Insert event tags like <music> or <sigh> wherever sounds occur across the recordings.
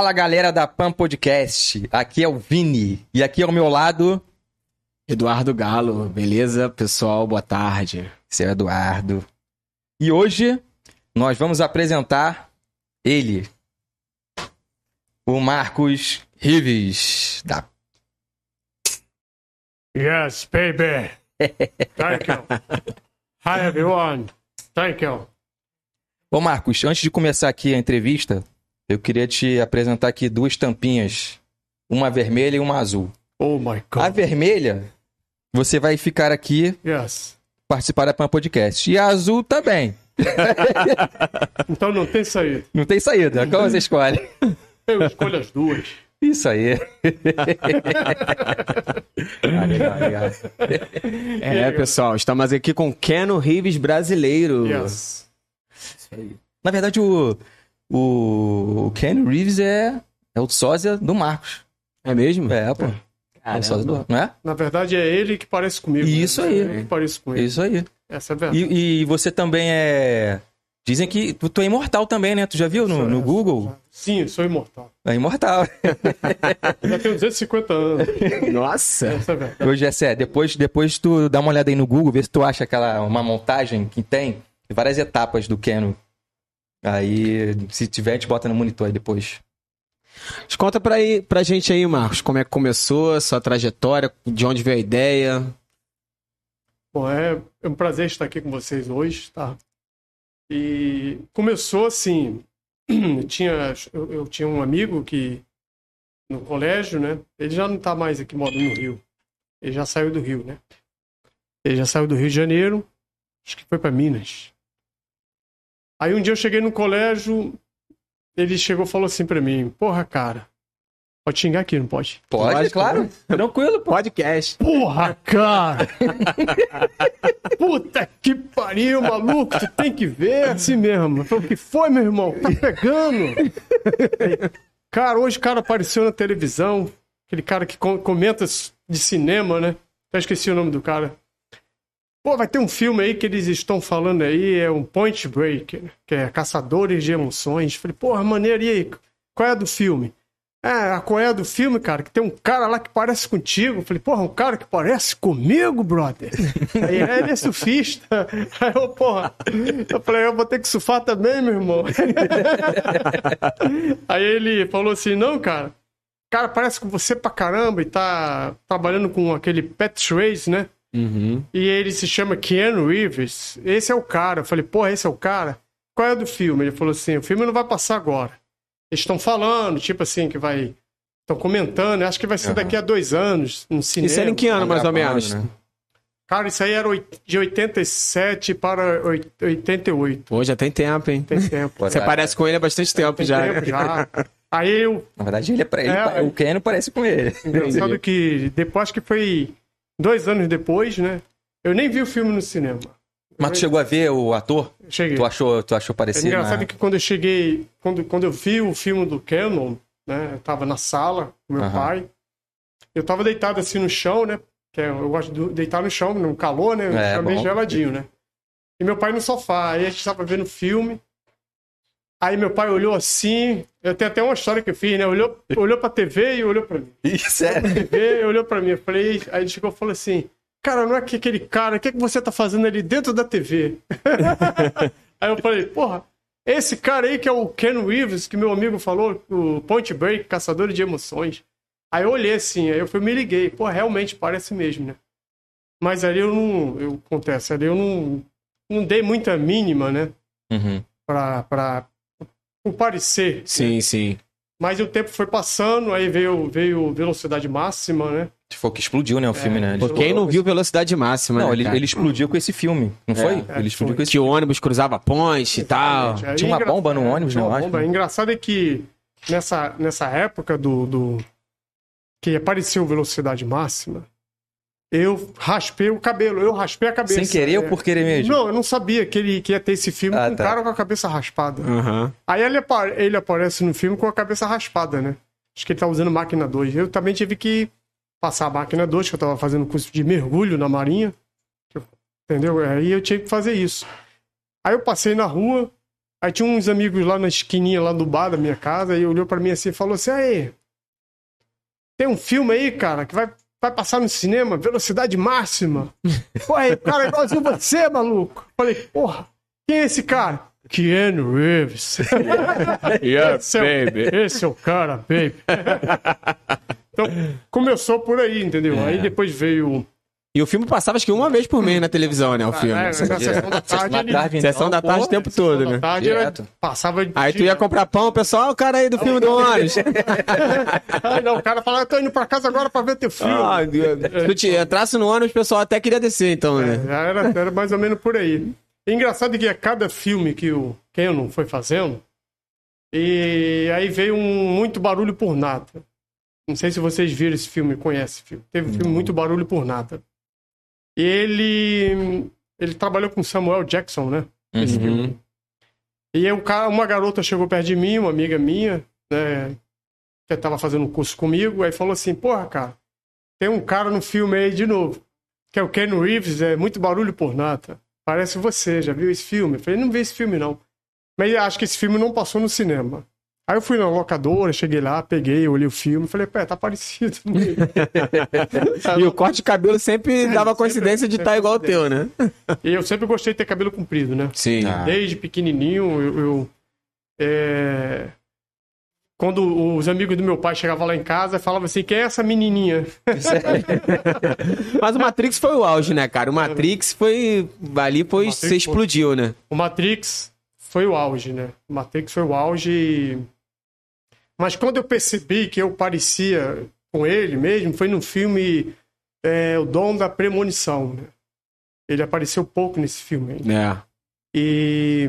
Fala galera da Pan Podcast, aqui é o Vini e aqui ao meu lado. Eduardo Galo, beleza pessoal? Boa tarde. Seu Eduardo. E hoje nós vamos apresentar ele, o Marcos Rives, da Yes, baby. <laughs> Thank you. Hi, everyone. Thank you. Ô Marcos, antes de começar aqui a entrevista, eu queria te apresentar aqui duas tampinhas, uma vermelha e uma azul. Oh my A God. vermelha, você vai ficar aqui Yes. participar da Pan Podcast. E a azul também. <laughs> Então não tem saída. Não tem saída, qual você escolhe? Eu escolho as duas. Isso aí. ah, legal, legal. É, pessoal, estamos aqui com Keno Rives brasileiro. Yes. Na verdade, o, o, o Ken Reeves é, é o sósia do Marcos. É mesmo? É, pô. É o sósia do, não é? Na verdade é ele que parece comigo. né? Isso aí. É ele que parece com ele. Isso aí. Essa é a verdade. E, e você também é. Dizem que tu, tu é imortal também, né? Tu já viu no, no Google? Sim, eu sou imortal. É imortal. <laughs> Já tenho 250 anos. Nossa. Essa é a verdade. Ô, Gessé, depois, depois tu dá uma olhada aí no Google, vê se tu acha aquela uma montagem que tem várias etapas do Keno. Aí, se tiver, a gente bota no monitor aí depois. Mas Conta pra, aí, pra gente aí, Marcos, como é que começou, a sua trajetória, de onde veio a ideia. Bom, é, é um prazer estar aqui com vocês hoje, tá? E começou assim, <clears throat> eu tinha, eu, eu tinha um amigo que no colégio, né? Ele já não tá mais aqui morando no Rio. Ele já saiu do Rio, né? Ele já saiu do Rio de Janeiro, acho que foi para Minas. Aí um dia eu cheguei no colégio, ele chegou e falou assim para mim: "Porra, cara, pode xingar aqui, não pode?" Pode, Pode, claro. Tranquilo, pô. Podcast. Porra, cara! <laughs> Puta que pariu, maluco! Tu tem que ver assim mesmo. Falei, o que foi, meu irmão? Tá pegando? <laughs> Cara, hoje o cara apareceu na televisão. Aquele cara que com- comenta de cinema, né? Até esqueci o nome do cara. Pô, vai ter um filme aí que eles estão falando aí, é um Point Break, que é Caçadores de Emoções. Falei, porra, maneiro, e aí? Qual é a do filme? É, a qual é a do filme, cara? Que tem um cara lá que parece contigo. Falei, porra, um cara que parece comigo, brother? <laughs> Aí é, ele é surfista. <laughs> Aí eu, porra, eu falei, eu vou ter que surfar também, meu irmão. <laughs> Aí ele falou assim, não, cara, cara parece com você pra caramba e tá trabalhando com aquele Pet Race, né? Uhum. E ele se chama Keanu Reeves. Esse é o cara. Eu falei, porra, esse é o cara? Qual é do filme? Ele falou assim: o filme não vai passar agora. Eles estão falando, tipo assim, que vai. Estão comentando, acho que vai ser daqui a dois anos, no cinema. Isso era em que ano, mais ou menos? né? Cara, isso aí era de 87 para oit- 88. Pô, já tem tempo, hein? Tem tempo. Você tá- parece com ele há bastante tempo Tem já. tempo já. <laughs> Aí eu. Na verdade, ele é pra ele. É, o Keno parece com ele. Engraçado que depois, que foi dois anos depois, né? Eu nem vi o filme no cinema. Mas tu chegou a ver o ator? Cheguei. Tu achou, tu achou É parecido? engraçado né? que quando eu cheguei, quando, quando eu vi o filme do Canon, né? Eu tava na sala com meu Aham. pai. Eu tava deitado assim no chão, né? Que é- eu gosto de deitar no chão, no calor, né? É, Fica meio bom. geladinho, né? E meu pai no sofá. Aí a gente tava vendo o filme. Aí meu pai olhou assim. Eu tenho até uma história que eu fiz, né? Olhou, olhou pra TV e olhou pra mim. Isso é. TV, olhou pra mim. Eu falei, aí ele chegou e falou assim: Cara, não é que aquele cara, o que, é que você tá fazendo ali dentro da TV? <laughs> aí eu falei, porra, esse cara aí que é o Ken Reeves, que meu amigo falou, o Point Break, caçador de emoções. Aí eu olhei assim, aí eu fui, me liguei, pô, realmente parece mesmo, né? Mas ali eu não, eu acontece, ali eu não, não dei muita mínima, né? Uhum. Pra, pra, o parecer. Sim, sim. Mas o tempo foi passando, aí veio, veio velocidade máxima, né? Foi o que explodiu, né? O filme, né? Pô, quem não viu velocidade máxima, Não, né, ele, ele explodiu com esse filme, não foi? é, ele explodiu foi. com esse Que o ônibus cruzava a ponte e tal. Aí Tinha uma engra- bomba no é, ônibus, tinha né, uma eu acho. bomba. Engraçado é que nessa, nessa época do, do que apareceu velocidade máxima, eu raspei o cabelo, eu raspei a cabeça. Sem querer ou É. por querer mesmo? Não, eu não sabia que ele que ia ter esse filme Ah, com um tá. cara com a cabeça raspada. Aham. Aí ele, ele aparece no filme com a cabeça raspada, né? Acho que ele tá usando máquina 2. Eu também tive que passar a máquina 2, que eu tava fazendo curso de mergulho na marinha. Entendeu? Aí eu tinha que fazer isso. Aí eu passei na rua, Aí tinha uns amigos lá na esquininha, lá do bar da minha casa, e olhou pra mim assim e falou assim, aí, tem um filme aí, cara, que vai, vai passar no cinema, velocidade máxima. <laughs> Pô, aí, o cara é igualzinho você, maluco. Falei, porra, quem é esse cara? Keanu Reeves. <laughs> Yeah, esse, é o, esse é o cara, baby. <laughs> então, começou por aí, entendeu? É. Aí depois veio... E o filme passava acho que uma vez por mês na televisão, né? O filme. É, na sessão da tarde, ele... tarde, Sessão da tarde o tempo Sessão todo, da né? tarde era- Direto. passava de Aí tu ia comprar pão, o pessoal, "Ah, o cara aí do filme do <laughs> ônibus. Aí não, o cara falava, eu tô indo pra casa agora pra ver teu filme. Ah, Se tu te entrasse no ônibus, o pessoal até queria descer, então, né? Já era, era mais ou menos por aí. Engraçado que a cada filme que o Canon foi fazendo, e aí veio um muito barulho por nada. Não sei se vocês viram esse filme, conhecem esse filme. Teve um filme muito barulho por nada. Ele ele trabalhou com Samuel Jackson, né? Esse Uhum. filme. E um cara, uma garota chegou perto de mim, uma amiga minha, né, que estava fazendo um curso comigo, aí falou assim: "Porra, cara, tem um cara no filme aí de novo, que é o Ken Reeves, é muito barulho por nada. Parece você, já viu esse filme?" Eu falei: "Não vi esse filme não". Mas acho que esse filme não passou no cinema. Aí eu fui na locadora, cheguei lá, peguei, olhei o filme, falei: "Pé, tá parecido". <laughs> E o corte de cabelo sempre dava coincidência de estar igual o teu, né? e eu sempre gostei de ter cabelo comprido, né? Sim. Ah. Desde pequenininho, eu. eu, é, Quando os amigos do meu pai chegavam lá em casa, falavam assim: quem é essa menininha? <laughs> Mas o Matrix foi o auge, né, cara? O Matrix foi. Ali foi. Você foi. explodiu, né? O Matrix foi o auge, né? O Matrix foi o auge. e- Mas quando eu percebi que eu parecia com ele mesmo, foi no filme é, O Dom da Premonição, né? Ele apareceu pouco nesse filme. É. E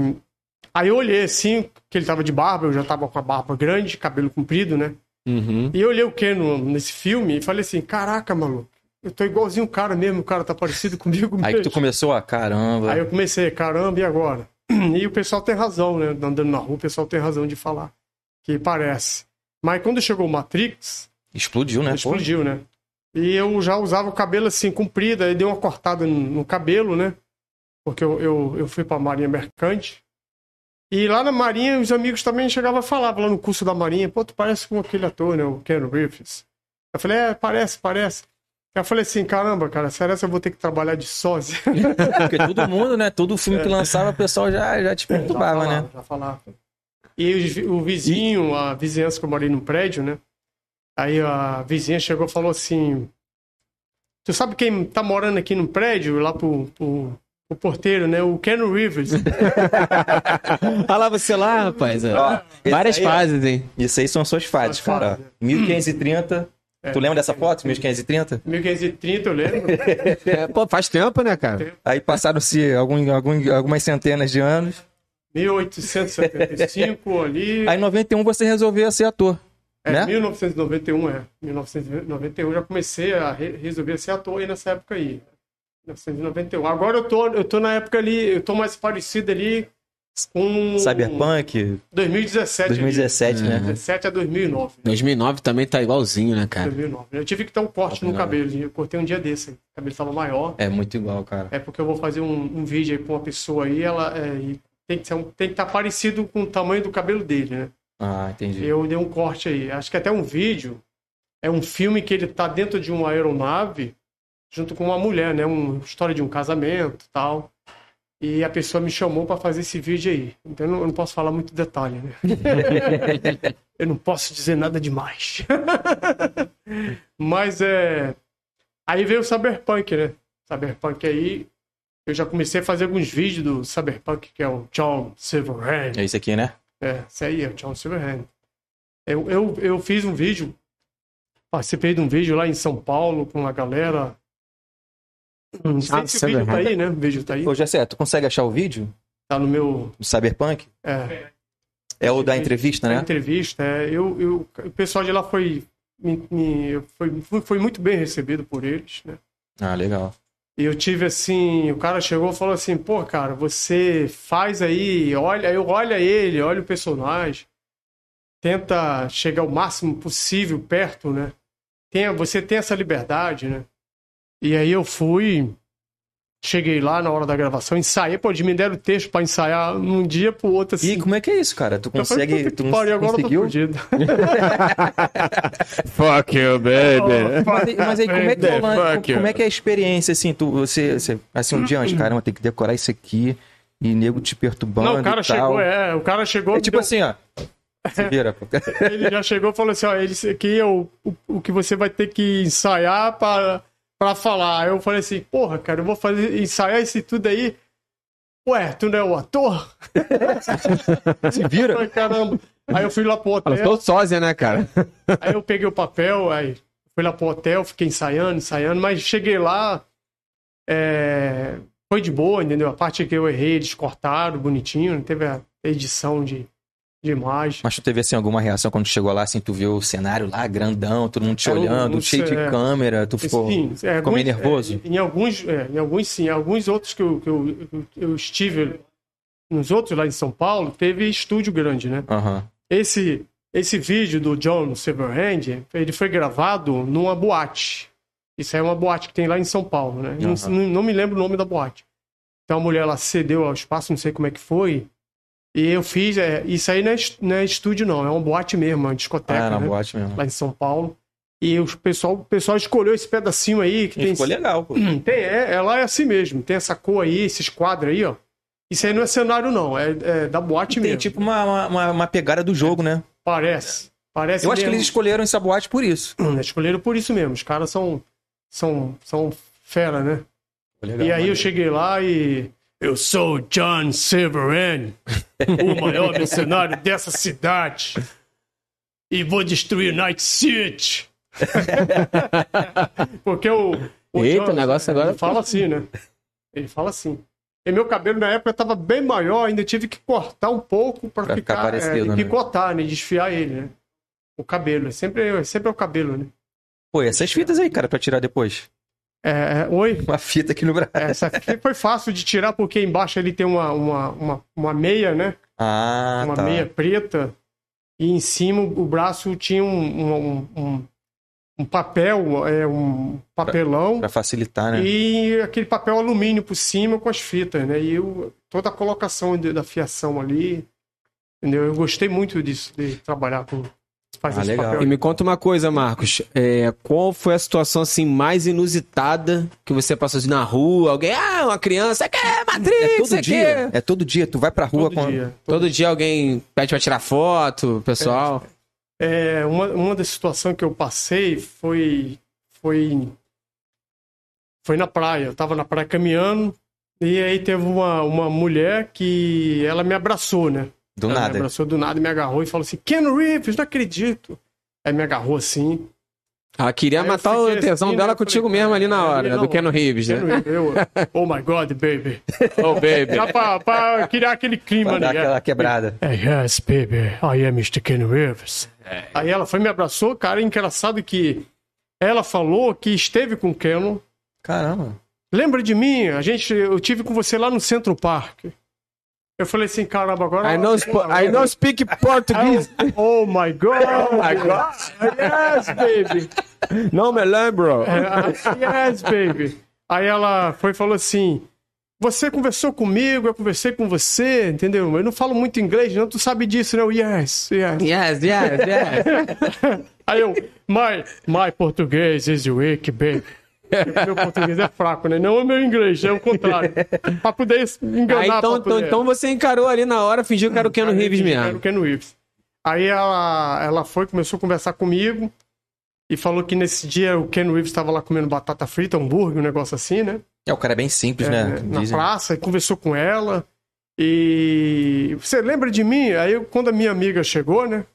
aí eu olhei assim, que ele tava de barba, eu já tava com a barba grande, cabelo comprido, né? Uhum. E eu olhei o Ken nesse filme e falei assim: caraca, maluco, eu tô igualzinho o cara mesmo, o cara tá parecido <laughs> comigo mesmo. Aí que tu começou, a caramba. Aí eu comecei, caramba, e agora? <clears throat> E o pessoal tem razão, né? Andando na rua, o pessoal tem razão de falar que parece. Mas quando chegou o Matrix, Explodiu, né? Pô, explodiu, né? E eu já usava o cabelo assim, comprido, aí dei uma cortada no, cabelo, né? Porque eu, eu, eu fui pra Marinha Mercante. E lá na Marinha, os amigos também chegavam a falar, lá no curso da Marinha, pô, tu parece com aquele ator, né? O Ken Reeves. Eu falei, é, parece, parece. Eu falei assim, caramba, cara, será que eu vou ter que trabalhar de sósia? <laughs> Porque todo mundo, né? Todo filme que lançava, o pessoal já, já te perturbava, né? Já falava. E o vizinho, a vizinhança que eu morei no prédio, né? Aí a vizinha chegou e falou assim: Tu sabe quem tá morando aqui no prédio, lá pro, pro, pro porteiro, né? O Ken Rivers. <laughs> Olha lá você lá, rapaz. Várias aí, fases, hein? Isso aí são suas fases, As cara. fases. 1530. Tu lembra dessa foto? 1530? 1530, eu lembro. É, pô, faz tempo, né, cara? Aí passaram-se algum, algum, algumas centenas de anos. 1875 ali. Aí em 91 você resolveu ser ator. É, né? 1991, é. 1991 eu já comecei a re- resolver ser ator aí nessa época aí. 1991. Agora eu tô, eu tô na época ali, eu tô mais parecido ali com... Cyberpunk, 2017. 2017, ali. né? 2017 a 2009. 2009 também tá igualzinho, né, cara? 2009. Eu tive que dar um corte no cabelo. Eu cortei um dia desse. aí. O cabelo tava maior. É muito igual, cara. É porque eu vou fazer um, um vídeo aí com uma pessoa aí, ela é, e tem que ser um- tem que estar parecido com o tamanho do cabelo dele, né? Ah, entendi. Eu dei um corte aí. Acho que até um vídeo. É um filme que ele tá dentro de uma aeronave junto com uma mulher, né? Uma história de um casamento tal. E a pessoa me chamou para fazer esse vídeo aí. Então eu não, eu não posso falar muito detalhe, né? <laughs> eu não posso dizer nada demais. <laughs> Mas é. Aí veio o Cyberpunk, né? Cyberpunk aí. Eu já comecei a fazer alguns vídeos do Cyberpunk, que é o John Silverhand. É isso aqui, né? É, isso aí é o John Silverhand. Eu, eu, eu fiz um vídeo, participei de um vídeo lá em São Paulo com a galera. Não sei Ah, se o vídeo tá aí, né? O vídeo tá aí. Ô, Jessé, tu consegue achar o vídeo Tá no meu. do Cyberpunk? É, É o da entrevista, né? entrevista. É, eu, eu, o pessoal de lá foi, me, me- foi, foi- foi muito bem recebido por eles, né? Ah, legal. E eu tive assim, o cara chegou e falou assim, pô, cara, você faz aí, olha, eu olha ele, olha o personagem, tenta chegar o máximo possível perto, né? Tenha, você tem essa liberdade, né? E aí eu fui, cheguei lá na hora da gravação, ensaiei, pô, eles me deram o texto pra ensaiar num dia pro outro, assim. E como é que é isso, cara? Tu falei, consegue. puta Tu pariu, agora eu tô conseguiu? fudido. <laughs> Fuck you, baby. Mas, aí- mas aí, como é que, como é que é a experiência, assim, tu, você, você- assim, um dia antes, cara, eu tenho que decorar isso aqui, e nego te perturbando Não, o cara e tal. chegou, é, o cara chegou... É tipo deu- assim, ó. Vira, pô. <laughs> Ele já chegou e falou assim, ó, esse aqui é o, o, o que você vai ter que ensaiar pra, pra falar. Eu falei assim, porra, cara, eu vou fazer, ensaiar isso tudo aí. Ué, tu não é o ator? <laughs> Se vira. Caramba. Aí eu fui lá pro hotel, sou sósia, né, cara? aí eu peguei o papel, aí fui lá pro hotel, fiquei ensaiando, ensaiando, mas cheguei lá, é, foi de boa, entendeu? A parte que eu errei, eles cortaram bonitinho, não teve a edição de, de imagem. Mas tu teve, assim, alguma reação quando chegou lá, assim, tu viu o cenário lá, grandão, todo mundo te É, olhando, não cheio sei, de é. câmera, tu ficou... Sim, é, ficou meio nervoso? é, em alguns, é, em alguns sim. Em alguns outros que eu, que eu, eu estive, nos outros lá em São Paulo, teve estúdio grande, né? Aham. Esse, esse vídeo do John Silverhand, ele foi gravado numa boate. Isso aí é uma boate que tem lá em São Paulo, né? Não, Aham. não, não me lembro o nome da boate. Então a mulher, ela cedeu ao espaço, não sei como é que foi. E eu fiz, é, isso aí não é, não é estúdio não, é uma boate mesmo, uma discoteca, Ah, na né? boate mesmo. lá em São Paulo. E o pessoal, o pessoal escolheu esse pedacinho aí que E tem. ficou legal, pô. <clears throat> Tem, é, ela é assim mesmo. Tem essa cor aí, esses quadros aí, ó. Isso aí não é cenário, não. É, é da boate Tem mesmo. tipo uma, uma, uma pegada do jogo, né? Parece. Parece Eu acho que mesmo. eles escolheram essa boate por isso. <clears throat> Escolheram por isso mesmo. Os caras são, são, são fera, né? Legal, e aí eu maneiro. cheguei lá e. Eu sou o John Silverhand, o maior <laughs> mercenário dessa cidade. E vou destruir Night City. <laughs> Porque o. o Eita, o negócio agora- Ele fala assim, né? Ele fala assim. E meu cabelo na época tava bem maior, ainda tive que cortar um pouco para Pra ficar ficar. parecido, é, né? e picotar, né? Desfiar ele, né? O cabelo. É sempre, é sempre é o cabelo, né? Pô, e essas fitas aí, cara, pra tirar depois. É, é, oi? Uma fita aqui no braço. Essa aqui foi fácil de tirar porque embaixo ele tem uma, uma, uma, uma meia, né? Ah, uma tá. meia preta. E em cima o braço tinha um, um, um, um papel, é, um papelão. Pra facilitar, né? E aquele papel alumínio por cima com as fitas, né? E eu, toda a colocação de- da fiação ali. Entendeu? Eu gostei muito disso, de trabalhar com. Fazer Ah, esse legal. papel. E me conta uma coisa, Marcos. É, qual foi a situação assim mais inusitada que você passou assim, na rua? Alguém, ah, uma criança, quer Matrix, É todo dia. quer? É todo dia. Tu vai pra rua Todo com. dia. Todo dia alguém pede pra tirar foto, pessoal. É, uma, uma das situações que eu passei foi, foi, foi na praia. Eu tava na praia caminhando e aí teve uma, uma mulher que ela me abraçou, né? Do ela nada. me abraçou do nada e me agarrou e falou assim, Ken Reeves, não acredito. Aí me agarrou assim. Ela queria Aí matar o tesão assim, dela né? Contigo falei, mesmo ali na é, hora, não, do Ken Reeves, Ken né? Reeves, eu, <laughs> oh my God, baby. Oh, baby. Já pra, pra criar aquele clima, Pra dar né? aquela quebrada. É, yes, baby, I am Mr. Ken Rivers. Aí ela foi me abraçou, cara, é engraçado que ela falou que esteve com o Ken. Caramba. Lembra de mim? A gente, eu tive com você lá no Centro Park. Eu falei assim, caramba, agora. I know, I know speak Portuguese. <laughs> Oh my God! Oh my God! Yes, baby! Não me lembro. É, yes, baby! Aí ela foi e falou assim: Você conversou comigo, eu conversei com você, entendeu? Eu não falo muito inglês, não, tu sabe disso, né? Eu, Yes, yes. Yes, yes, yes. <laughs> Aí eu, my, my português is weak, baby. Meu português é fraco, né? Não é meu inglês, é o contrário. <laughs> Pra poder enganar. Aí, então, pra então, poder... então você encarou ali na hora, fingiu que era o Ken Aí, Reeves Era o mesmo. Ken Reeves. Aí ela, ela foi, começou a conversar comigo e falou que nesse dia o Ken Reeves estava lá comendo batata frita, hambúrguer, um negócio assim, né? É, o cara é bem simples, É, né? na Dizem. praça, e conversou com ela. E você lembra de mim? Aí quando a minha amiga chegou, né?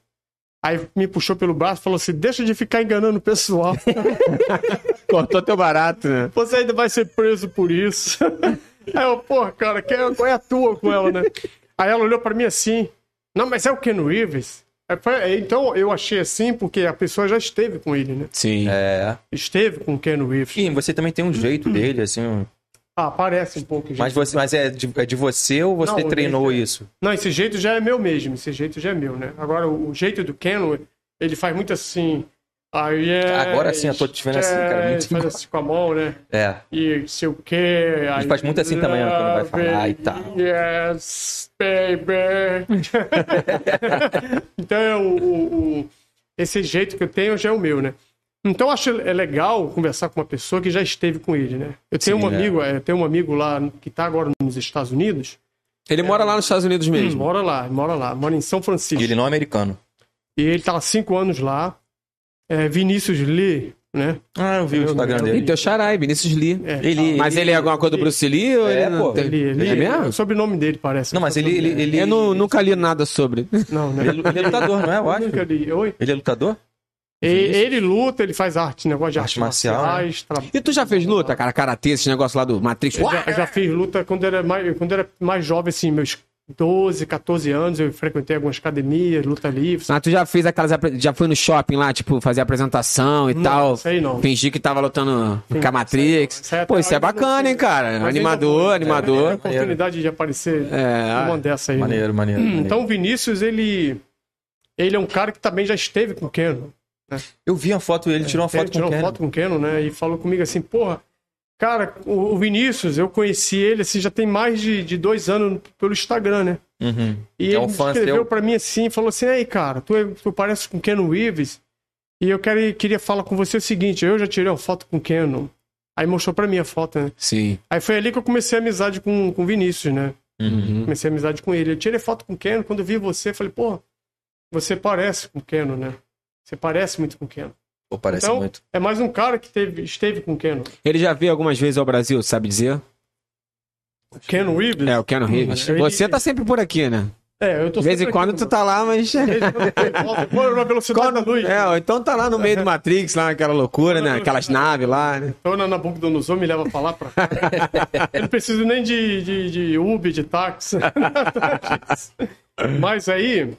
Aí me puxou pelo braço e falou assim: deixa de ficar enganando o pessoal. <laughs> Cortou teu barato, né? Você ainda vai ser preso por isso. Aí eu, porra, cara, que- qual é a tua com ela, né? Aí ela olhou pra mim assim: não, mas é o Ken Reeves. Então eu achei assim porque a pessoa já esteve com ele, né? Sim. É. Esteve com o Ken Reeves. E você também tem um jeito dele, assim. Ah, parece um pouco. Mas, você, mas é, de, é de você ou você Não, treinou ele- isso? Não, esse jeito já é meu mesmo, esse jeito já é meu, né? Agora, o, o jeito do Ken, ele faz muito assim, Aí é. Agora sim, eu tô te vendo assim, cara, é, muito faz assim com a mão, né? É. E sei o quê. Ele faz muito assim também, quando vai falar e tal. Yes, baby. <laughs> então, é o- o- esse jeito que eu tenho já é o meu, né? Então, eu acho é legal conversar com uma pessoa que já esteve com ele, né? Eu tenho Sim, um é. amigo, é, eu tenho um amigo lá que tá agora nos Estados Unidos. Ele mora lá nos Estados Unidos mesmo. Mora lá, mora lá, mora em São Francisco. E ele não é americano. E ele tá há cinco anos lá. É, Vinícius Lee, né? Ah, eu vi o Instagram dele. teu xarai, Vinícius Lee. É, Ele- Mas ele é alguma coisa do Bruce Lee ou É, ele não pô. tem? Ele, ele, É mesmo? o sobrenome dele parece. Não, mas ele, ele, ele, Eu não- nunca li nada sobre. Não, né? ele, ele é lutador, não é? Eu acho. Nunca li. Oi? Ele é lutador? E- Ele luta, ele faz arte, negócio de Arte arte marcial, né? marciais. tra- E tu já fez luta, cara? Karatê, esse negócio lá do Matrix? Eu já, eu já fiz luta quando era mais, quando era mais jovem, assim, meus 12, 14 anos, eu frequentei algumas academias, luta livre. Ah, tu já fez aquelas. Já foi no shopping lá, tipo, fazer apresentação e Não, tal? aí não. Fingir que tava lutando com a Matrix. Isso aí Pô, isso é bacana, não hein, cara? Mas ainda Animador, vou- animador. É, oportunidade de aparecer É, uma dessa aí. né? Maneiro, maneiro. maneiro. Então o Vinícius, ele. Ele é um cara que também já esteve com o Keno. Eu vi uma foto, ele tirou uma Ele foto com tirou Ken. foto com o Keno, né? E falou comigo assim, porra, cara, o Vinícius, eu conheci ele assim, já tem mais de, de dois anos pelo Instagram, né? Uhum. E É um ele escreveu seu. pra mim assim, falou assim, aí, cara, tu, é- tu parece com o Keno Reeves, e eu quero, queria falar com você o seguinte, eu já tirei uma foto com o Keno. Aí mostrou pra mim a foto, né? Sim. Aí foi ali que eu comecei a amizade com, com o Vinícius, né? Uhum. Comecei a amizade com ele. Eu tirei foto com o Keno, quando eu vi você, falei, pô, você parece com o Keno, né? Você parece muito com o Keno. Pô, parece então, muito. é mais um cara que teve, esteve com o Keno. Ele já veio algumas vezes ao Brasil, sabe dizer? O Keno Reeves? É, o Keanu Reeves. Ele- Você tá sempre por aqui, né? É, eu tô De vez em sempre quando aqui, tu tá lá, mas. De vez em quando eu volto, vou na velocidade da luz. É, ou então tá lá no meio do Matrix, lá naquela loucura, né? Aquelas naves lá, né? Tô na Nabucodonosor, me leva pra lá, pra cá. Eu não preciso nem de, de, de Uber, de táxi. <laughs> Mas aí,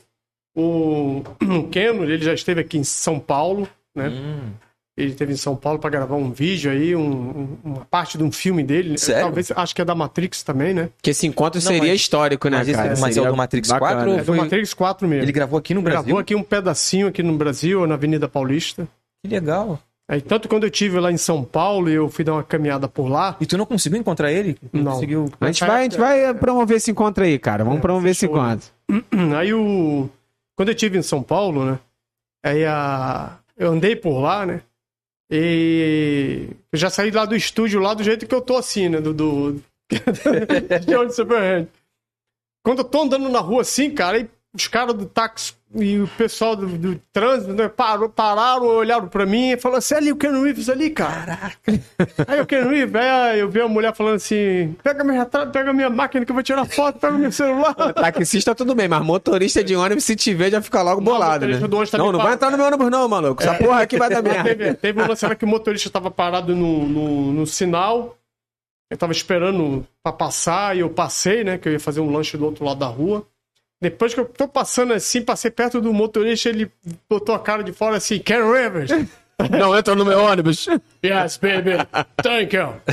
o, o <clears throat> Keno, ele já esteve aqui em São Paulo, né? Hum. Ele esteve em São Paulo para gravar um vídeo aí, um- um- uma parte de um filme dele. Sério? Talvez, acho que é da Matrix também, né? Que esse encontro seria mas- histórico, né, mas esse- cara? mas é o do Matrix bacana. 4 ou É do Foi- Matrix 4 mesmo. Ele gravou aqui no Brasil? gravou aqui um pedacinho aqui no Brasil, na Avenida Paulista. Que legal. Aí, tanto quando eu tive lá em São Paulo e eu fui dar uma caminhada por lá, E tu não conseguiu encontrar ele? Não. conseguiu. A gente, vai, a gente vai promover esse encontro aí, cara. Vamos É, promover esse show. encontro. <clears throat> Aí o. Quando eu estive em São Paulo, né? Aí a. Eu andei por lá, né? E eu já saí lá do estúdio lá do jeito que eu tô assim, né? Do. do... <laughs> de onde vem. Quando eu tô andando na rua assim, cara, os caras do táxi e o pessoal do, do trânsito, né, parou, pararam, olharam pra mim e falaram assim, ali o Ken Reeves ali, cara. Aí o Ken Reeves, aí eu vi a mulher falando assim, pega meu retrato, pega minha máquina que eu vou tirar foto, pega meu celular. Taxista tudo bem, mas motorista de ônibus, se tiver, já fica logo bolado, né? ônibus também Não, não vai entrar no meu ônibus não, maluco. Essa porra aqui vai dar merda. Teve, teve um lance lá que o motorista tava parado no, no, no sinal. Eu tava esperando pra passar e eu passei, né? Que eu ia fazer um lanche do outro lado da rua. Depois que eu tô passando assim, passei perto do motorista, ele botou a cara de fora assim, Ken Rivers. <laughs> Não entra no meu ônibus. Yes, baby. Thank you. <laughs>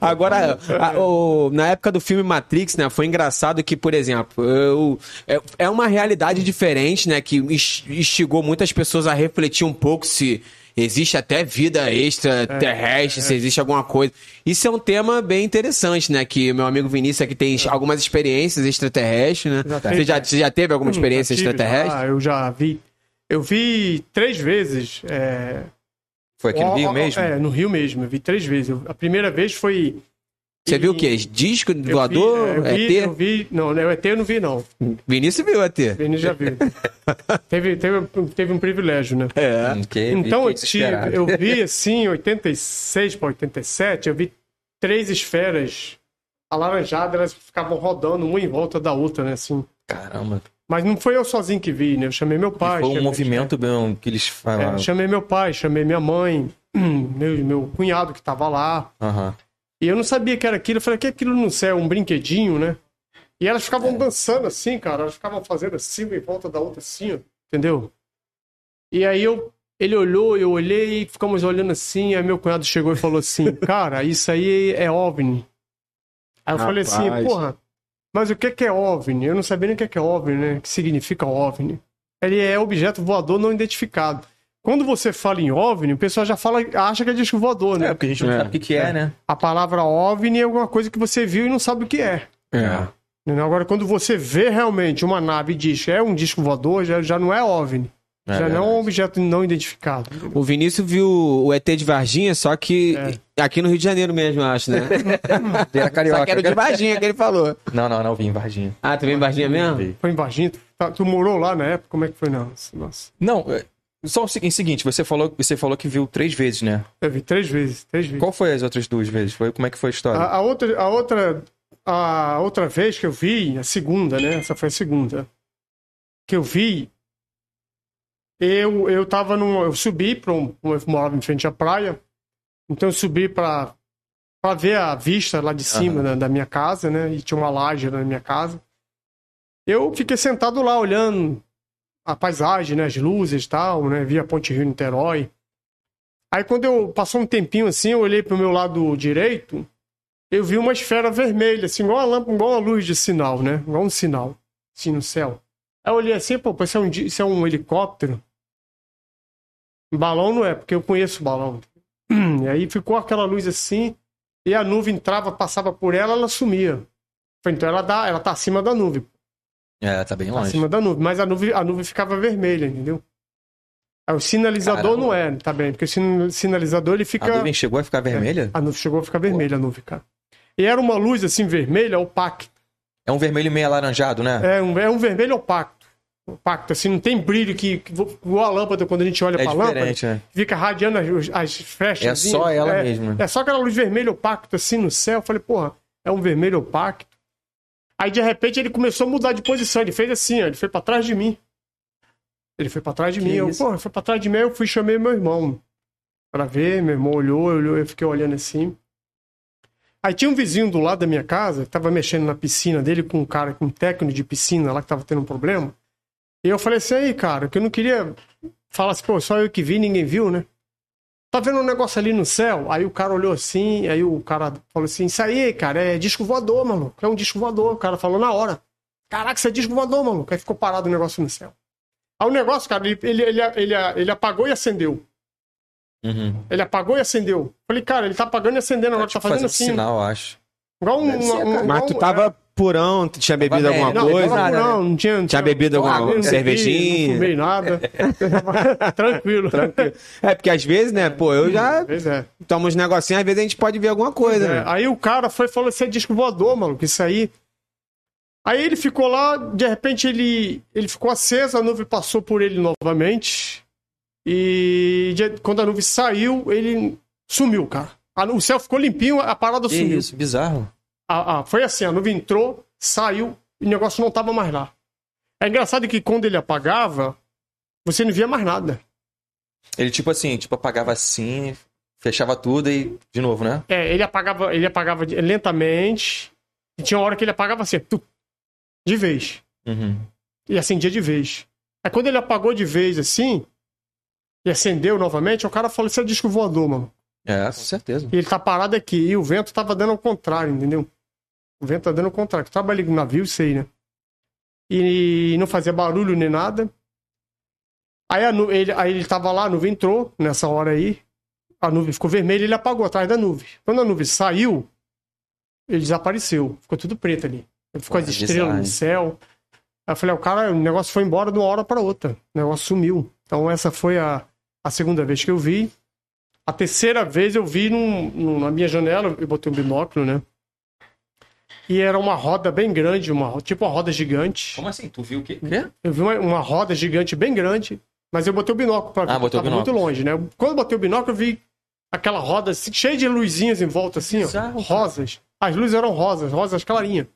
Agora, a- o- na época do filme Matrix, né, foi engraçado que, por exemplo, eu- é, é uma realidade diferente, né, que ins- instigou muitas pessoas a refletir um pouco se existe até vida extraterrestre, se existe alguma coisa. Isso é um tema bem interessante, né, que meu amigo Vinícius aqui tem algumas experiências extraterrestres, né? Já Você teve. já, você já teve alguma experiência Já tive, extraterrestre? já, eu já vi. Eu vi três vezes. é, Foi aqui no Rio mesmo? É, no Rio mesmo. Eu vi três vezes. Eu- a primeira vez foi. Você viu o e- quê? Disco eu vi- voador? é, eu vi, ET? eu vi, não, não, ET eu não vi, não. Vinícius viu ET. Vinícius já viu. <laughs> teve, teve, teve um privilégio, né? É. Hum, que- Então eu, tive, eu vi assim, em 86 para 87, eu vi três esferas alaranjadas, elas ficavam rodando uma em volta da outra, né? Assim. Caramba. Mas não foi eu sozinho que vi, né? Eu chamei meu pai. Foi um movimento mesmo que eles É, falaram. chamei meu pai, chamei minha mãe, <clears throat> meu, meu cunhado que tava lá. Aham. E eu não sabia que era aquilo. Eu falei, que aquilo no céu? Um brinquedinho, né? E elas ficavam dançando assim, cara. Elas ficavam fazendo assim, em volta da outra assim, ó. Entendeu? E aí eu, ele olhou, eu olhei, e ficamos olhando assim. Aí meu cunhado chegou e falou assim, <laughs> cara, isso aí é OVNI. Aí eu falei assim, Rapaz. porra, mas o que que é OVNI? Eu não sabia nem o que que é OVNI, né? O que significa OVNI. ele é objeto voador não identificado. Quando você fala em OVNI, o pessoal já fala, acha que é disco voador, né? É, porque a gente não É. sabe o que, que é, né? A palavra OVNI é alguma coisa que você viu e não sabe o que é. É. Agora, quando você vê realmente uma nave e diz que é um disco voador, já, já não é OVNI. É já não é um objeto não identificado. O Vinícius viu o ET de Varginha, só que aqui no Rio de Janeiro mesmo, eu acho, né? <laughs> Era carioca. só que era o de Varginha que ele falou. Não, não, não, vim em Varginha. Ah, tu veio em Varginha mesmo? Vi. Foi em Varginha? Tu, tá- tu morou lá na época? Como é que foi? Não, nossa. Não, é, só o segui- seguinte, você falou, você falou que viu três vezes, né? Eu vi três vezes, três vezes. Qual foi as outras duas vezes? Foi, como é que foi a história? A, a outra, a, outra, a outra vez que eu vi, a segunda, né? Essa foi a segunda. Que eu vi, eu, eu tava num. Eu subi para um. Eu morava em frente à praia. Então eu subi para para ver a vista lá de cima da, da minha casa, né? E tinha uma laje na minha casa. Eu fiquei sentado lá olhando a paisagem, né? As luzes e tal, né? Vi a Ponte Rio Niterói. Aí quando eu passou um tempinho assim, eu olhei pro meu lado direito, eu vi uma esfera vermelha, assim, igual uma lâmpada, igual uma luz de sinal, né? Igual um sinal, assim, no céu. Aí eu olhei assim, pô, isso é um, isso é um helicóptero? Balão não é, porque eu conheço balão. E aí ficou aquela luz assim, e a nuvem entrava, passava por ela, ela sumia. Então ela, dá, ela tá acima da nuvem, É, tá bem longe. acima da nuvem, mas a nuvem, a nuvem ficava vermelha, entendeu? Aí o sinalizador Caramba. não é, tá bem, porque o sin- sinalizador ele fica... A nuvem chegou a ficar vermelha? A nuvem chegou a ficar vermelha, a nuvem, cara. E era uma luz assim vermelha, opaca. É um vermelho meio alaranjado, né? É um, é um vermelho opaco. Opaco, assim, não tem brilho que, igual a lâmpada, quando a gente olha É pra lâmpada, né? fica radiando as, as fechas. É só ela é, mesmo? É só aquela luz vermelha opaca, assim, no céu. Eu falei, porra, é um vermelho opaco. Aí, de repente, ele começou a mudar de posição. Ele fez assim, ó, ele foi pra trás de mim. Ele foi pra trás de Que mim. Eu, porra, foi pra trás de mim. Eu fui e chamei meu irmão pra ver. Meu irmão olhou, olhou, eu fiquei olhando assim. Aí tinha um vizinho do lado da minha casa que tava mexendo na piscina dele com um cara, com um técnico de piscina lá que tava tendo um problema. E eu falei assim, aí, cara, que eu não queria falar assim, pô, só eu que vi, ninguém viu, né? Tá vendo um negócio ali no céu? Aí o cara olhou assim, aí o cara falou assim, isso aí, cara, é disco voador, maluco. É um disco voador. O cara falou na hora. Caraca, isso é disco voador, maluco. Aí ficou parado o negócio no céu. Aí o negócio, cara, ele, ele, ele, ele, ele apagou e acendeu. Uhum. Ele apagou e acendeu. Falei, cara, ele tá apagando e acendendo agora, tá Tipo, fazendo fazendo assim. sinal, eu acho. Igual um. Ser, um- Mas tu um- tava purão, tinha bebido alguma Não, coisa? nada, não, não tinha. não Tinha bebido alguma não cervejinha? Não fumei nada. <laughs> Tranquilo. É, porque às vezes, né, pô, eu já Pois é. tomo uns negocinhos, às vezes a gente pode ver alguma coisa, É, né? aí o cara foi e falou: Isso é disco voador, maluco, isso aí. Aí ele ficou lá, de repente ele, ele ficou aceso, a nuvem passou por ele novamente. E de- quando a nuvem saiu, ele sumiu, cara. O céu ficou limpinho, a parada Que sumiu. isso, bizarro. Ah, ah, foi assim, a nuvem entrou, saiu e o negócio não tava mais lá. É engraçado que quando ele apagava, você não via mais nada. Ele, tipo assim, tipo, apagava assim, fechava tudo e de novo, né? É, ele apagava, ele apagava lentamente. E tinha uma hora que ele apagava assim, tu, de vez. Uhum. E acendia de vez. Aí quando ele apagou de vez assim, e acendeu novamente, o cara falou: Isso é disco voador, mano. É, com certeza. E ele tá parado aqui. E o vento tava dando ao contrário, entendeu? O vento tá dando ao contrário. Trabalhei com navio, sei, né? E não fazia barulho nem nada. Aí, nu- ele, aí ele tava lá, a nuvem entrou nessa hora aí. A nuvem ficou vermelha e ele apagou atrás da nuvem. Quando a nuvem saiu, ele desapareceu. Ficou tudo preto ali. Ele ficou as estrelas bizarro, no céu. Aí eu falei, o cara, o negócio foi embora de uma hora para outra. O negócio sumiu. Então essa foi a, a segunda vez que eu vi. A terceira vez eu vi num- num- na minha janela, eu botei um binóculo, né? E era uma roda bem grande, uma, tipo uma roda gigante. Como assim? Tu viu o quê? Quê? Eu vi uma, uma roda gigante bem grande, mas eu botei o binóculo para ver, Ah, botou o tava muito binóculo. longe, né? Quando eu botei o binóculo, eu vi aquela roda assim, cheia de luzinhas em volta, assim, ó, rosas. As luzes eram rosas, rosas clarinhas.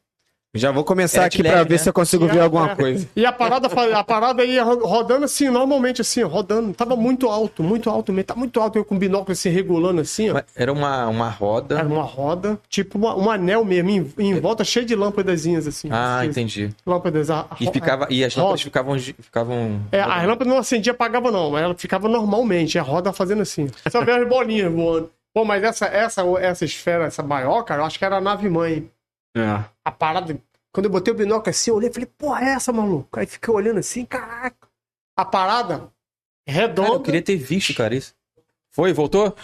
Já vou começar Era aqui LED, ver né? se eu consigo E ver a- alguma é, coisa. E a parada, a parada ia ro- rodando assim, normalmente assim, rodando. Tava muito alto, muito alto mesmo. Tá muito alto, eu com o binóculo assim, regulando assim, ó. Mas Era uma, uma roda. Era uma roda, tipo uma- um anel mesmo, em, em volta cheio de lâmpadazinhas assim. Ah, Assim, entendi. Lâmpadas. a- E, a- ficava, e as lâmpadas rosa. ficavam, ficavam. É, a lâmpada não acendia e apagava, não. Ela ficava normalmente, a roda fazendo assim. Só vê as bolinhas voando. Pô, mas essa, essa, essa esfera, essa maior, cara, eu acho que era a nave mãe. É. A parada. Quando eu botei o binóculo assim, eu olhei e falei, porra, é essa, maluco? Aí fiquei olhando assim, caraca. a parada Cara, redonda. eu queria ter visto, cara, isso. Foi, voltou?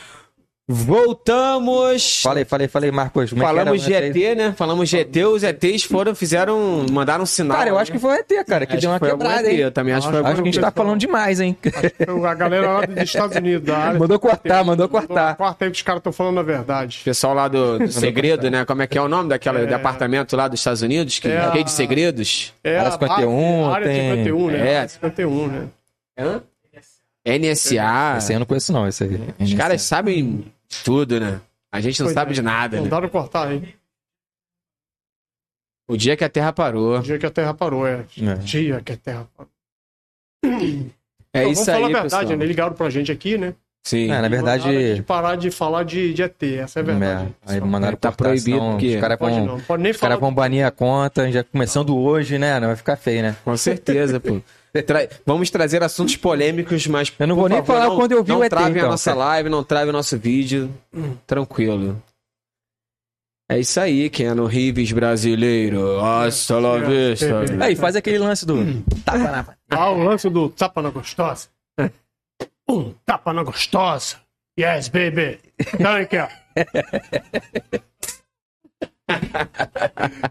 Voltamos. Falei, falei, falei, Marcos. como é que Falamos era? de ET, né? Falamos de ET, os ETs foram, fizeram, mandaram um sinal. Cara, eu acho que foi o ET, cara, que Acho deu uma foi algum quebrada, ET? Eu também acho que foi Acho Acho que a gente tá falando demais, hein? A galera lá dos Estados Unidos, da área. Mandou cortar, mandou cortar. Corta aí que os caras estão falando a verdade. Pessoal lá do, do segredo, né? Como é que é o nome daquele departamento lá dos Estados Unidos? Que É é a- de segredos? É Área a 51, área tem- 51, né? É. Área 51, né? NSA. Esse aí eu não conheço, não, esse aí. Os caras sabem tudo, né? A gente não Pois sabe é. de nada, né? Mandaram cortar aí. O dia que a Terra parou. O dia que a Terra parou, é. É. Dia que a Terra parou. É Então, isso vamos falar aí, a verdade, pessoal. né? Ligaram pra gente aqui, né? Sim. É, na verdade. de parar de falar de, de ET, essa é a verdade. É, aí mandaram Tá cortar, proibido, senão porque Os caras Pode vão, não, pode nem os falar. caras vão banir a conta, já começando hoje, né? Não vai ficar feio, né? Com certeza, pô. Tra- Vamos trazer assuntos polêmicos, mas. Eu não por vou nem favor, falar não, quando eu vi não o ET, travem a então, nossa cara. live, não trave o nosso vídeo. Tranquilo. É isso aí, Keno Rives brasileiro. Hasta la vista. Aí, faz aquele lance do. Tapa na. <laughs> Ah, o lance do tapa na gostosa. Um tapa na gostosa. Yes, baby. Então, aqui, ó.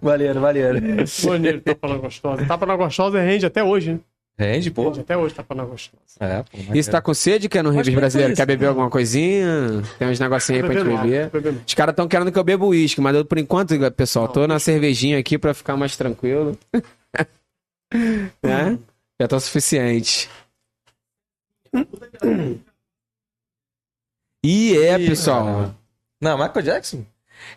Valeu, valeu. Maneiro, tapa na gostosa. Tapa na gostosa rende até hoje, né? Rende, pô. Rende até hoje, tapa na gostosa. É, pô. Isso tá com sede, Keno Rives que foi brasileiro? isso. Quer beber alguma coisinha? Tem uns negocinhos aí pra gente beber. Os caras estão querendo que eu beba uísque, mas eu, por enquanto, pessoal, tô na cervejinha aqui pra ficar mais tranquilo. <laughs> né? Já tá o suficiente. E é, Ih, pessoal. cara. Não, Michael Jackson?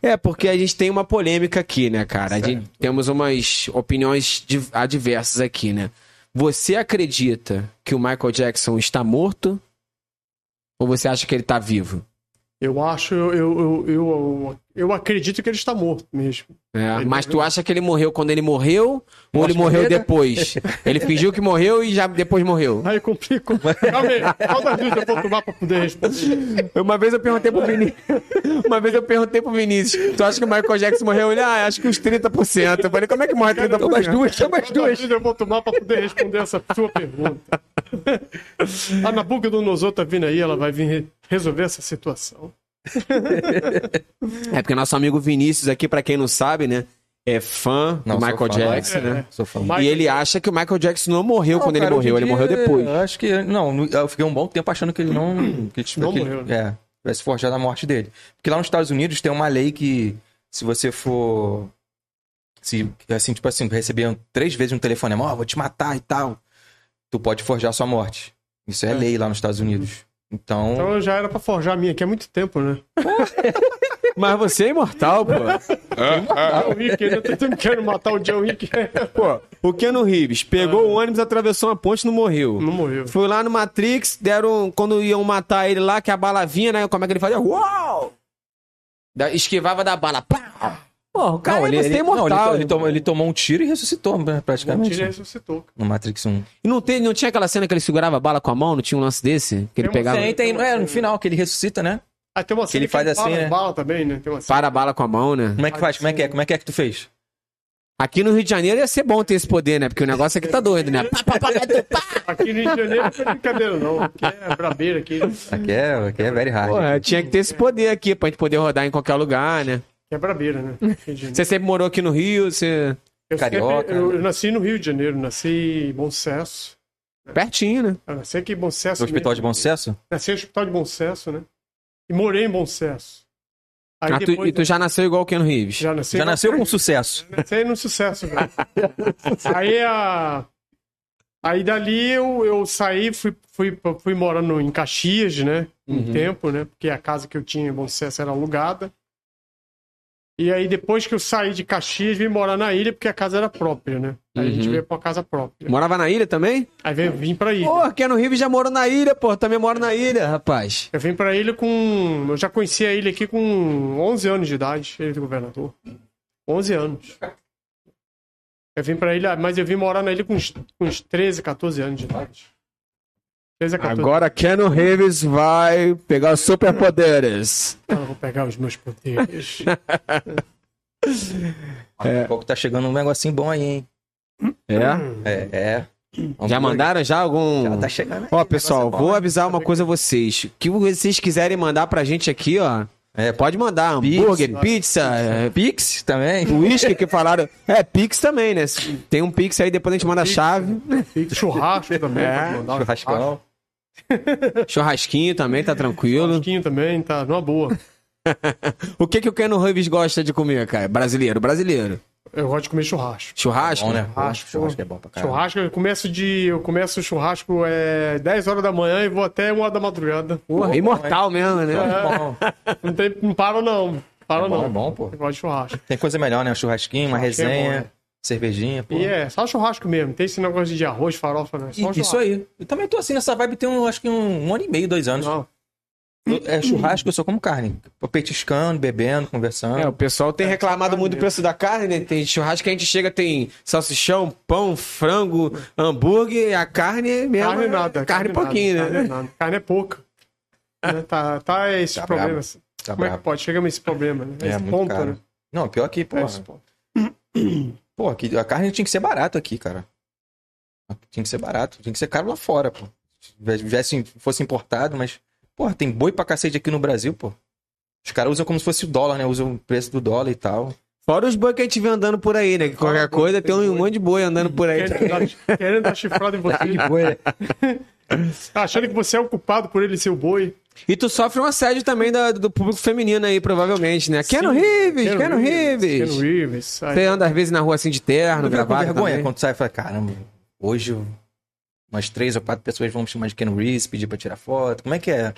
É, porque a gente tem uma polêmica aqui, né, cara? A gente- temos umas opiniões adversas aqui, né? Você acredita que o Michael Jackson está morto? Ou você acha que ele tá vivo? Eu acho, eu, eu, eu, eu, eu acredito que ele está morto mesmo. É, Ele mas tu morreu. acha que ele morreu quando ele morreu? Ou ele morreu morrida? depois? Ele fingiu que morreu e já depois morreu. Aí complicou. Calma aí, duas eu vou tomar pra poder responder? Uma vez eu perguntei pro Vinícius. Uma vez eu perguntei pro Vinícius: Tu acha que o Michael Jackson morreu? Ele, ah, acho que uns 30%. Eu falei, como é que morre 30%? Toma as duas, toma as duas. eu vou tomar pra poder responder essa sua pergunta? A Nabucodonosor tá vindo aí, ela vai vir re- resolver essa situação. É porque nosso amigo Vinícius aqui, pra quem não sabe, né? É fã Não, do Michael fã. Jackson, É, né? Sou fã. E ele acha que o Michael Jackson não morreu quando Não, ele cara, morreu, hoje ele morreu depois. eu Acho que. Não, eu fiquei um bom tempo achando que ele não. <clears throat> Que, tipo, Não que ele- morreu, né? É, tivesse forjado a morte dele. Porque lá nos Estados Unidos tem uma lei que, se você for. Se, assim, tipo assim, receber três vezes um telefonema, ó, vou te matar e tal, tu pode forjar sua morte. Isso é, É. lei lá nos Estados Unidos. Então. Então eu já era pra forjar a minha aqui há muito tempo, né? <laughs> Mas você é imortal, pô. Ah, o Rick, ainda tô tendo- querendo matar o John Wick. Pô, o Keanu Reeves pegou o ônibus, atravessou uma ponte e não morreu. Não morreu. Foi lá no Matrix, deram. Quando iam matar ele lá, que a bala vinha, né? Como é que ele fazia? Uau! Da- Esquivava da bala. Pá! Porra, o cara não, ele, você ele, é não, ele, imortal. ele tomou, ele tomou um tiro e ressuscitou, né, praticamente. Tira ressuscitou. No Matrix 1. E não, tem, não tinha aquela cena que ele segurava a bala com a mão? Não tinha um lance desse? Que ele Tem pegava. cena- Tem, tem, é, no final, que ele ressuscita, né? Ah, tem uma cena ele faz assim, para né? bala também, né? Tem uma cena. Para a bala com a mão, né? Como é que faz? Como é que é? Como é que é que tu fez? Aqui no Rio de Janeiro ia ser bom ter esse poder, né? Porque o negócio aqui tá doido, né? Pá, pá, pá, pá, pá. Aqui no Rio de Janeiro não é brincadeira, não. Aqui é brabeira aqui. Aqui é, aqui é very hard. Porra, tinha que ter esse poder aqui pra gente poder rodar em qualquer lugar, né? Aqui é brabeira, né? <laughs> Janeiro. Você sempre morou aqui no Rio, você. Eu, Carioca. sempre- eu, eu nasci no Rio de Janeiro, nasci em Bom Sucesso. Pertinho, né? Eu nasci aqui em Bom Sucesso. No Hospital de. Bom Sucesso? Nasci no Hospital de Bom Sucesso, né? E morei em Bom Sucesso. Aí Ah, tu- depois e tu já nasceu igual o Ken Reeves. já nasci Já nasceu com sucesso. Nasci no sucesso, velho. <laughs> aí a. Aí dali eu, eu saí, fui, fui, fui morando em Caxias, né? Um Uhum. tempo, né? Porque a casa que eu tinha em Bom Sucesso era alugada. E aí depois que eu saí de Caxias, vim morar na ilha, porque a casa era própria, né? Aí a gente Uhum. veio pra uma casa própria. Morava na ilha também? Aí vim, vim pra ilha. Pô, Ken Reeves já morou na ilha, pô. Também moro na ilha, rapaz. Eu vim pra ilha com. Eu já conheci a ilha aqui com 11 anos de idade, ele do governador. 11 anos. Eu vim pra ilha, mas eu vim morar na ilha com uns, com uns 13, 14 anos de idade. 13 a 14 Agora Ken Reeves vai pegar os superpoderes. Eu vou pegar os meus poderes. <laughs> Daqui a pouco tá chegando um negocinho bom aí, hein? É? É, é. Já mandaram já algum. Já tá chegando aí, Ó, o pessoal, é bom, vou né? avisar uma coisa a vocês. O que vocês quiserem mandar pra gente aqui, ó. É, Pode mandar hambúrguer, pizza, é, Pix também. uísque que falaram. É, Pix também, né? Tem um Pix aí, depois a gente manda a chave. E churrasco também. É, Churrascão. <laughs> Churrasquinho também, tá tranquilo. Churrasquinho também, tá numa boa. <laughs> O que que o Keno Reeves gosta de comer, cara? Brasileiro, brasileiro. Eu gosto de comer churrasco. Churrasco? Bom, né? Churrasco. Churrasco é bom pra caralho. Churrasco, eu começo de. Eu começo o churrasco é 10 horas da manhã e vou até 1 hora da madrugada. Porra, imortal mesmo, né? É bom. Não, tem, não paro, não. Para É bom, não. é bom, pô. Eu gosto de churrasco. Tem coisa melhor, né? Um churrasquinho, uma Churrasquinho é resenha, bom, né? Cervejinha, pô. E é, só churrasco mesmo. Tem esse negócio de arroz, farofa, né? Só E-. Isso aí. Eu também tô assim nessa vibe tem um, acho que um, um ano e meio, dois anos. Não. É churrasco, eu só como carne. Tô petiscando, bebendo, conversando. É, o pessoal tem reclamado carne muito do preço da carne, né? Tem churrasco que a gente chega, tem salsichão, pão, frango, hambúrguer, a carne mesmo. Carne é nada. Carne, pouquinho, nada, né? Carne, nada. Carne é pouca. <laughs> Né? Tá, tá esse Tá problema. brabo. Tá Como é que pode? Chegamos a esse problema, né? É, esse muito ponto, caro. né? Não, pior que, pô. É esse ponto. <clears throat> Pô, aqui, a carne tinha que ser barato aqui, cara. Tinha que ser barato. Tinha que ser caro lá fora, pô. Se tivesse, fosse importado, mas... Porra, tem boi pra cacete aqui no Brasil, pô. Os caras usam como se fosse o dólar, né? Usam o preço do dólar e tal. Fora os boi que a gente vê andando por aí, né? Que qualquer coisa tem tem um monte de boi andando por aí. Querendo dar, querendo dar chifrada em <laughs> você. boi. Achando que você é o culpado por ele ser o boi. E tu sofre um assédio também da- do público feminino aí, provavelmente, né? Keno Reeves, Keno Reeves. Keno Reeves. Você anda às vezes na rua assim de terno, gravado vergonha também. quando sai e fala, caramba, hoje umas três ou quatro pessoas vão me chamar de Ken Reeves, pedir pra tirar foto. Como é que é?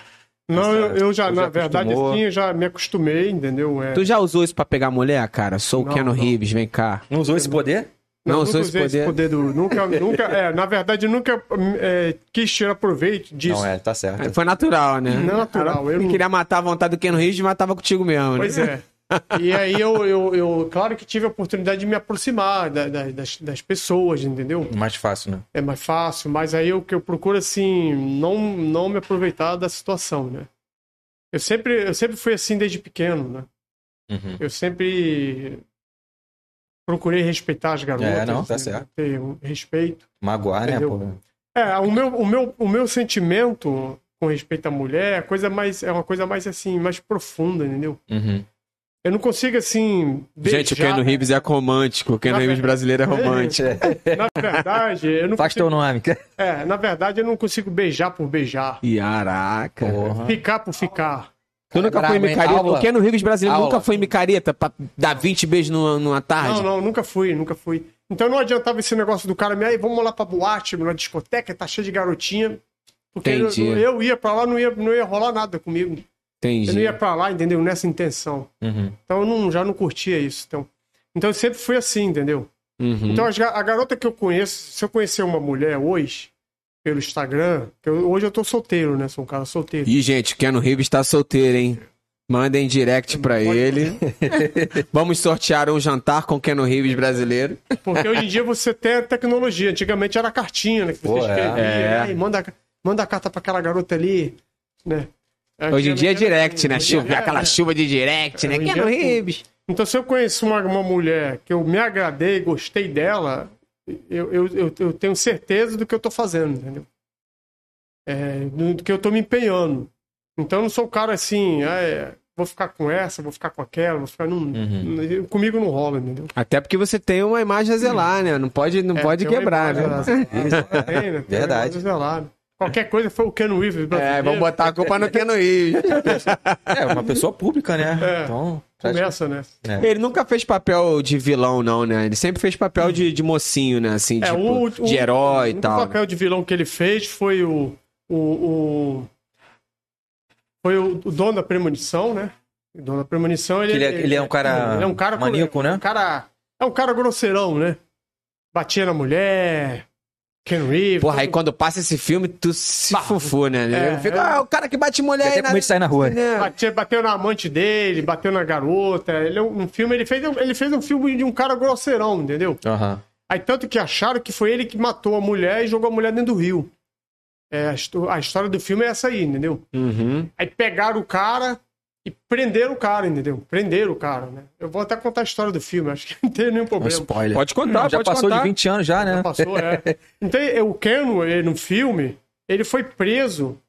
Não, eu, eu já, na já verdade, assim, eu já me acostumei, entendeu? É, Tu já usou isso pra pegar mulher, cara? Sou o não. Reeves, vem cá. Não usou esse poder? Não nunca usou esse poder? do. Nunca, <laughs> nunca, é, na verdade, nunca é, quis tirar proveito disso. Não, é, tá certo. Foi natural, né? Não é natural, eu não- queria matar a vontade do Keno Reeves e matava contigo mesmo, né? Pois é. E aí eu, eu, eu, claro que tive a oportunidade de me aproximar da- da- das, das pessoas, entendeu? Mais fácil, né? É mais fácil, mas aí o que eu procuro, assim, não, não me aproveitar da situação, né? Eu sempre, eu sempre fui assim desde pequeno, né? Uhum. Eu sempre procurei respeitar as garotas. É, não, tá né? certo. Ter um respeito. Magoar, né, Entendeu? pô? É, o meu, o meu, o meu sentimento com respeito à mulher é, coisa mais, é uma coisa mais assim, mais profunda, entendeu? Uhum. Eu não consigo assim. Gente, o beijar- Keno Reeves é romântico. O Keno Na Reeves brasileiro é romântico. <laughs> Na verdade, eu não Faz consigo, teu nome. é, na verdade, eu não consigo beijar por beijar. Caraca. Porra. Ficar por ficar. Tu nunca foi hein? micareta? O Keno Reeves brasileiro Aula. nunca foi micareta pra dar 20 beijos numa, numa tarde? Não, não, nunca fui, nunca fui. Então não adiantava esse negócio do cara me, aí vamos lá pra boate, na discoteca, tá cheio de garotinha. Porque eu, Entendi. eu ia pra lá, não ia, não ia rolar nada comigo. Eu não Entendi. ia pra lá, entendeu? Nessa intenção. Uhum. Então eu não, já não curtia isso. Então, então eu sempre fui assim, entendeu? Uhum. Então a garota que eu conheço, se eu conhecer uma mulher hoje, pelo Instagram, que eu- hoje eu tô solteiro, né? Sou um cara solteiro. Ih, gente, o Keno Reeves tá solteiro, hein? Mandem direct pra ele. <laughs> Vamos sortear um jantar com o Keno Reeves brasileiro. Porque hoje em dia você tem a tecnologia. Antigamente era cartinha, né? Que você Pô, é. escrevia, É. né? E manda, manda a carta pra aquela garota ali, né? Hoje em dia é Antigamente era direct, né? Chuva, é, aquela é. chuva de direct, né? Keno é. Reeves. Então, se eu conheço uma, uma mulher que eu me agradei, gostei dela, eu, eu, eu, eu tenho certeza do que eu tô fazendo, entendeu? É, do, do que eu tô me empenhando. Então, eu não sou o cara assim, ah, é, vou ficar com essa, vou ficar com aquela, vou ficar. Não, Uhum. Comigo não rola, entendeu? Até porque você tem uma imagem a zelar, né? Não pode, não É, pode quebrar, <laughs> né? Tem, né? Verdade. Qualquer coisa foi o Ken Reeves É, vamos botar a culpa no Keno Reeves. <laughs> É, uma pessoa pública, né? É. Então, Começa, né? é. Ele nunca fez papel de vilão, não, né? Ele sempre fez papel de, de mocinho, né? Assim, É, tipo, o- o- de herói e O tal. papel de vilão que ele fez foi o. o, o- foi o, o dono da premonição, né? O dono da premonição, ele, Ele é- ele é um cara ele é um cara maníaco, né? Um cara, é um cara grosseirão, né? Batia na mulher, Ken Reeves. Porra, aí quando passa esse filme, tu se Bah, fufu, né? é, Fica, é. ah, o cara que bate mulher até medo de sair na rua. né? Batia- bateu na amante dele, bateu na garota. Ele é um um filme, ele fez, um- ele fez um filme de um cara grosseirão, entendeu? Aham. Aí tanto que acharam que foi ele que matou a mulher e jogou a mulher dentro do rio. É, a, a história do filme é essa aí, entendeu? Uhum. Aí pegaram o cara E prenderam o cara, entendeu? Prenderam o cara, né? Eu vou até contar a história do filme, acho que não tem nenhum Um problema. spoiler. Pode contar, já pode passou contar. de 20 anos já, né? Já passou, é. <laughs> Então, é, o Ken, ele, no filme, ele foi preso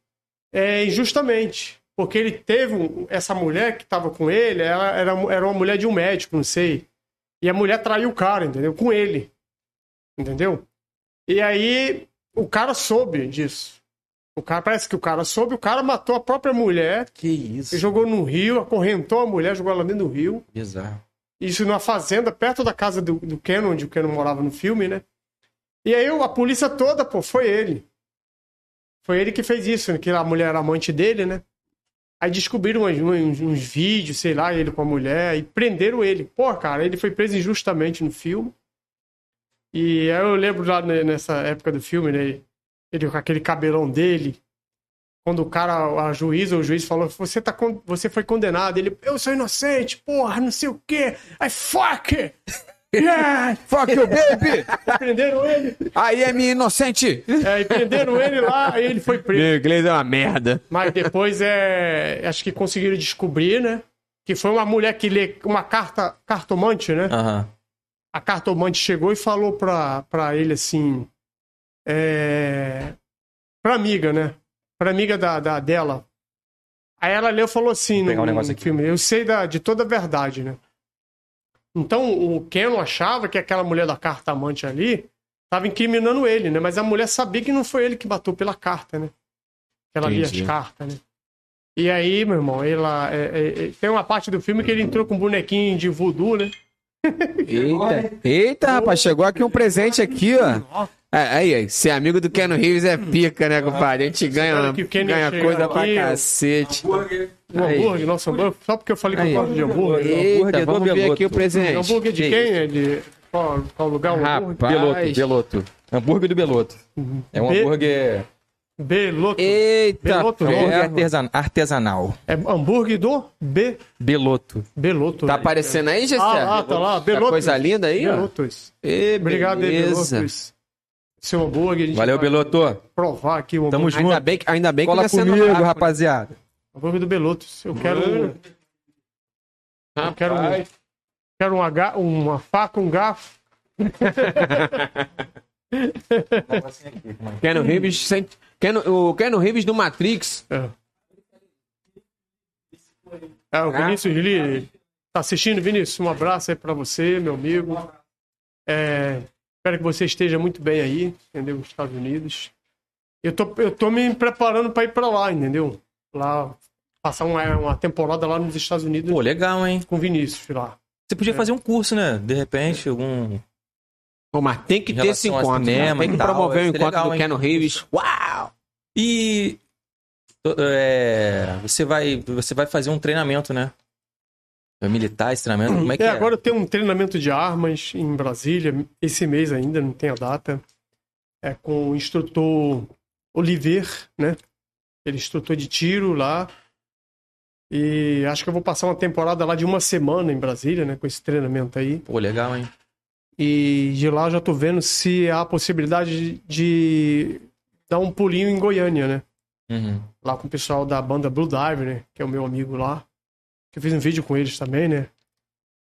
é, injustamente. Porque ele teve um- essa mulher que estava com ele, ela era, era uma mulher de um médico, não sei. E a mulher traiu o cara, entendeu? Com ele. Entendeu? E aí o cara soube disso. O cara parece que o cara soube, o cara matou a própria mulher, Que isso. jogou no rio, acorrentou a mulher, jogou ela dentro do rio. Bizarro. Isso numa fazenda perto da casa do, do Ken, onde o Ken morava no filme, né? E aí a polícia toda, pô, foi ele. Foi ele que fez isso, que a mulher era amante dele, né? Aí descobriram uns, uns- uns vídeos, sei lá, ele com a mulher, e prenderam ele. Pô, cara, ele foi preso injustamente no filme. E aí eu lembro lá ne- nessa época do filme, né? Ele com aquele cabelão dele. Quando o cara, a juíza ou o juiz falou, você, tá, con- você foi condenado. Ele, eu sou inocente, porra, não sei o quê. Aí, fuck! it! <laughs> Yeah! Fuck you, baby! <laughs> Prenderam ele. Aí é minha inocente! É, e prenderam ele lá, aí ele foi preso. Meu inglês é uma merda. Mas depois é. Acho que conseguiram descobrir, né? Que foi uma mulher que lê uma carta cartomante, né? A cartomante chegou e falou pra, pra ele assim. É. Pra amiga, né? Pra amiga da, da, dela. Aí ela leu e falou assim pegar no, um negócio aqui. filme: Eu sei da, de toda a verdade, né? Então o Ken achava que aquela mulher da carta amante ali tava incriminando ele, né? Mas a mulher sabia que não foi ele que matou pela carta, né? Que ela lia as cartas, né? E aí, meu irmão, ela, é, é, é, tem uma parte do filme que ele entrou com um bonequinho de voodoo, né? Eita, eita, rapaz, chegou aqui um presente aqui, ó. É, Aí, aí, ser amigo do Ken Reeves é pica, né, compadre? A gente ganha, ganha coisa pra aqui, ó. cacete. Um Aí. hambúrguer, nosso hambúrguer, só porque eu falei que Aí. eu gosto de hambúrguer. Eita, hambúrguer vamos ver Beloto. aqui o presente. Hambúrguer de Que quem? É de qual, qual lugar? o hambúrguer? Rapaz. Beloto, Beloto. Hambúrguer do Beloto. É um Be- hambúrguer, Beloto. Eita, Beloto, hambúrguer artesan- artesanal. É hambúrguer do B. Beloto. Beloto. Tá né? aparecendo aí, Gessé? Ah, lá, tá lá. Tá Beloto. coisa linda aí, ó. Belotos. Obrigado. Belotos. Seu hambúrguer. A gente Valeu, vai Beloto. provar aqui o Tamo junto. Ainda bem, que- ainda bem que Cola tá sendo comigo, rápido. rapaziada. Hambúrguer do Belotos. Eu quero. um- Eu quero, um, quero um aga- uma faca, um garfo. <laughs> Ken Reeves, sem... Ken, o Ken Reeves do Matrix. É. É, o Vinícius Lee tá assistindo, Vinícius? Um abraço aí pra você, meu amigo. É, espero que você esteja muito bem aí, entendeu? Nos Estados Unidos. Eu tô, eu tô me preparando pra ir pra lá, entendeu? Lá, passar uma, uma temporada lá nos Estados Unidos Pô, legal, hein? com o Vinícius lá. Você podia fazer um curso, né? De repente, algum. Pô, mas tem que ter esse encontro. né? Tem que promover o encontro legal, do hein? Ken Reeves. Uau! E. é, você, vai, você vai fazer um treinamento, né? Militar esse treinamento? Como é que É, é? agora eu tenho um treinamento de armas em Brasília, esse mês ainda, não tem a data. É com o instrutor Oliver, né? Ele é instrutor de tiro lá. E acho que eu vou passar uma temporada lá de uma semana em Brasília, né? Com esse treinamento aí. Pô, legal, hein? E de lá eu já tô vendo se há a possibilidade de- dar um pulinho em Goiânia, né? Uhum. Lá com o pessoal da banda Blue Dive, né? Que é o meu amigo lá. Que eu fiz um vídeo com eles também, né?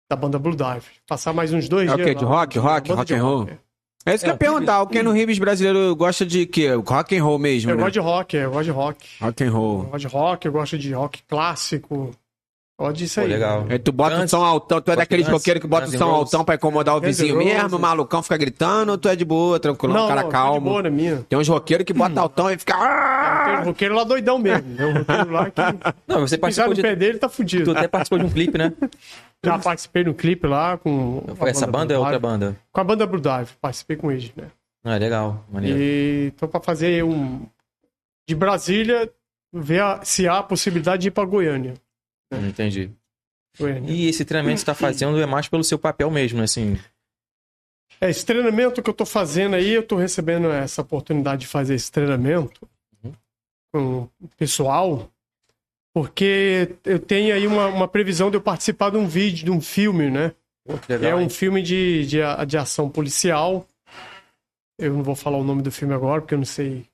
Da banda Blue Dive. Passar mais uns dois É o dias quê? De lá. rock? Rock? Rock and roll? é. É isso que eu ia perguntar. O Ken Reeves brasileiro gosta de quê? Rock and roll mesmo, Eu né? gosto de rock, é, eu gosto de rock. Rock and Eu roll. gosto de rock, eu gosto de rock clássico. Disso Pô, aí. legal. Aí tu bota o Guns- som altão, tu é daqueles de Guns- roqueiros que bota o Guns som altão pra incomodar o Guns vizinho Roses. mesmo, o malucão fica gritando, ou tu é de boa, tranquilo, um cara tô de calmo. boa na minha. Tem uns roqueiros que botam altão e fica. "Ah!" Tem um roqueiro lá doidão mesmo. Tem um roqueiro lá que <laughs> Não, você participou no de. pé dele tá Tu fudido. até participou de um clipe, né? <laughs> Já participei no clipe lá com. Foi essa banda ou Blue é outra banda? Com a banda Blue Dive, participei com eles, né? Ah, legal. Maneiro. E tô pra fazer um. De Brasília, ver a- se há a possibilidade de ir pra Goiânia. Hum, Entendi. E esse treinamento que você tá fazendo é mais pelo seu papel mesmo? Assim. É, esse treinamento que eu tô fazendo aí, eu tô recebendo essa oportunidade de fazer esse treinamento Uhum. com o pessoal, porque eu tenho aí uma, uma previsão de eu participar de um vídeo, de um filme, né? Pô, que é legal. um hein? filme de, de, de ação policial. Eu não vou falar o nome do filme agora, porque eu não sei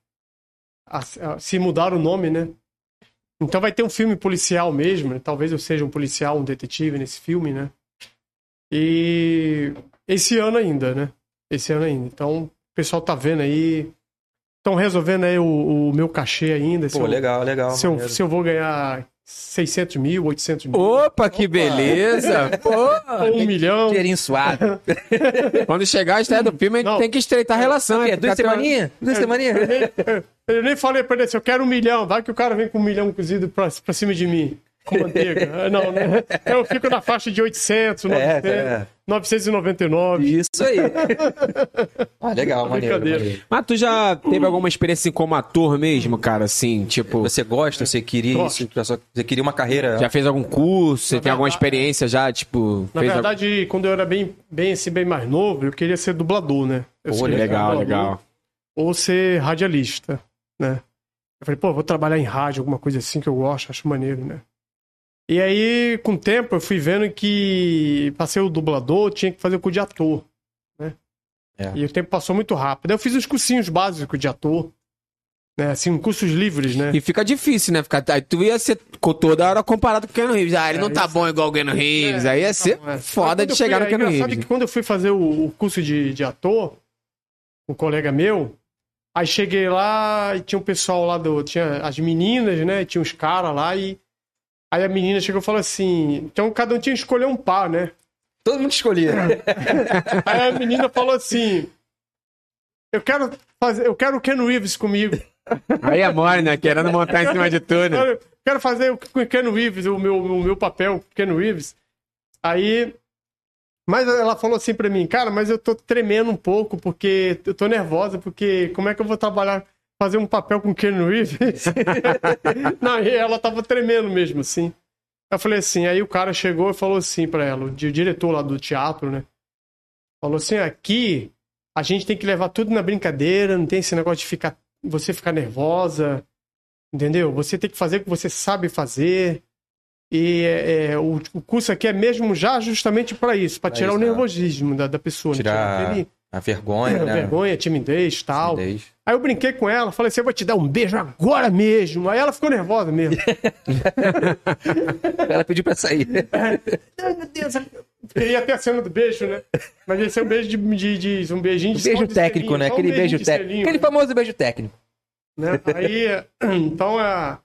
se mudar o nome, né? Então vai ter um filme policial mesmo, né? Talvez eu seja um policial, um detetive nesse filme, né? E esse ano ainda, né? Esse ano ainda. Então, o pessoal tá vendo aí. Estão resolvendo aí o, o meu cachê ainda. se Pô, eu- legal, legal. se eu, se eu vou ganhar 600 mil, 800 mil, Opa, que beleza! <laughs> Pô, ou um milhão. Dinheirinho suado. <laughs> quando chegar a estreia do filme, a gente Não. tem que estreitar a relação. É, hein? duas Ficar tendo- semaninhas? Duas semaninhas? Eu nem falei pra ele assim, eu quero um milhão. Vai que o cara vem com um milhão cozido pra, pra cima de mim. Com manteiga. Ah, <laughs> Não, né? Eu fico na faixa de 800, 900, é. 999. Isso aí. Ah, <laughs> legal, maneiro, Brincadeira. maneiro. Mas tu já teve alguma experiência assim, como ator mesmo, cara? Assim, tipo, Você gosta? Você queria Gosto. isso? Você queria uma carreira? já fez algum curso? Você Na tem alguma verdade- experiência já, tipo... Na fez verdade, quando eu era bem, bem, assim, bem mais novo, eu queria ser dublador, né? Eu Pô, Legal, dublador legal. Ou ser radialista, né? Eu falei, pô, vou trabalhar em rádio, alguma coisa assim que eu gosto, acho maneiro, né? E aí, com o tempo, eu fui vendo que pra ser o dublador, tinha que fazer o curso de ator, né? É. E o tempo passou muito rápido. Aí eu fiz os cursinhos básicos de ator, né? Assim, cursos livres, né? E fica difícil, né? Ficar, aí tu ia ser toda hora comparado com o Keanu Reeves. Ah, ele É, não tá isso- bom igual o Keanu Reeves. É, aí ia tá ser bom, é. foda de chegar no fui, é Keanu Reeves. que quando eu fui fazer o, o curso de, de ator, um colega meu, aí cheguei lá e tinha um pessoal lá do. Tinha as meninas, né? Tinha uns caras lá e. Aí a menina chegou e falou assim. Então cada um tinha que escolher um par, né? Todo mundo escolhia. <laughs> Aí a menina falou assim. Eu quero fazer. Eu quero o Ken Reeves comigo. Aí é mole, né? Querendo montar em cima de tudo. Eu quero fazer o- com o Ken Reeves, o meu, o meu papel, Ken Reeves. Aí. Mas ela falou assim pra mim, cara, mas eu tô tremendo um pouco, porque eu tô nervosa, porque como é que eu vou trabalhar, fazer um papel com o Ken Reeves? <laughs> Não, e ela tava tremendo mesmo, assim. Eu falei assim, aí o cara chegou e falou assim pra ela, o di- diretor lá do teatro, né? Falou assim, aqui a gente tem que levar tudo na brincadeira, não tem esse negócio de ficar, você ficar nervosa, Entendeu? Você tem que fazer o que você sabe fazer. E é, é, o, o curso aqui é mesmo já justamente para isso, para tirar isso, o né? nervosismo da, da pessoa. né? Tirar aquele- a vergonha, né? vergonha, timidez tal. Timidez. Aí eu brinquei com ela, falei assim: eu vou te dar um beijo agora mesmo. Aí ela ficou nervosa mesmo. <laughs> Ela pediu pra sair. Ai, meu Deus. Queria até a cena do beijo, né? Mas esse é um beijo de, de- de- um beijinho de beijo técnico, né? um Aquele beijinho beijo técnico. Aquele né? famoso beijo técnico. né? Aí, <clears throat> então, é...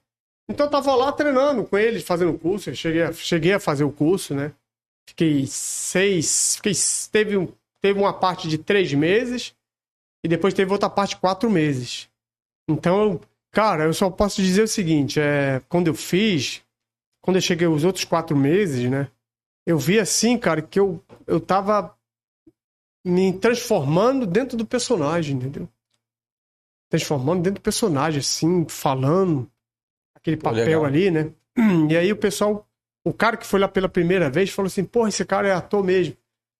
então eu tava lá treinando com eles, fazendo o curso. Eu cheguei a, cheguei a fazer o curso, né? Fiquei seis. Fiquei, teve, um, teve uma parte de três meses e depois teve outra parte de quatro meses. Então, cara, eu só posso dizer o seguinte: é, quando eu fiz, quando eu cheguei os outros quatro meses, né? Eu vi assim, cara, que eu, eu tava me transformando dentro do personagem, entendeu? transformando dentro do personagem, assim, falando aquele papel legal. ali, né? <clears throat> E aí o pessoal, o cara que foi lá pela primeira vez falou assim, porra, esse cara é ator mesmo.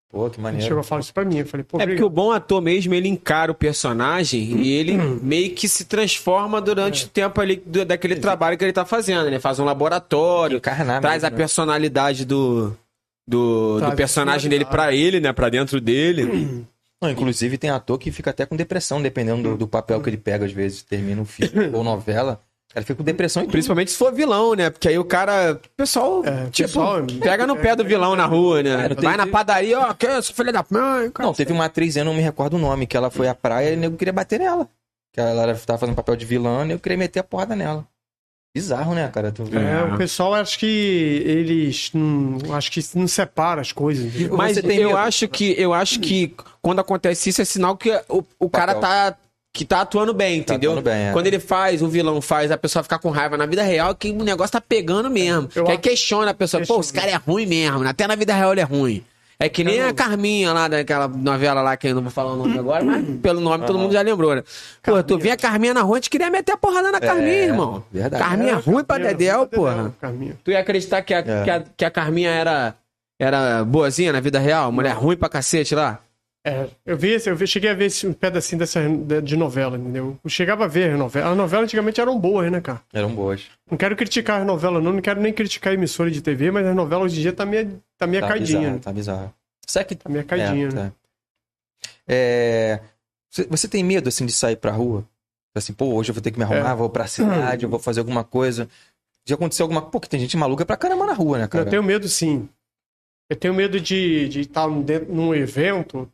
Pô, que Ele maneiro. chegou a falar isso pra mim, eu falei, pô, É porque o bom ator mesmo, ele encara o personagem e ele <clears throat> meio que se transforma durante É. o tempo ali do- daquele trabalho que ele tá fazendo, né? Faz um laboratório, Encarnar traz mesmo, a né? personalidade do, do, do personagem dele pra ele, né? Pra dentro dele. <clears throat> Não, inclusive tem ator que fica até com depressão, dependendo do, do papel que ele pega, às vezes, termina um filme <clears throat> ou novela. Cara fica com depressão e Principalmente se for vilão, né? Porque aí o cara. O pessoal, É, tipo, pessoal- pega no pé do vilão na rua, né? É, tem- Vai na padaria, ó, que isso, filha da mãe. cara. Não, teve uma atriz, eu não me recordo o nome, que ela foi à praia e o nego queria bater nela. Que ela tava fazendo papel de vilã e eu queria meter a porrada nela. Bizarro, né, cara? Tu... É, o pessoal acho que eles não, acho que não separa as coisas. entendeu? Mas eu medo? acho que eu acho que quando acontece isso é sinal que o, o cara tá que tá atuando bem, Tá entendeu? atuando bem, é. Quando ele faz, o vilão faz, a pessoa ficar com raiva na vida real, que o negócio tá pegando mesmo. Eu que aí questiona a pessoa, pô, esse cara é ruim mesmo, até na vida real ele é ruim. É que nem a Carminha lá daquela novela lá, que eu não vou falar o nome agora, mas pelo nome todo mundo já lembrou, né? Pô, tu via a Carminha na rua, a gente queria meter a porrada na Carminha, irmão. verdade. Carminha é ruim pra Carminha, Dedéu, pra porra. Dedéu, Carminha. Tu ia acreditar que a, É. que a, que a Carminha era, era boazinha na vida real? Mulher ruim pra cacete lá? É, eu vi, eu vi, cheguei a ver esse, um pedacinho dessa de- novela, entendeu? Eu chegava a ver a novela. As novelas antigamente eram boas, né, cara? Eram boas. Não quero criticar as novelas, não, não quero nem criticar a emissora de TV, mas as novelas hoje em dia tá meio, tá meio Tá caidinha. bizarro, né? tá bizarro. Sabe que... Tá meio caidinha, é, né? tá. É, Você você tem medo, assim, de sair pra rua? Assim, pô, hoje eu vou ter que me arrumar, É. vou pra cidade, eu vou fazer alguma coisa. Já aconteceu alguma Pô, que tem gente maluca pra caramba na rua, né, cara? Eu tenho medo, sim. Eu tenho medo de, de estar dentro, num evento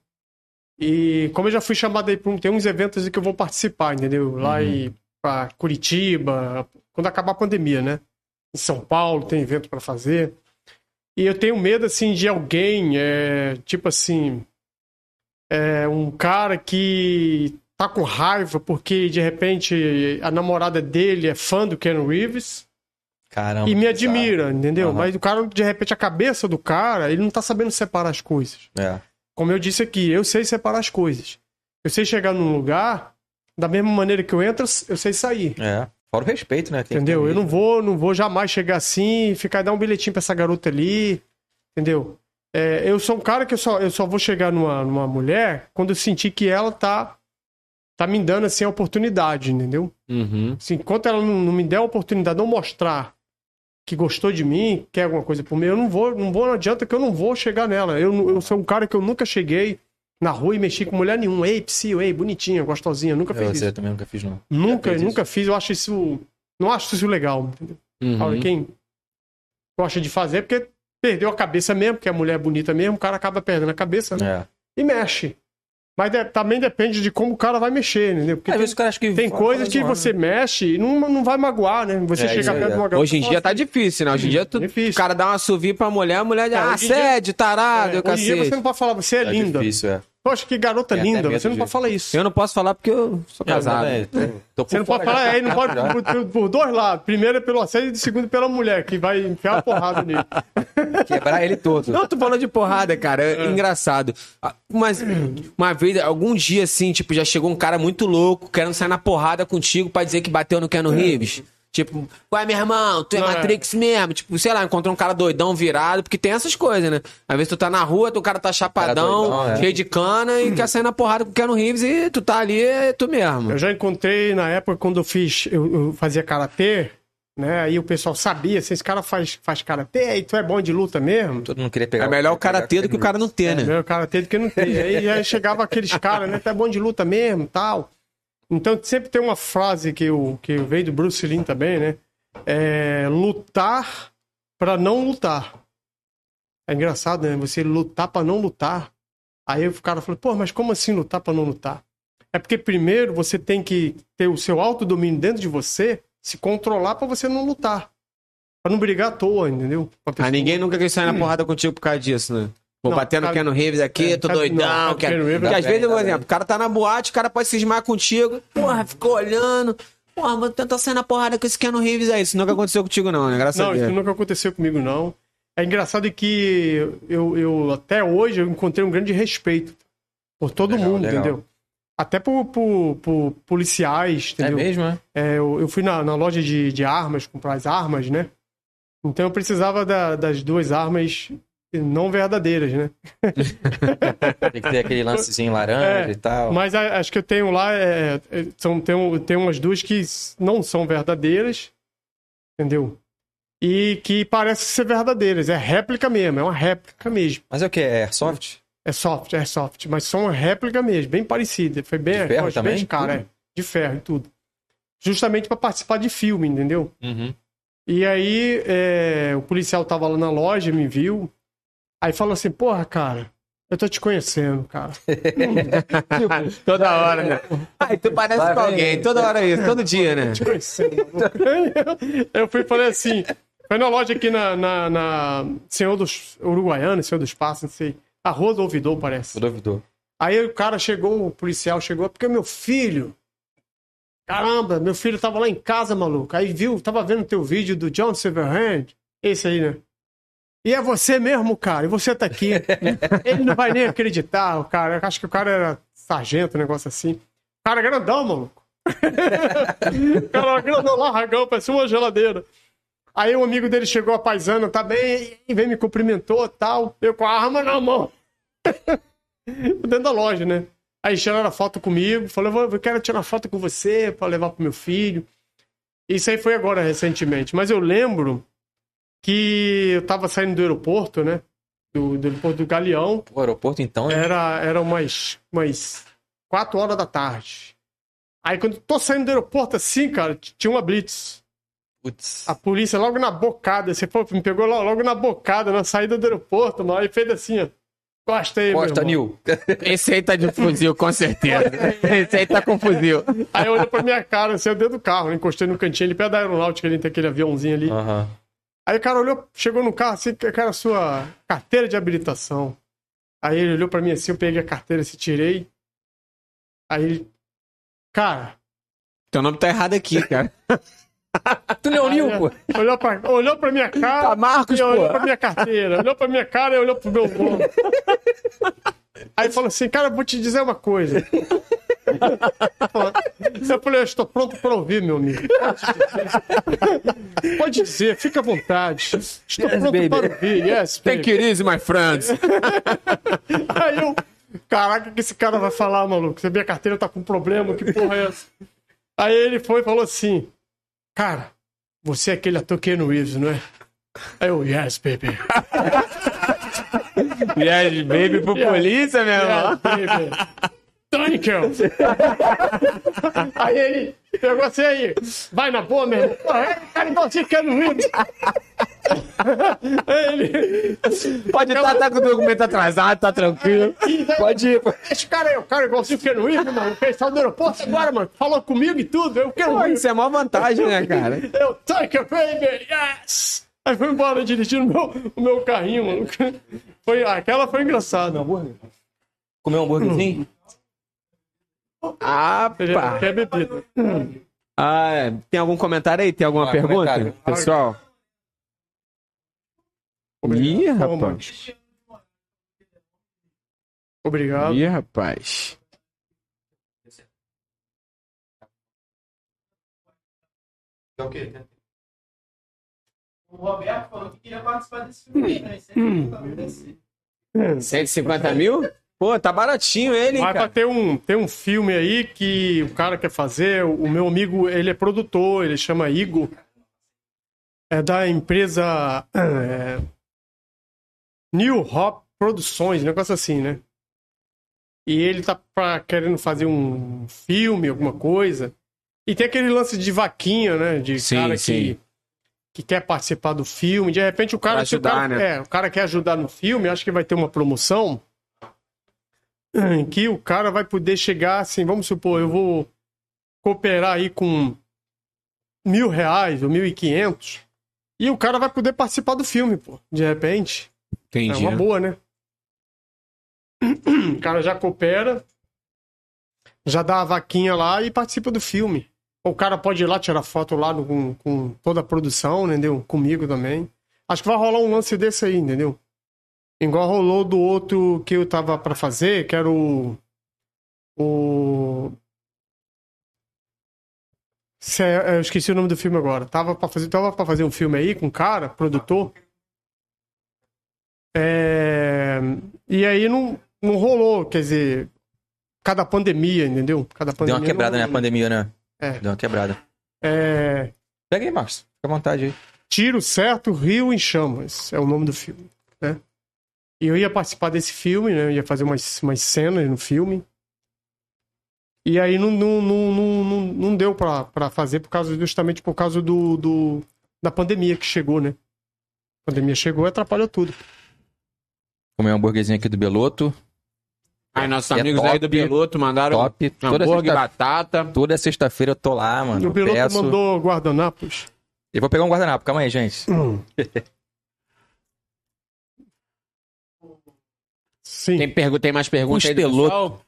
e como eu já fui chamado aí para um, tem uns eventos que eu vou participar, entendeu? Lá Uhum. em pra Curitiba, quando acabar a pandemia, né? Em São Paulo tem evento para fazer. E eu tenho medo, assim, de alguém, é, tipo assim, é, um cara que tá com raiva porque, de repente, a namorada dele é fã do Ken Reeves Caramba. e me admira, entendeu? Aham. Mas o cara, de repente, a cabeça do cara, ele não tá sabendo separar as coisas. É. Como eu disse aqui, eu sei separar as coisas. Eu sei chegar num lugar, da mesma maneira que eu entro, eu sei sair. É. Fora o respeito, né? Tem Entendeu? Eu não vou, não vou jamais chegar assim e ficar dar um bilhetinho pra essa garota ali. Entendeu? É, eu sou um cara que eu só, eu só vou chegar numa, numa mulher quando eu sentir que ela tá, tá me dando assim a oportunidade, entendeu? Uhum. Assim, enquanto ela não, não me der a oportunidade, não mostrar que gostou de mim, quer alguma coisa por mim, eu não vou, não vou, não adianta que eu não vou chegar nela. Eu, eu sou um cara que eu nunca cheguei na rua e mexi com mulher nenhuma. Ei, psi, ei, bonitinha, gostosinha, nunca Eu, fiz você isso. também nunca fiz, não. Nunca, fez isso? nunca fiz, eu acho isso. Não acho isso legal, entendeu? Uhum. Quem gosta de fazer, é porque perdeu a cabeça mesmo, porque a mulher é bonita mesmo, o cara acaba perdendo a cabeça, né? É. E mexe. Mas de- também depende de como o cara vai mexer, entendeu? Porque Às tem, vezes que. tem coisas que você mexe e não, não vai magoar, né? Você É, aí, perto é. de uma garota Hoje em dia tá difícil, né? Hoje em dia tu, Difícil. o cara dá uma assovio pra mulher, a mulher diz, É, ah, sede, tarado, É, eu hoje em dia cacete. você não pode falar, você é, É linda. difícil, é. Poxa, que garota até linda, medo você não de- pode falar isso. Eu não posso falar porque eu sou casado. Eu também, tô- Você não pode falar, já. é, não pode por, por- por dois lados. Primeiro é pelo assédio e segundo pela mulher, que vai enfiar a porrada nele. <laughs> Quebrar ele todo. Não, tu falou de porrada, cara. É engraçado. Ah, Mas uma vez, algum dia assim, tipo, já chegou um cara muito louco querendo sair na porrada contigo pra dizer que bateu no Keanu Reeves. Tipo, ué, meu irmão, tu é Não, é. Matrix mesmo. Tipo, sei lá, encontrou um cara doidão virado, porque tem essas coisas, né? Às vezes tu tá na rua, tu- o cara tá chapadão, doidão, é. cheio de cana e quer sair na porrada com o Keanu Reeves e tu tá ali, é tu mesmo. Eu já encontrei na época quando eu fiz, eu, eu fazia karatê, né? Aí o pessoal sabia, se esse cara faz, faz karatê, aí tu é bom de luta mesmo. Todo mundo queria pegar. É melhor o cara ter do que o cara não ter, né? Meu karatê do que não tem. Aí já chegava aqueles caras, né? Tu é bom de luta mesmo tal. Então sempre tem uma frase que, eu, que veio do Bruce Lee também, né? É lutar pra não lutar. É engraçado, né? Você lutar pra não lutar. Aí o cara falou, pô, mas como assim lutar pra não lutar? É porque primeiro você tem que ter o seu autodomínio dentro de você, se controlar pra você não lutar. Pra não brigar à toa, entendeu? Ah, ninguém nunca quis sair na porrada contigo por causa disso, né? Vou Não, bater no cara- Keanu Reeves aqui, é, tô cara- doidão. não, quero... Keanu Reeves Porque dá às vezes, por exemplo, o cara tá na boate, o cara pode cismar contigo. Porra, ficou olhando. Porra, vou tentar sair na porrada com esse Keanu Reeves aí. Isso nunca aconteceu contigo, não, né? Graças a Não, Deus. isso nunca aconteceu comigo, não. É engraçado que eu, eu até hoje eu encontrei um grande respeito por todo Legal, mundo, legal. entendeu? Até por, por- por policiais, É entendeu? mesmo, né? É, eu, eu fui na, na loja de, de armas, comprar as armas, né? Então eu precisava da- das duas armas não verdadeiras, né? <laughs> Tem que ter aquele lancezinho laranja É, e tal. Mas a- as que eu tenho lá é, é- são, tem, tem umas duas que não são verdadeiras, entendeu? E que parecem ser verdadeiras. É réplica mesmo, é uma réplica mesmo. Mas é o que? É Airsoft? É soft, é soft, mas são uma réplica mesmo, bem parecida. Foi bem, De ferro foi também? bem cara, é. De ferro e tudo. Justamente para participar de filme, entendeu? Uhum. E aí é, o policial tava lá na loja, me viu. Aí falou assim, porra, cara, eu tô te conhecendo, cara. <laughs> Toda hora, né? Ai, tu parece Vai, com alguém. Toda hora isso, todo dia, né? te conhecendo. eu fui e falei assim. Foi na loja aqui na, na, na Senhor dos Uruguaiana, Senhor dos Passos, não sei. A Rua do Ouvidor, parece. O duvidor. Aí o cara chegou, o policial chegou, porque meu filho. Caramba, meu filho tava lá em casa, maluco. Aí viu, tava vendo teu vídeo do John Silverhand. Esse aí, né? E é você mesmo, cara. E você tá aqui. <laughs> Ele não vai nem acreditar, o cara. Eu acho que o cara era sargento, um negócio assim. O cara é grandão, maluco. <laughs> o cara era grandão, largão, parecia uma geladeira. Aí um amigo dele chegou, a paisana, tá bem, e veio me cumprimentou tal. Eu com a arma na mão. <laughs> Dentro da loja, né? Aí tiraram a foto comigo, falou, eu, quero tirar foto com você pra levar pro meu filho. Isso aí foi agora, recentemente. Mas eu lembro que eu tava saindo do aeroporto, né? Do, do aeroporto do Galeão. O aeroporto, então? Era, era umas, umas 4 horas da tarde. Aí quando eu tô saindo do aeroporto assim, cara, tinha uma blitz. Putz. A polícia logo na bocada. Você pô, me pegou lo- logo na bocada, na saída do aeroporto, mano. Aí fez assim, ó. Costa aí, irmão. Nil. <laughs> Esse aí tá de fuzil, com certeza. <laughs> Esse aí tá com fuzil. Aí olhou pra minha cara, assim, eu dentro do carro, né? encostei no cantinho ali, perto da aeronáutica, ali tem aquele aviãozinho ali. Aham. Aí o cara olhou, chegou no carro assim, cara, a sua carteira de habilitação. Aí ele olhou pra mim assim, eu peguei a carteira, se tirei. Aí ele, cara, Teu nome tá errado aqui, cara. <laughs> Tu não é o Nil, pô. <laughs> olhou pra, olhou pra minha cara. Tá Marcos, e olhou pô. pra minha carteira. Olhou pra minha cara e olhou pro meu nome. <laughs> Aí falou assim, cara, eu vou te dizer uma coisa. Eu falei, eu estou pronto para ouvir, meu amigo. Pode dizer, Pode dizer fica à vontade. Estou Yes, pronto baby. para ouvir. Yes, baby. Take it easy, my friends. Aí eu, caraca, o que esse cara vai falar, maluco? Se a minha carteira tá com problema, que porra é essa? Aí ele foi e falou assim, cara, você é aquele ator Keanu Reeves, não é? Aí eu, yes, baby. Yes, baby pro polícia, meu irmão. Yes, you. <laughs> Aí ele pegou assim aí, vai na boa, meu irmão. Porra, é, cara, Reeves. <laughs> Aí ele... Pode estar tá com o documento atrasado, tá tranquilo. Pode ir. Esse cara aí, o cara igualzinho Keanu Reeves, mano. Fez sal do aeroporto agora, mano. Falou comigo e tudo. Eu quero Pô, isso é mó vantagem, né, cara? Eu, you, baby, yes! Aí foi embora dirigindo o meu, o meu carrinho, mano. Foi, aquela foi engraçada. Comer um hambúrguerzinho? Ah, pá. quer bebida. Ah, é. tem algum comentário aí? Tem alguma Ah, pergunta? comentário. Pessoal? Ih, rapaz. Obrigado. Ih, rapaz. É o quê? O Roberto falou que queria participar desse filme, né? Isso aí tá acontecendo. 150 mil? Pô, tá baratinho ele, pra cara. ter um, ter um filme aí que o cara quer fazer. O meu amigo, ele é produtor, ele chama Igor. É da empresa é, New Hop Produções, negócio assim, né? E ele tá pra, querendo fazer um filme, alguma coisa. E tem aquele lance de vaquinha, né? De Sim, cara sim. que, que quer participar do filme. De repente o cara, se o ajudar, cara- né? é, o cara quer ajudar no filme, acho que vai ter uma promoção que o cara vai poder chegar assim, vamos supor, eu vou cooperar aí com mil reais ou mil e quinhentos e o cara vai poder participar do filme, pô, de repente. É Entendi. uma boa, né? <clears throat> O cara já coopera, já dá a vaquinha lá e participa do filme. O cara pode ir lá tirar foto lá no- com, com toda a produção, entendeu? Comigo também. Acho que vai rolar um lance desse aí, entendeu? Igual rolou do outro que eu tava pra fazer, que era o. O. Eu esqueci o nome do filme agora. Tava pra fazer, tava pra fazer um filme aí com um cara, produtor. É, E aí não, não rolou, quer dizer, cada pandemia, entendeu? Cada Deu pandemia. uma quebrada, né? A pandemia, né? É. Deu uma quebrada. É, Pega aí, Marcos. Fica à vontade aí. Tiro Certo, Rio em Chamas, é o nome do filme? E eu ia participar desse filme, né? Eu ia fazer umas, umas cenas no filme. E aí não, não, não, não, não, deu pra, pra fazer por causa, justamente por causa do, do, da pandemia que chegou, né? A pandemia chegou e atrapalhou tudo. Comer um hambúrguerzinho aqui do Beloto. Aí, nossos É amigos top, aí do Piloto mandaram Top. Toda hambúrguer, sexta- batata. Toda sexta-feira eu tô lá, mano. o Eu piloto peço. mandou guardanapos. Eu vou pegar um guardanapo. Calma aí, gente. <laughs> Sim. Tem, pergu tem mais perguntas aí do pessoal?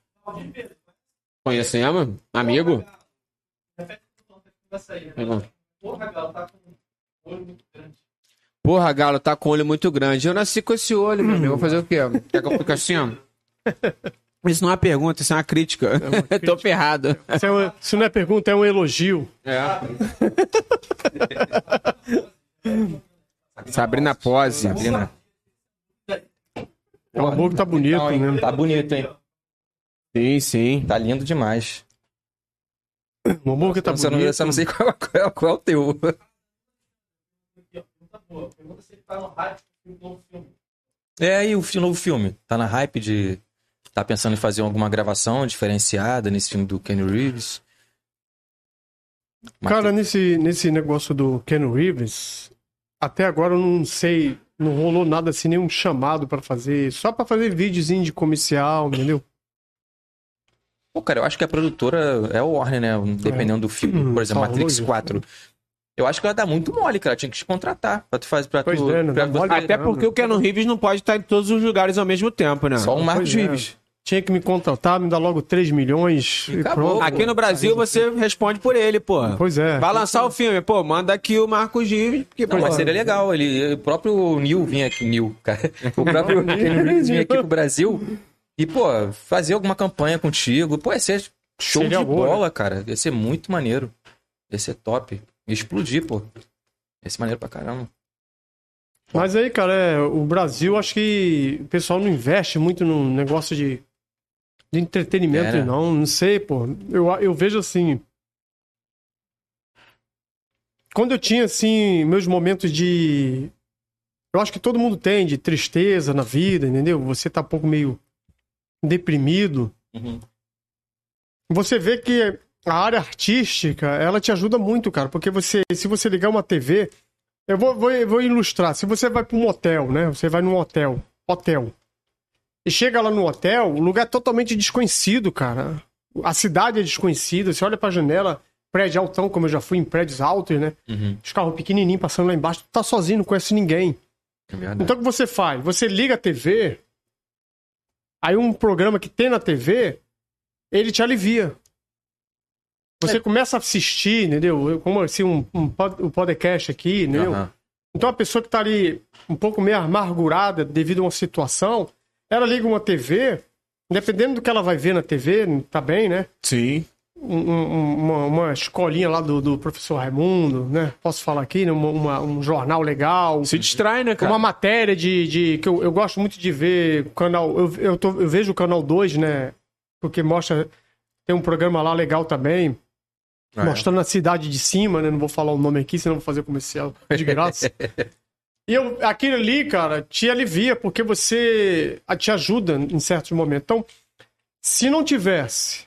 Conhecemos? Amigo? Porra, Galo, tá com um olho muito grande. Porra, Galo, tá com olho muito grande. Eu nasci com esse olho, meu amigo. Vou fazer o quê? Quer que eu fique assim, ó? Isso não é uma pergunta, isso é uma crítica. <laughs> Tô ferrado. Isso, é uma- isso não é pergunta, é um elogio. É. Sabrina Pose. Sabrina. O hambúrguer tá bonito, né? Tá bonito, hein? Sim, sim. Tá lindo demais. O hambúrguer tá só não, bonito. eu só não sei qual, qual, qual é o teu. Pergunta se ele tá no hype do novo filme. É, e o novo filme? Tá na hype de. Tá pensando em fazer alguma gravação diferenciada nesse filme do Kenny Reeves? Cara, nesse, nesse negócio do Ken Reeves, até agora eu não sei, não rolou nada assim, nenhum chamado pra fazer, só pra fazer videozinho de comercial, entendeu? Pô, cara, eu acho que a produtora é o Warner, né? Dependendo do filme. Hum, Por exemplo, falou Matrix isso. 4. Eu acho que ela dá muito mole, cara. Tinha que te contratar pra tu fazer pra Pois tu. é, não pra tu- mole. Até porque o Keanu Reeves não pode estar em todos os lugares ao mesmo tempo, né? Só um Marcos Pois é. Tinha que me contratar, me dar logo 3 milhões e, acabou. pronto. Aqui no Brasil você responde por ele, pô. Pois é. Vai lançar o filme, pô, manda aqui o Marcos Reeves. Porque, Não, pô, mas seria legal. Ele, o próprio Neil vinha aqui, Neil, cara. O próprio <laughs> Reeves vinha aqui pro Brasil e, pô, fazer alguma campanha contigo. Pô, ia ser show Seria de boa, bola, cara. Ia ser muito maneiro. Ia ser top. Ia explodir, pô. Ia ser maneiro pra caramba. Mas aí, cara, é, o Brasil, acho que o pessoal não investe muito no negócio de, de entretenimento, né? não. Não sei, pô. Eu, eu vejo assim. Quando eu tinha, assim, meus momentos de. Eu acho que todo mundo tem, de tristeza na vida, entendeu? Você tá um pouco meio deprimido. Uhum. Você vê que a área artística, ela te ajuda muito, cara, porque você, se você ligar uma TV, eu vou, vou, vou ilustrar. Se você vai para um hotel, né? Você vai num hotel, hotel. E chega lá no hotel, o lugar é totalmente desconhecido, cara. A cidade é desconhecida. Você olha pra janela, prédio altão, como eu já fui em prédios altos, né? Uhum. Os carros pequenininhos passando lá embaixo, tu tá sozinho, não conhece ninguém. É. Então o que você faz? Você liga a TV, aí um programa que tem na TV, ele te alivia. Você começa a assistir, entendeu? Como assim, um, um, um podcast aqui, entendeu? Aham. Então a pessoa que tá ali um pouco meio amargurada devido a uma situação, ela liga uma TV, dependendo do que ela vai ver na TV, tá bem, né? Sim. Um- um- uma, uma escolinha lá do, do professor Raimundo, né? Posso falar aqui, né? Uma- uma- um jornal legal. Se distrai, né, cara? Uma matéria de, de que eu, eu gosto muito de ver canal. Eu, eu, tô- eu vejo o canal 2, né? Porque mostra. Tem um programa lá legal também, Ah, é. mostrando a cidade de cima, né? Não vou falar o nome aqui, senão vou fazer comercial de graça. <laughs> e eu, aquilo ali, cara, te alivia, porque você te ajuda em certos momentos. Então, se não tivesse,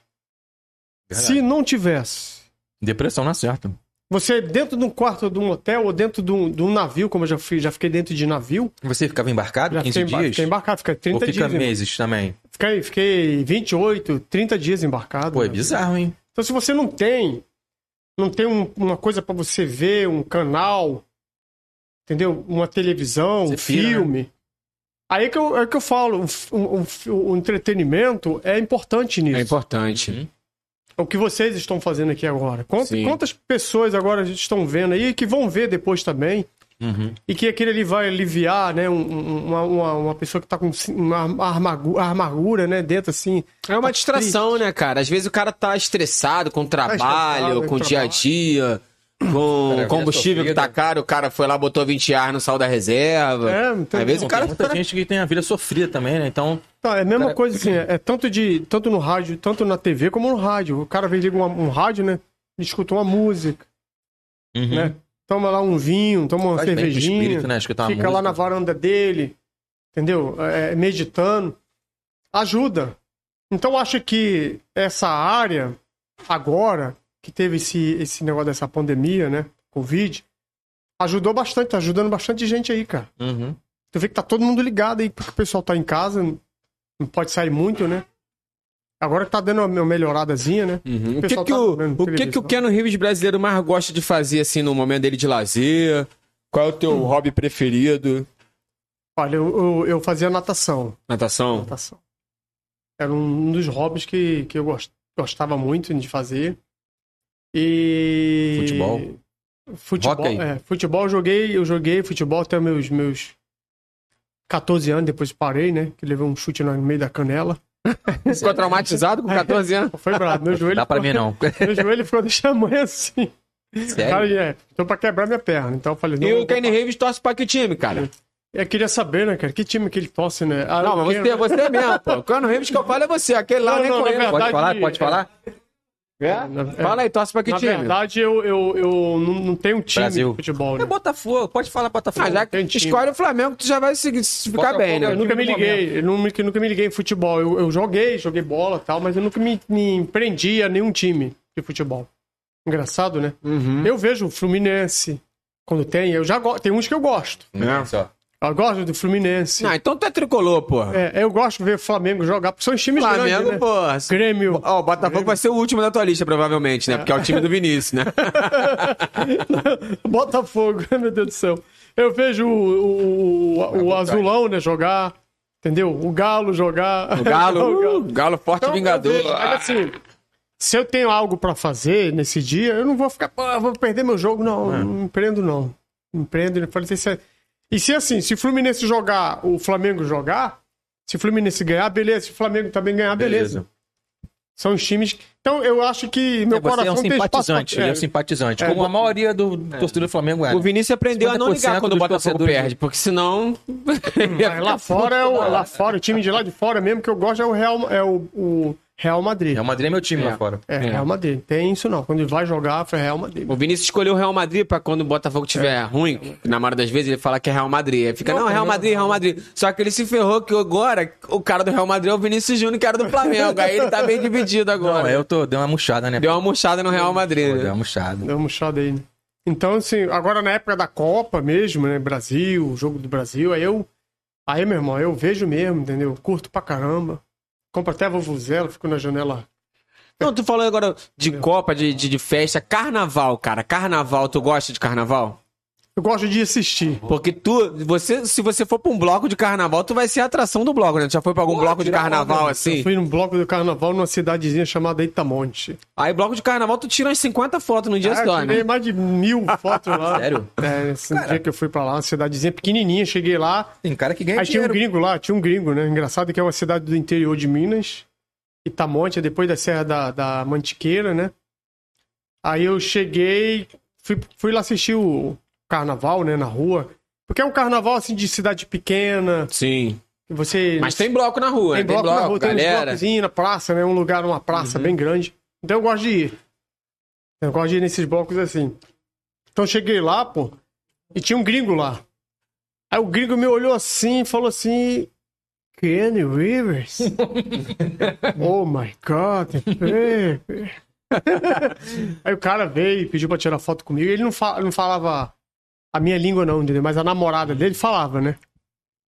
Verdade. se não tivesse, Depressão na certa. você dentro de um quarto de um hotel ou dentro de um, de um navio, como eu já, fui, já fiquei dentro de navio, Você ficava embarcado já 15 fiquei, embar- dias? fiquei embarcado, fiquei 30 Ou fica dias. meses também? Fiquei, fiquei 28, 30 dias embarcado. Pô, é né? bizarro, hein? Então, se você não tem, não tem um- uma coisa pra você ver, um canal, entendeu? Uma televisão, um Você pira, né? filme. Aí que eu, é que eu falo, o, entretenimento é importante nisso. É importante. Uhum. O que vocês estão fazendo aqui agora. Quantas, quantas pessoas agora estão vendo aí que vão ver depois também? Uhum. E que aquele ali vai aliviar, né? um- um- uma, uma, uma pessoa que tá com uma amargura, amargura né? Dentro assim. É uma Tá distração, né, cara? Às vezes o cara tá estressado com o trabalho, estressado, com o com dia a dia, com Cara, combustível que tá caro, o cara foi lá, botou 20 reais no sal da reserva. É, entendeu? Às vezes o Tem cara muita gente que tem a vida sofrida também, né? Então, Tá, é a mesma Cara- coisa assim, é, é tanto, de, tanto no rádio, tanto na TV como no rádio. O cara vem liga uma- um rádio, né? Escuta uma música, uhum. né? Toma lá um vinho, toma uma Faz cervejinha, espírito, né? Fica lá na varanda dele, entendeu? É, meditando. Ajuda. Então eu acho que essa área, agora, que teve esse, esse negócio dessa pandemia, né? Covid, ajudou bastante, tá ajudando bastante gente aí, cara. Uhum. Tu vê que tá todo mundo ligado aí, porque o pessoal tá em casa, não pode sair muito, né? Agora que tá dando uma melhoradazinha, né? Uhum. O, que, que, tá o, o que, que o Keanu Reeves brasileiro mais gosta de fazer, assim, no momento dele de lazer? Qual é o teu hobby preferido? Olha, eu, eu, eu fazia natação. Natação? Natação. Era um dos hobbies que, que eu gos- gostava muito de fazer. E. Futebol? Futebol, é, futebol eu joguei, eu joguei futebol até meus, meus 14 anos, depois parei, né? Que levei um chute no meio da canela. <laughs> Ficou traumatizado com 14 anos? Foi bravo, meu joelho. Dá pra ficou- mim, não. Meu joelho ficou deixando amanhã assim. Sério? Cara, é, tô pra quebrar minha perna. Então eu falei, não. E eu o Kenny Reeves torce pra que time, cara? Eu queria saber, né, cara? Que time que ele torce, né? Ah, Não, mas quero- você, você mesmo, pô. O Keanu Reeves que eu falo é você. Aquele lá Não, nem não, conheço. verdade- Pode falar? de- Pode falar? É? Na- Fala aí, torce pra que Na time? verdade, eu, eu, eu não, não tenho um time Brasil. de futebol, É né? Botafogo, pode falar Botafogo. Ah, já que escolhe o Flamengo, tu já vai seguir, se ficar Botafogo bem, né? é Eu nunca me liguei, eu nunca, nunca me liguei em futebol. Eu, eu joguei, joguei bola e tal, mas eu nunca me, me empreendi a nenhum time de futebol. Engraçado, né? Uhum. Eu vejo o Fluminense quando tem, eu já go... tem uns que eu gosto. Olha só. Eu gosto do Fluminense. Ah, então tu é tricolor, porra. É, eu gosto de ver o Flamengo jogar, porque são os times Flamengo, grandes, né? porra. Grêmio. Ó, o Botafogo vai ser o último da tua lista, provavelmente, né? Porque é o time do Vinícius, né? <laughs> Botafogo, <laughs> meu Deus do céu. Eu vejo o, o, o- Azulão, né, jogar. Entendeu? O Galo jogar. O Galo, <laughs> O Galo. uh, Galo forte Então, vingador. vejo, assim, se eu tenho algo pra fazer nesse dia, eu não vou ficar, pô, vou perder meu jogo. Não, É. não empreendo, não. Não Empreendo. eu falei, se- E se assim, se o Fluminense jogar, o Flamengo jogar, se o Fluminense ganhar, beleza. Se o Flamengo também ganhar, beleza. Beleza. São os times. Então eu acho que meu Você é coração um tem espaço. simpatizante, pra- ele é é, um simpatizante. É, como a maioria do torcedor do Flamengo é. O Vinícius aprendeu a não ligar 50% quando o Botafogo perde, porque senão. Mas lá fora é o, lá fora, o time de lá de fora mesmo que eu gosto é o Real, é o, o Real Madrid. Real Madrid é meu time É. lá fora. É, Real Madrid. Tem isso não. Quando ele vai jogar, foi Real Madrid. O Vinícius escolheu o Real Madrid pra quando o Botafogo tiver ruim, que na maioria das vezes ele fala que é Real Madrid. Aí fica, não, Real Madrid, Real Madrid. Só que ele se ferrou que agora o cara do Real Madrid é o Vinícius Júnior, que era do Flamengo. Aí ele tá bem dividido agora. Não, eu tô, dei uma murchada, né? Deu uma murchada no Real Madrid. Pô, né? Deu uma murchada. Deu uma murchada aí, né? Então, assim, agora na época da Copa mesmo, né? Brasil, jogo do Brasil, aí eu. Aí, meu irmão, eu vejo mesmo, entendeu? Curto pra caramba. Compro até vovuzela, fico na janela. Não, tu falou agora de Copa, de, de, de festa. Carnaval, cara. Carnaval, tu gosta de carnaval? Eu gosto de assistir. Porque tu, você, se você for pra um bloco de carnaval, tu vai ser a atração do bloco, né? Tu já foi pra algum bloco de carnaval Eu assim? fui num bloco do carnaval numa cidadezinha chamada Itamonte. Aí, bloco de carnaval, tu tira umas 50 fotos no dia Ah, só, tirei né? mais de mil fotos lá. <laughs> Sério? É, esse dia que eu fui pra lá, uma cidadezinha pequenininha, cheguei lá. Tem cara que ganha Aí tinha um dinheiro. gringo lá, tinha um gringo, né? Engraçado que é uma cidade do interior de Minas. Itamonte, é depois da Serra da, da Mantiqueira, né? Aí eu cheguei, fui, fui lá assistir o carnaval, né, na rua. Porque é um carnaval, assim, de cidade pequena. Sim. Você Mas tem bloco na rua, tem né? bloco, na rua, tem uns galera. na praça, né? Um lugar, uma praça bem grande. Então eu gosto de ir. Eu gosto de ir nesses blocos assim. Então eu cheguei lá, pô, e tinha um gringo lá. Aí o gringo me olhou assim e falou assim: Kenny Rivers? <laughs> oh my God, baby. <laughs> Aí o cara veio e pediu pra tirar foto comigo. Ele não, fa- não falava a minha língua, não, entendeu? Mas a namorada dele falava, né?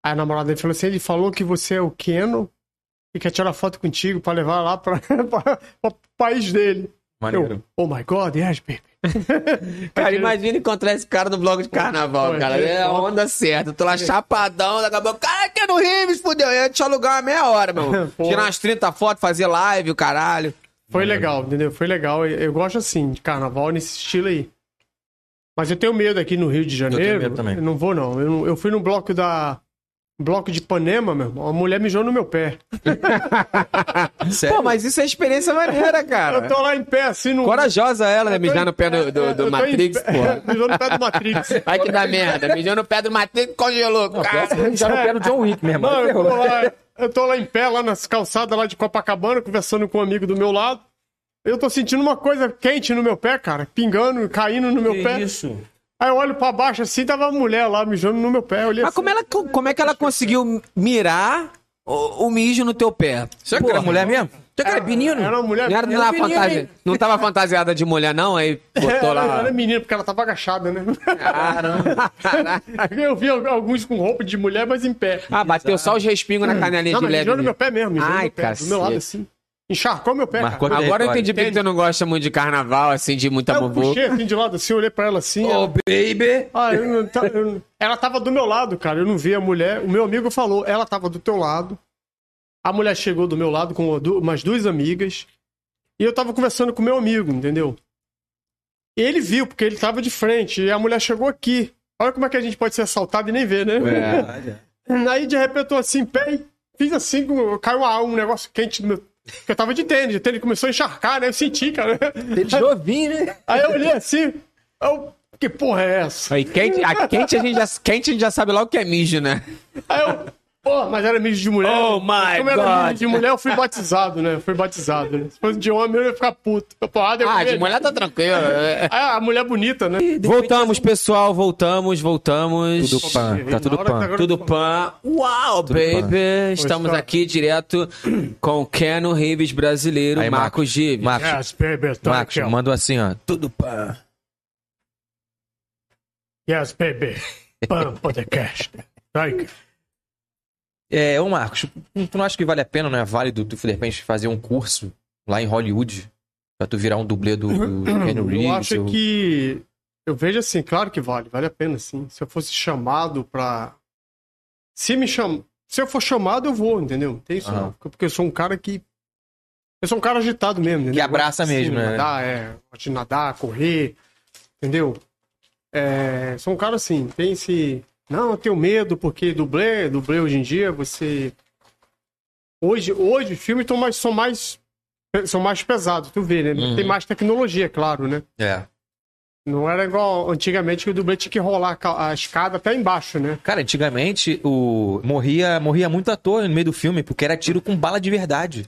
Aí a namorada dele falou assim: ele falou que você é o Keno e quer tirar foto contigo pra levar lá pra, <laughs> pra, pra país dele. Maneiro. Eu, oh my God, yes, baby. <laughs> Cara, imagina encontrar esse cara no bloco de carnaval, Pô, cara. É a onda certa. Tô lá chapadão, daqui a pouco, cara, que é no Rives, fudeu. Eu ia te alugar uma meia hora, meu. <laughs> Tirar umas 30 fotos, fazer live, o caralho. Foi legal, entendeu? Foi legal. Eu gosto assim, de carnaval nesse estilo aí. Mas eu tenho medo aqui no Rio de Janeiro. medo também. Eu não vou, não. Eu, não- eu fui no bloco da. Bloco de Ipanema, meu irmão. A mulher mijou no meu pé. <laughs> Sério? Pô, mas isso é experiência maneira, Eu cara. tô lá em pé, assim, no. Corajosa ela, né? Eu Mijar no pé do, do, Eu do Matrix, pé- porra. <laughs> Mijou no pé do Matrix. Ai que dá merda. Mijou no pé do Matrix, congelou. Cara. Já não quero John Wick mesmo. Não, eu tô, lá, eu tô lá em pé, lá nas calçadas lá de Copacabana, conversando com um amigo do meu lado. Eu tô sentindo uma coisa quente no meu pé, cara, pingando, caindo no meu pé. isso? Aí eu olho pra baixo assim, tava a mulher lá mijando no meu pé. Eu olhei Mas assim, como, ela, como é que ela conseguiu mirar o, o mijo no teu pé? Será que era mulher mesmo? Será que era menino? Era uma mulher. Não, era, não, era, era fantasia, não tava fantasiada de mulher, não? Aí botou era, lá. era menina, porque ela tava agachada, né? Caramba. <laughs> Eu vi alguns com roupa de mulher, mas em pé. Ah, bateu só os respingos na canelinha Não, de mas leve. mijou no meu pé mesmo, mijou no Ai, meu pé, do meu lado assim. Encharcou meu pé, Marcou cara. Agora eu entendi porque você não gosta muito de carnaval, assim, de muita Eu bobo. puxei assim de lado, assim, olhei pra ela assim. Ô, ela- baby! Ah, eu não eu não- ela tava do meu lado, cara. Eu não vi a mulher. O meu amigo falou, ela tava do teu lado. A mulher chegou do meu lado com umas duas amigas. E eu tava conversando com o meu amigo, entendeu? E ele viu, porque ele tava de frente. E a mulher chegou aqui. Olha como é que a gente pode ser assaltado e nem ver, né? É. <laughs> Aí, de repente, eu tô assim, pé fiz assim, caiu um negócio quente no meu. Porque eu tava de tênis, o tênis começou a encharcar, né? Eu senti, cara. Ele novinho, né? Aí eu olhei assim, eu. Que porra é essa? Aí, quente, a quente, a gente já, quente a gente já sabe logo que é mijo, né? Aí eu Pô, mas era mídia de mulher. Oh, my Como era God. mídia de mulher, eu fui batizado, né? Eu fui batizado. Né? <laughs> Se fosse de homem, eu ia ficar puto. Porrada, eu Ah, ia- de mulher tá tranquilo. é. <laughs> Ah, a mulher bonita, né? Voltamos, pessoal, voltamos, voltamos. Tudo pan, tá tudo pan. agora- Tudo pan. Uau, baby! Estamos Pois tá. aqui direto <clears throat> com o Keno Reeves brasileiro, Aí, Marcos Gives. Marcos, Yes, baby, tá Marcos, aqui, ó. mandou assim, ó. Tudo pan. Yes, baby. Pan podcast. Like. É, ô Marcos, tu não acha que vale a pena, não é válido tu, de repente, fazer um curso lá em Hollywood pra tu virar um dublê do, do Keanu Reeves? Eu acho ou- que. Eu vejo assim, claro que vale, vale a pena, sim. Se eu fosse chamado pra. Se me cham... Se eu for chamado, eu vou, entendeu? Tem isso Aham. não. Porque eu sou um cara que. Eu sou um cara agitado mesmo, entendeu? Que abraça mesmo, né? Nadar, é. Gosto de nadar, correr, entendeu? É, sou um cara assim, tem esse. Não, eu tenho medo, porque dublê, dublê hoje em dia, você. Hoje, hoje os filmes mais, são mais. São mais pesados, tu vê, né? Uhum. Tem mais tecnologia, claro, né? É. Não era igual antigamente que o dublê tinha que rolar a ca- a escada até embaixo, né? Cara, antigamente o morria, morria muito ator no meio do filme, porque era tiro com bala de verdade.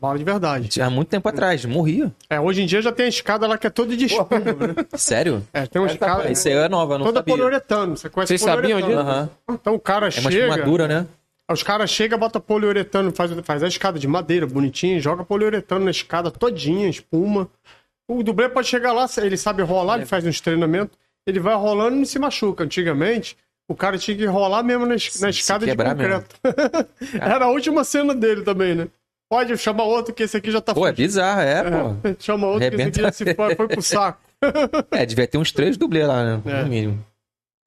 Bala de verdade. Há muito tempo atrás, morria. É, hoje em dia já tem a escada lá que é toda de espuma, né? Sério? É, tem uma escada. Isso aí é nova, não toda sabia. poliuretano. Você conhece Vocês sabiam poliuretano? Aham. Então o cara É uma chega. espumadura, né? Os caras chegam, bota poliuretano, faz, faz a escada de madeira bonitinha, joga poliuretano na escada todinha, espuma. O dublê pode chegar lá, ele sabe rolar, ele faz uns treinamentos, ele vai rolando e não se machuca. Antigamente, o cara tinha que rolar mesmo na, es- na Se escada de concreto. <laughs> Era a última cena dele também, né? Pode chamar outro que esse aqui já tá Pô, é bizarro, é, pô. É, <laughs> Chama outro que esse aqui já se foi, foi pro saco. <laughs> É, devia ter uns três dublês lá, né? É. No mínimo.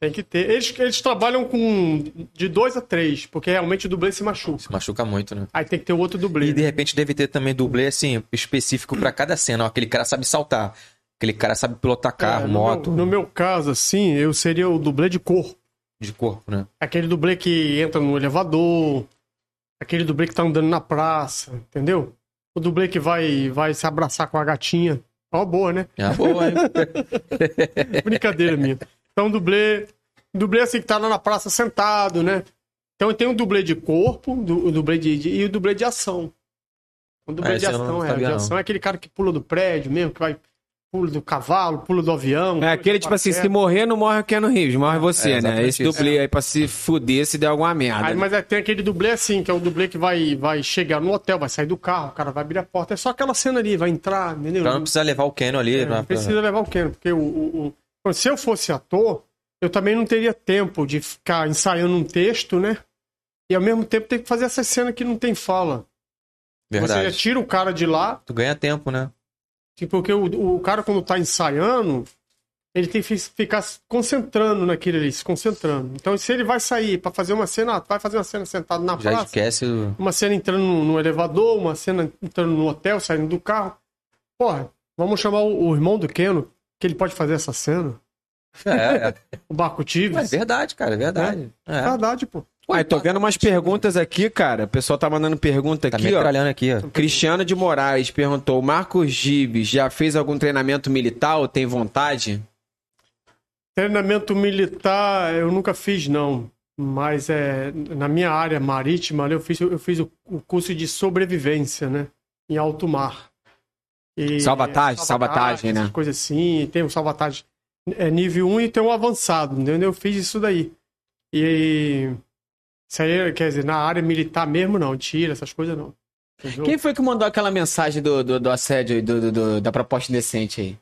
Tem que ter. Eles, eles trabalham com de dois a três, porque realmente o dublê se machuca. Se machuca muito, né? Aí tem que ter outro dublê. E de repente deve ter também dublê, assim, específico pra cada cena. Ó, aquele cara sabe saltar. Aquele cara sabe pilotar carro, É, no moto, Meu, no meu caso, assim, eu seria o dublê de cor. de corpo, né? Aquele dublê que entra no elevador. Aquele dublê que tá andando na praça, entendeu? O dublê que vai, vai se abraçar com a gatinha. Ó, boa, né? É uma boa, hein? <laughs> Brincadeira minha. Então, dublê. Dublê assim que tá lá na praça sentado, né? Então tem o dublê de corpo, du- o dublê de, de- e o dublê de ação. O dublê Ah, de eu não ação, é. sabia, De ação é aquele cara que pula do prédio mesmo, que vai. Pula do cavalo, pula do avião. É aquele, de tipo assim, se morrer, não morre o Keanu Reeves, morre você, É, né? Esse dublê aí pra se fuder se der alguma merda. Aí, mas é, tem aquele dublê assim, que é o dublê que vai, vai chegar no hotel, vai sair do carro, o cara vai abrir a porta. É só aquela cena ali, vai entrar, entendeu? Então não precisa levar o Keno ali. É, né? não precisa levar o Ken, porque o, o- o- se eu fosse ator, eu também não teria tempo de ficar ensaiando um texto, né? E ao mesmo tempo ter que fazer essa cena que não tem fala. Verdade. Você tira o cara de lá, Tu ganha tempo, né? porque o, o cara quando tá ensaiando, ele tem que fi- ficar se concentrando naquilo ali, se concentrando. Então se ele vai sair pra fazer uma cena, vai fazer uma cena sentado na Já praça, esquece o... uma cena entrando no, no elevador, uma cena entrando no hotel, saindo do carro. Porra, vamos chamar o, o irmão do Keno, que ele pode fazer essa cena. É, é. O Barco É verdade, cara, é verdade. É. Verdade, pô. Aí, tô vendo umas perguntas aqui, cara. O pessoal tá mandando pergunta Tá aqui, ó. aqui, ó. Cristiano de Moraes perguntou: Marcos Gives já fez algum treinamento militar ou tem vontade? Treinamento militar eu nunca fiz, não. Mas é, na minha área marítima, eu fiz, eu fiz o, o curso de sobrevivência, né? Em alto mar. E- Salvatagem, salvatagem, né? essas Coisas assim. Tem o salvatagem é nível 1 e tem um avançado, entendeu? Eu fiz isso daí. E isso aí, quer dizer, na área militar mesmo, não. Tira, essas coisas não. Entendeu? Quem foi que mandou aquela mensagem do, do, do assédio, do, do- da proposta indecente aí?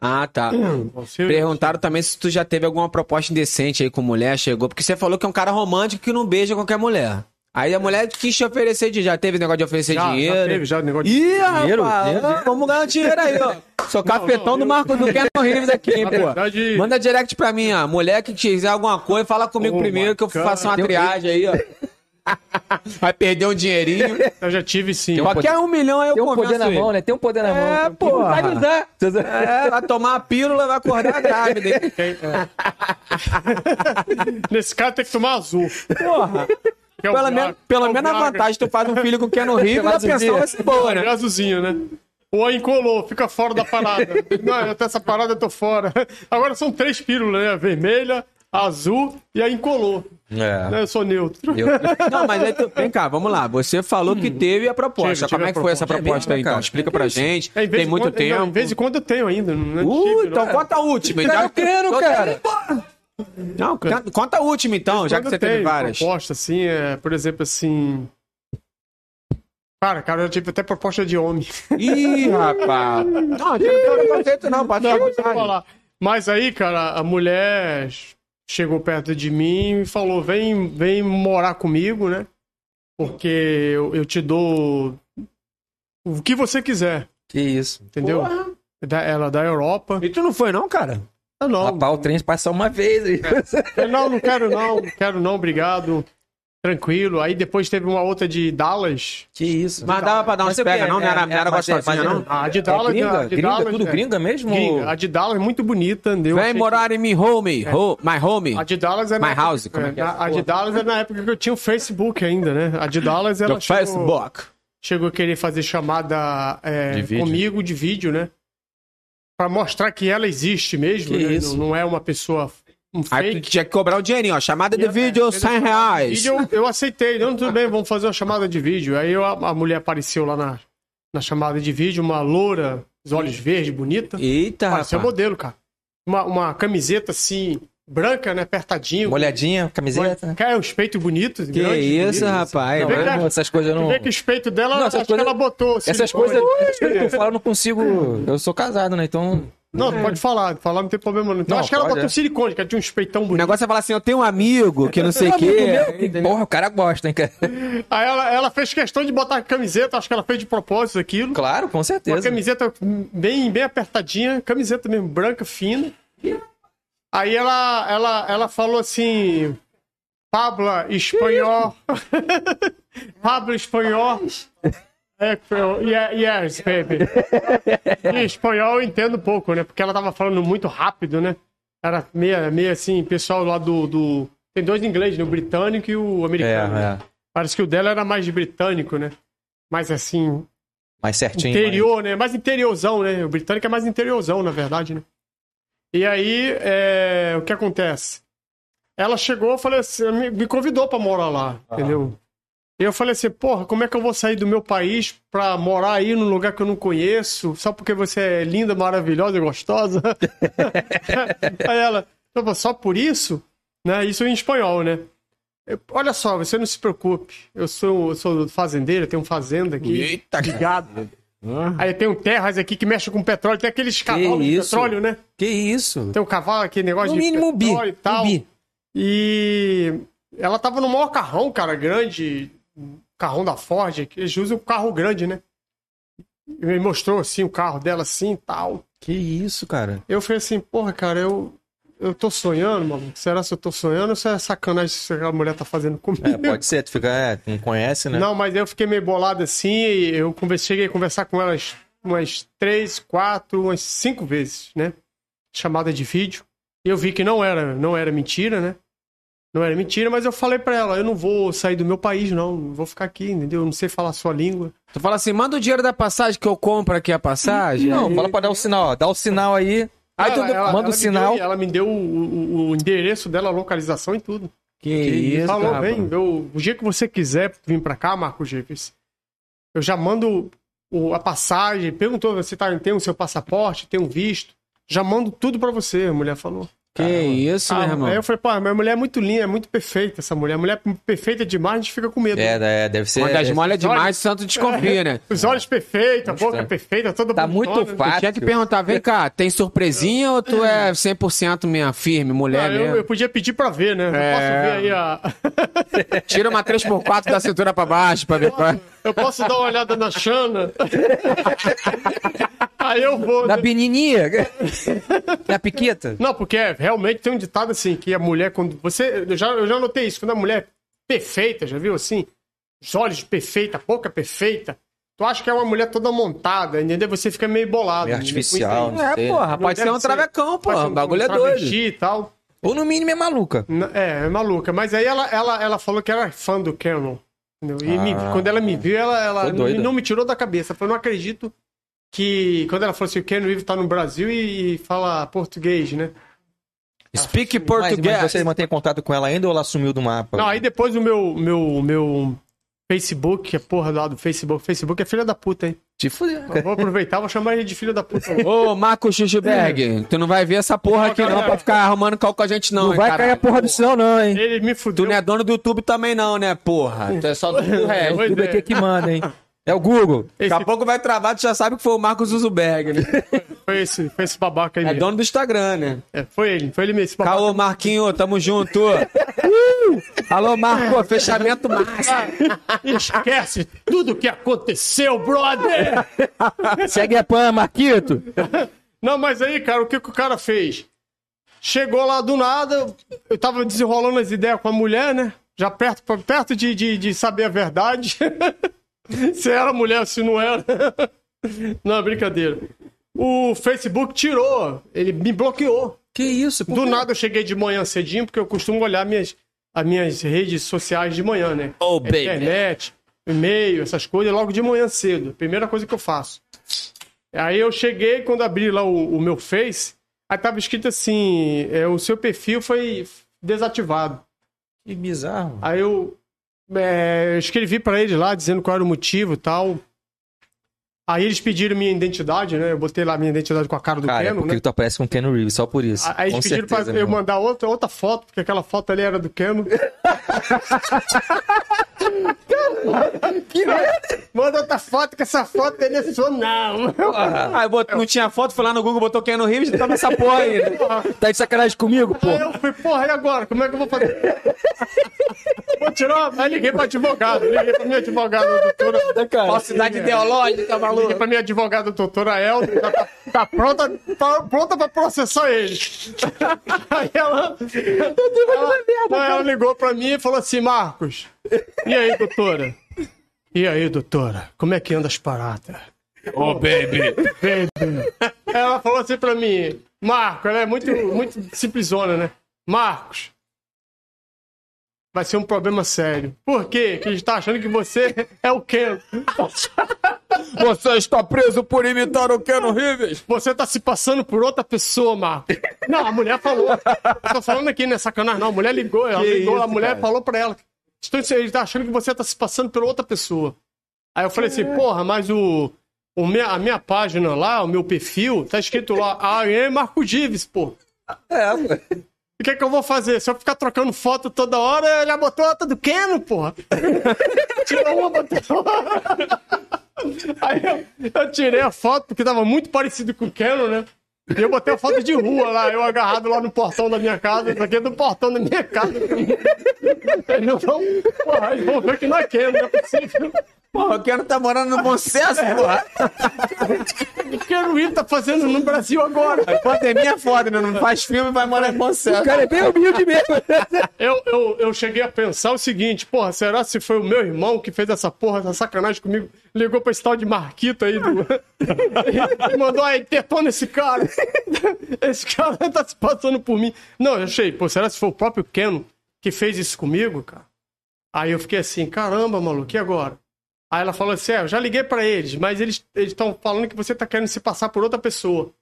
Ah, tá. Você- Perguntaram também se tu já teve alguma proposta indecente aí com mulher, chegou. Porque você falou que é um cara romântico que não beija qualquer mulher. Aí a mulher quis te oferecer, de- já teve negócio de oferecer já, dinheiro. já teve, já negócio de... Ih, Dinheiro? rapaz, Dinheiro? vamos ganhar um dinheiro aí, ó. Sou cafetão não, do eu- Marco do Keanu Reeves aqui, hein, pô. verdade- Manda direct pra mim, ó. Mulher que quiser alguma coisa, fala comigo Oh, primeiro que eu God. faço uma Tem um- triagem aí, ó. <laughs> Vai perder um dinheirinho. Eu já tive sim. Qualquer um milhão aí eu Tem um poder na ele. mão, né? Tem um poder na mão. É, pô. Vai usar. É, vai tomar a pílula, vai acordar grávida. é. <laughs> Nesse caso tem que tomar azul. Porra. Que é o Pelo, menos, pelo é menos a vantagem, tu faz um filho com o Keanu <laughs> Reeves, a Faz um pensão vai ser boa, né? É azulzinho, né? Ou incolou, fica fora da parada. <laughs> Não, até essa parada eu tô fora. Agora são três pílulas, né? A vermelha, azul e aí incolou. É. Né? Eu sou neutro. Eu- <laughs> Não, mas aí tu, vem cá, vamos lá. Você falou que teve a proposta. Tive, tive Como é a que foi essa proposta. É aí, então? Explica pra gente. É, em vez Tem de muito quando- tempo. Não, em vez em quando eu tenho ainda. Não é Uh, tive, então não. conta a última. Tá Já... querendo, Tô cara? Não, can- conta a última então, já que você eu teve várias. proposta, assim, é, por exemplo, assim... Cara, cara, eu tive até proposta de homem. Ih, rapaz. <laughs> Não, não tem preconceito não, pode Não, eu falar. Mas aí, cara, a mulher chegou perto de mim e falou: vem, vem morar comigo, né? Porque eu, eu te dou o que você quiser, Que isso. entendeu? Porra. Da, ela da Europa. E tu não foi não, cara? Ah, não, Rapaz, o trem passa uma vez aí. <laughs> Eu, não, não quero não, não quero não, obrigado. Tranquilo. Aí depois teve uma outra de Dallas. Que isso. Mas dava pra dar uns quê? pega, não? Não era, É, não era é, mas é- gostosinha, é- não? A de É Dallas, gringa? a de Gringa? Dallas, Tudo é. gringa mesmo? Gringa. A de Dallas é muito bonita, entendeu? Vem morar em me home, ho- my home. que- A de Dallas é My na house, época- como é que é essa A de? Dallas é na época que eu tinha o Facebook ainda, né? A de Dallas ela chegou, Facebook. chegou a querer fazer chamada é, De comigo de vídeo, né? Pra mostrar que ela existe mesmo, né? Não, não é uma pessoa um Aí fake. tu tinha que cobrar o dinheirinho, ó. Chamada de E, vídeo, é, 100 fez a chamada de reais. vídeo, eu, aceitei. Não, tudo bem, vamos fazer uma chamada de vídeo. Aí eu- a, mulher apareceu lá na, na chamada de vídeo, uma loura, os olhos verdes, bonita. Eita, Parecia rapaz. modelo, cara. Uma, uma camiseta assim, branca, né? Apertadinho. Molhadinha, camiseta. né? Cara, os peitos bonitos. Que grandes, isso, bonitos. rapaz. Não, não- essas coisas não. vê que os peitos dela, Não, essas coisas- que ela botou. Essas coisas, essas coisas que tu fala, eu não consigo. Eu sou casado, né? Então. Não, tu pode falar, falar não tem problema não. Então Não, acho que ela botou é. silicone, que tinha uns peitão O bonitos. negócio é falar assim, eu tenho um amigo que não sei o quê. que- Porra, o cara gosta, hein, cara? <laughs> Aí ela, ela fez questão de botar a camiseta, acho que ela fez de propósito aquilo. Claro, com Uma certeza. camiseta bem, bem apertadinha, camiseta mesmo, branca, fina. Aí ela, ela, ela falou assim: Pabla, espanhol. <laughs> Pablo, espanhol. É, yes, baby. E espanhol eu entendo pouco, né? Porque ela tava falando muito rápido, né? Era meio, meio assim, pessoal lá do, do. Tem dois ingleses, né? O britânico e o É, americano. né? é. Parece que o dela era mais britânico, né? Mais assim, Mais certinho. interior, né? Mais interiorzão, né? O britânico é mais interiorzão, na verdade, né? E aí, é, o que acontece? Ela chegou, falei assim, me, me convidou pra morar lá, entendeu? E eu falei assim, porra, como é que eu vou sair do meu país pra morar aí num lugar que eu não conheço, só porque você é linda, maravilhosa e gostosa? <laughs> <laughs> aí ela, "Pô, só por isso? Né? Isso em espanhol, né? Eu- Olha só, você não se preocupe. Eu sou, eu sou fazendeiro, tenho fazenda aqui. Eita, de gado. Aí tem um terras aqui que mexe com petróleo, tem aqueles cavalos de petróleo, né? Que isso? Tem o cavalo aqui, negócio No de mínimo, um bi. petróleo e tal. Um bi. E ela tava no maior carrão, cara, grande, um carrão da Ford, que eles usam um carro grande, né? E me mostrou assim o carro dela assim e tal. Que isso, cara? Eu falei assim, porra, cara, eu eu tô sonhando, mano. Será se eu tô sonhando ou se é sacanagem que a mulher tá fazendo comigo? É, pode ser, tu fica, é, tu não conhece, né? Não, mas eu fiquei meio bolado assim e eu conversei, cheguei a conversar com elas umas três, quatro, umas cinco vezes, né? Chamada de vídeo. E eu vi que não era, não era mentira, né? Não era mentira, mas eu falei pra ela, eu não vou sair do meu país, não. não Vou ficar aqui, entendeu? Eu não sei falar a sua língua. Tu fala assim, manda o dinheiro da passagem que eu compro aqui a passagem. Não, fala pra dar o sinal, ó. Dá o sinal aí. Aí tu Ela- ela- manda ela o sinal. deu- ela me deu o, o- endereço dela, a localização e tudo. Que isso, Falou, rapaz. vem, eu, o dia que você quiser vir pra cá, Marco Jefes, eu já mando o- a passagem, perguntou, você tá, tem o seu passaporte, tem um visto, já mando tudo pra você, a mulher falou. Que isso, Ah, meu irmão. Aí eu falei, pô, minha mulher é muito linda, é muito perfeita essa mulher. A mulher perfeita demais, a gente fica com medo. É, é, deve ser. Quando as é- molhas demais, o santo desconfia, né? <laughs> Os olhos perfeitos, a boca estranho. perfeita, toda Tá bonitona. muito fácil. Tinha que perguntar, vem cá, tem surpresinha ou tu é 100% minha firme, mulher Ah, eu, mesmo? eu podia pedir pra ver, né? Eu É. posso ver aí a... <laughs> Tira uma 3x4 da cintura pra baixo pra ver qual é. Eu posso dar uma olhada na Xana. <laughs> <laughs> aí eu vou. Da né? <laughs> da piqueta. Não, porque é, realmente tem um ditado assim, que a mulher, quando. Você. Eu já, eu já notei isso, quando a mulher é perfeita, já viu assim? Os olhos perfeita, a boca perfeita. Tu acha que é uma mulher toda montada, entendeu? Você fica meio bolado. Meio artificial, né? É, porra, Não pode deve ser um travecão, pô. O bagulho é doido. e tal. Ou no mínimo é maluca. É, é maluca. Mas aí ela, ela, ela falou que era fã do Canon. Entendeu? E me- Ah. quando ela me viu, ela, ela não, não me tirou da cabeça. Eu falei, não acredito que. Quando ela falou assim, o Canon Reeves tá no Brasil e, e fala português, né? Speak português. mas você mantém contato com ela ainda ou ela sumiu do mapa? Não, aí depois o meu, meu, meu Facebook, que é porra lá do Facebook. Facebook é filha da puta, hein? Te fudeu. Eu vou aproveitar, vou chamar ele de filha da puta. <laughs> Ô, Marcos Schuschberg, tu não vai ver essa porra aqui não pra ficar arrumando cal com a gente não, Não hein, vai caralho. cair a porra do céu, não, hein? Ele me Tu fudeu. não é dono do YouTube também não, né, porra? Tu é só do <laughs> resto. Pois Tudo é. aqui que manda, hein? <laughs> É o Google. Daqui a pouco vai travar, tu já sabe que foi o Marcos Zuzuberg, né? Foi esse, foi esse babaca aí. É mesmo. dono do Instagram, né? É, foi ele, foi ele mesmo. Esse babaca. Caô, Marquinho, tamo junto. Uh! Alô, Marco, fechamento máximo. Esquece tudo que aconteceu, brother! Segue a pan, Marquito. Não, mas aí, cara, o que, que o cara fez? Chegou lá do nada, eu tava desenrolando as ideias com a mulher, né? Já perto, perto de, de, de saber a verdade. <laughs> <laughs> se era mulher, se não era. <laughs> não, é brincadeira. O Facebook tirou, ele me bloqueou. Que isso? Do nada eu cheguei de manhã cedinho, porque eu costumo olhar minhas, as minhas redes sociais de manhã, né? Oh, baby. Internet, e-mail, essas coisas, logo de manhã cedo. Primeira coisa que eu faço. Aí eu cheguei, quando abri lá o, o meu Face, aí tava escrito assim: é, o seu perfil foi desativado. Que bizarro. Aí eu é, escrevi pra eles lá, dizendo qual era o motivo e tal. Aí eles pediram minha identidade, né? Eu botei lá minha identidade com a cara do Cara, é Keno, porque né? tu aparece com o Ken Reeves, só por isso. Aí com eles pediram certeza, pra eu mandar outra, outra foto, porque aquela foto ali era do Keno. <laughs> que Manda outra foto, que essa foto ele é sua, não. Aí bot- não tinha foto, foi lá no Google, botou quem no Rio e tava essa porra aí. né? <laughs> Tá de sacanagem comigo, pô? Aí eu fui, porra, e agora? Como é que eu vou fazer? vou tirar. Aí liguei pra advogado, liguei pra minha advogada, doutora. Falsidade ideológica, maluco. Liguei pra minha advogada, doutora já tá, tá pronta, tá pronta pra processar ele. Aí ela. Ela, ela ligou pra mim e falou assim: Marcos, e aí, doutora? E aí, doutora? Como é que anda as paradas? Ô, baby. Ela falou assim pra mim, Marco, ela é muito, muito simplesona, né? Marcos, vai ser um problema sério. Por quê? Que a gente tá achando que você é o Ken. Você está preso por imitar o Keanu Reeves. Você tá se passando por outra pessoa, Marco. Não, a mulher falou. Eu tô falando aqui, não é sacanagem, não. A mulher ligou, ela Que ligou, a isso, mulher cara? falou pra ela. Estou, ele tá achando que você tá se passando por outra pessoa. Aí eu falei assim, porra, mas o, o minha, a minha página lá, o meu perfil, tá escrito lá, ah, é Marco Dives, pô. É, pô. O que é que eu vou fazer? Se eu ficar trocando foto toda hora, já botou outra do Keno, porra. <laughs> Tirou uma, botou outra. Aí eu, eu tirei a foto, porque tava muito parecido com o Keno, né? E eu botei a foto de rua lá, eu agarrado lá no portão da minha casa. Isso aqui é do portão da minha casa. Eles não vão, porra, eles vão ver que não é Keno, não é possível. Porra, o Keanu tá morando no bom senso, porra. O Keno Reeves tá fazendo no Brasil agora. A pandemia é foda, né? Não faz filme, vai morar em bom senso. O cara é bem humilde mesmo. Eu, eu, eu cheguei a pensar o seguinte, porra, será se foi o meu irmão que fez essa porra, essa sacanagem comigo? Ligou pra esse tal de Marquito aí do... e <laughs> mandou aí, intertona esse cara. Esse cara tá se passando por mim. Não, eu achei, pô, será se foi o próprio Keno que fez isso comigo, cara? Aí eu fiquei assim, caramba, maluco, e agora? Aí ela falou assim, é, eu já liguei pra eles, mas eles estão falando que você tá querendo se passar por outra pessoa.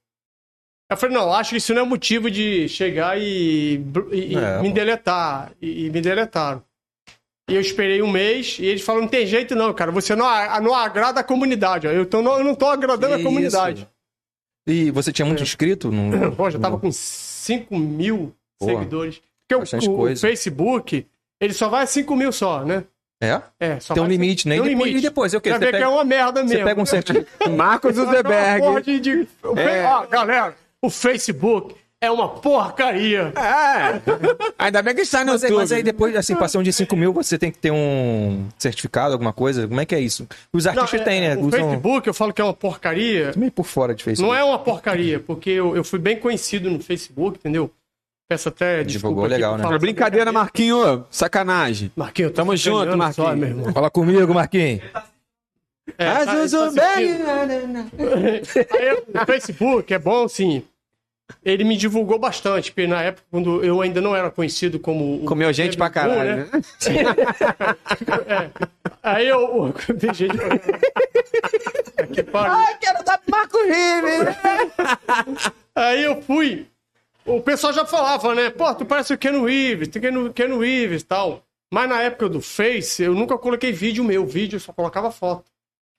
Eu falei, não, acho que isso não é motivo de chegar e, e- e É, me deletar. E, e me deletaram. E eu esperei um mês e eles falaram, não tem jeito não, cara, você não, não agrada a comunidade. ó. Eu, tô, não, eu não tô agradando Que a comunidade. isso? E você tinha muito inscrito? No... <clears throat> Pô, já tava com 5 mil seguidores. Porque o, o. Facebook, ele só vai a 5 mil só, né? É? É, só Tem um limite, né? Tem um e, depois, limite. e depois, é o quê? Pra Você ver pega, que é uma merda mesmo. você pega um certificado. <laughs> Marcos É Zuckerberg. de, Fe- Ó, galera, o Facebook é uma porcaria. É. Ainda bem que está no Mas, aí- YouTube. mas aí depois, assim, passando de 5 mil, você tem que ter um certificado, alguma coisa? Como é que é isso? Os Não, artistas é, têm, né? O Usam Facebook, eu falo que é uma porcaria. meio por fora de Facebook. Não é uma porcaria, porque eu, eu fui bem conhecido no Facebook, entendeu? Peço até desculpa. Divulgou aqui legal, né? É brincadeira, Marquinho. Sacanagem. Tô Tamo junto, sacaneando só, Marquinhos. meu irmão. Fala comigo, Marquinhos. É, tá- tá assistindo. <laughs> Aí, o Facebook é bom, sim. Ele me divulgou bastante, porque na época, quando eu ainda não era conhecido como. Comeu gente pra caralho, né? né? Aí eu. Tem gente pra que pariu. Quero dar pro Marco Rives. Aí eu fui. o pessoal já falava, né? Pô, tu parece o Ken Reeves, tem Ken, Ken Reeves e tal. Mas na época do Face, eu nunca coloquei vídeo meu, vídeo eu só colocava foto.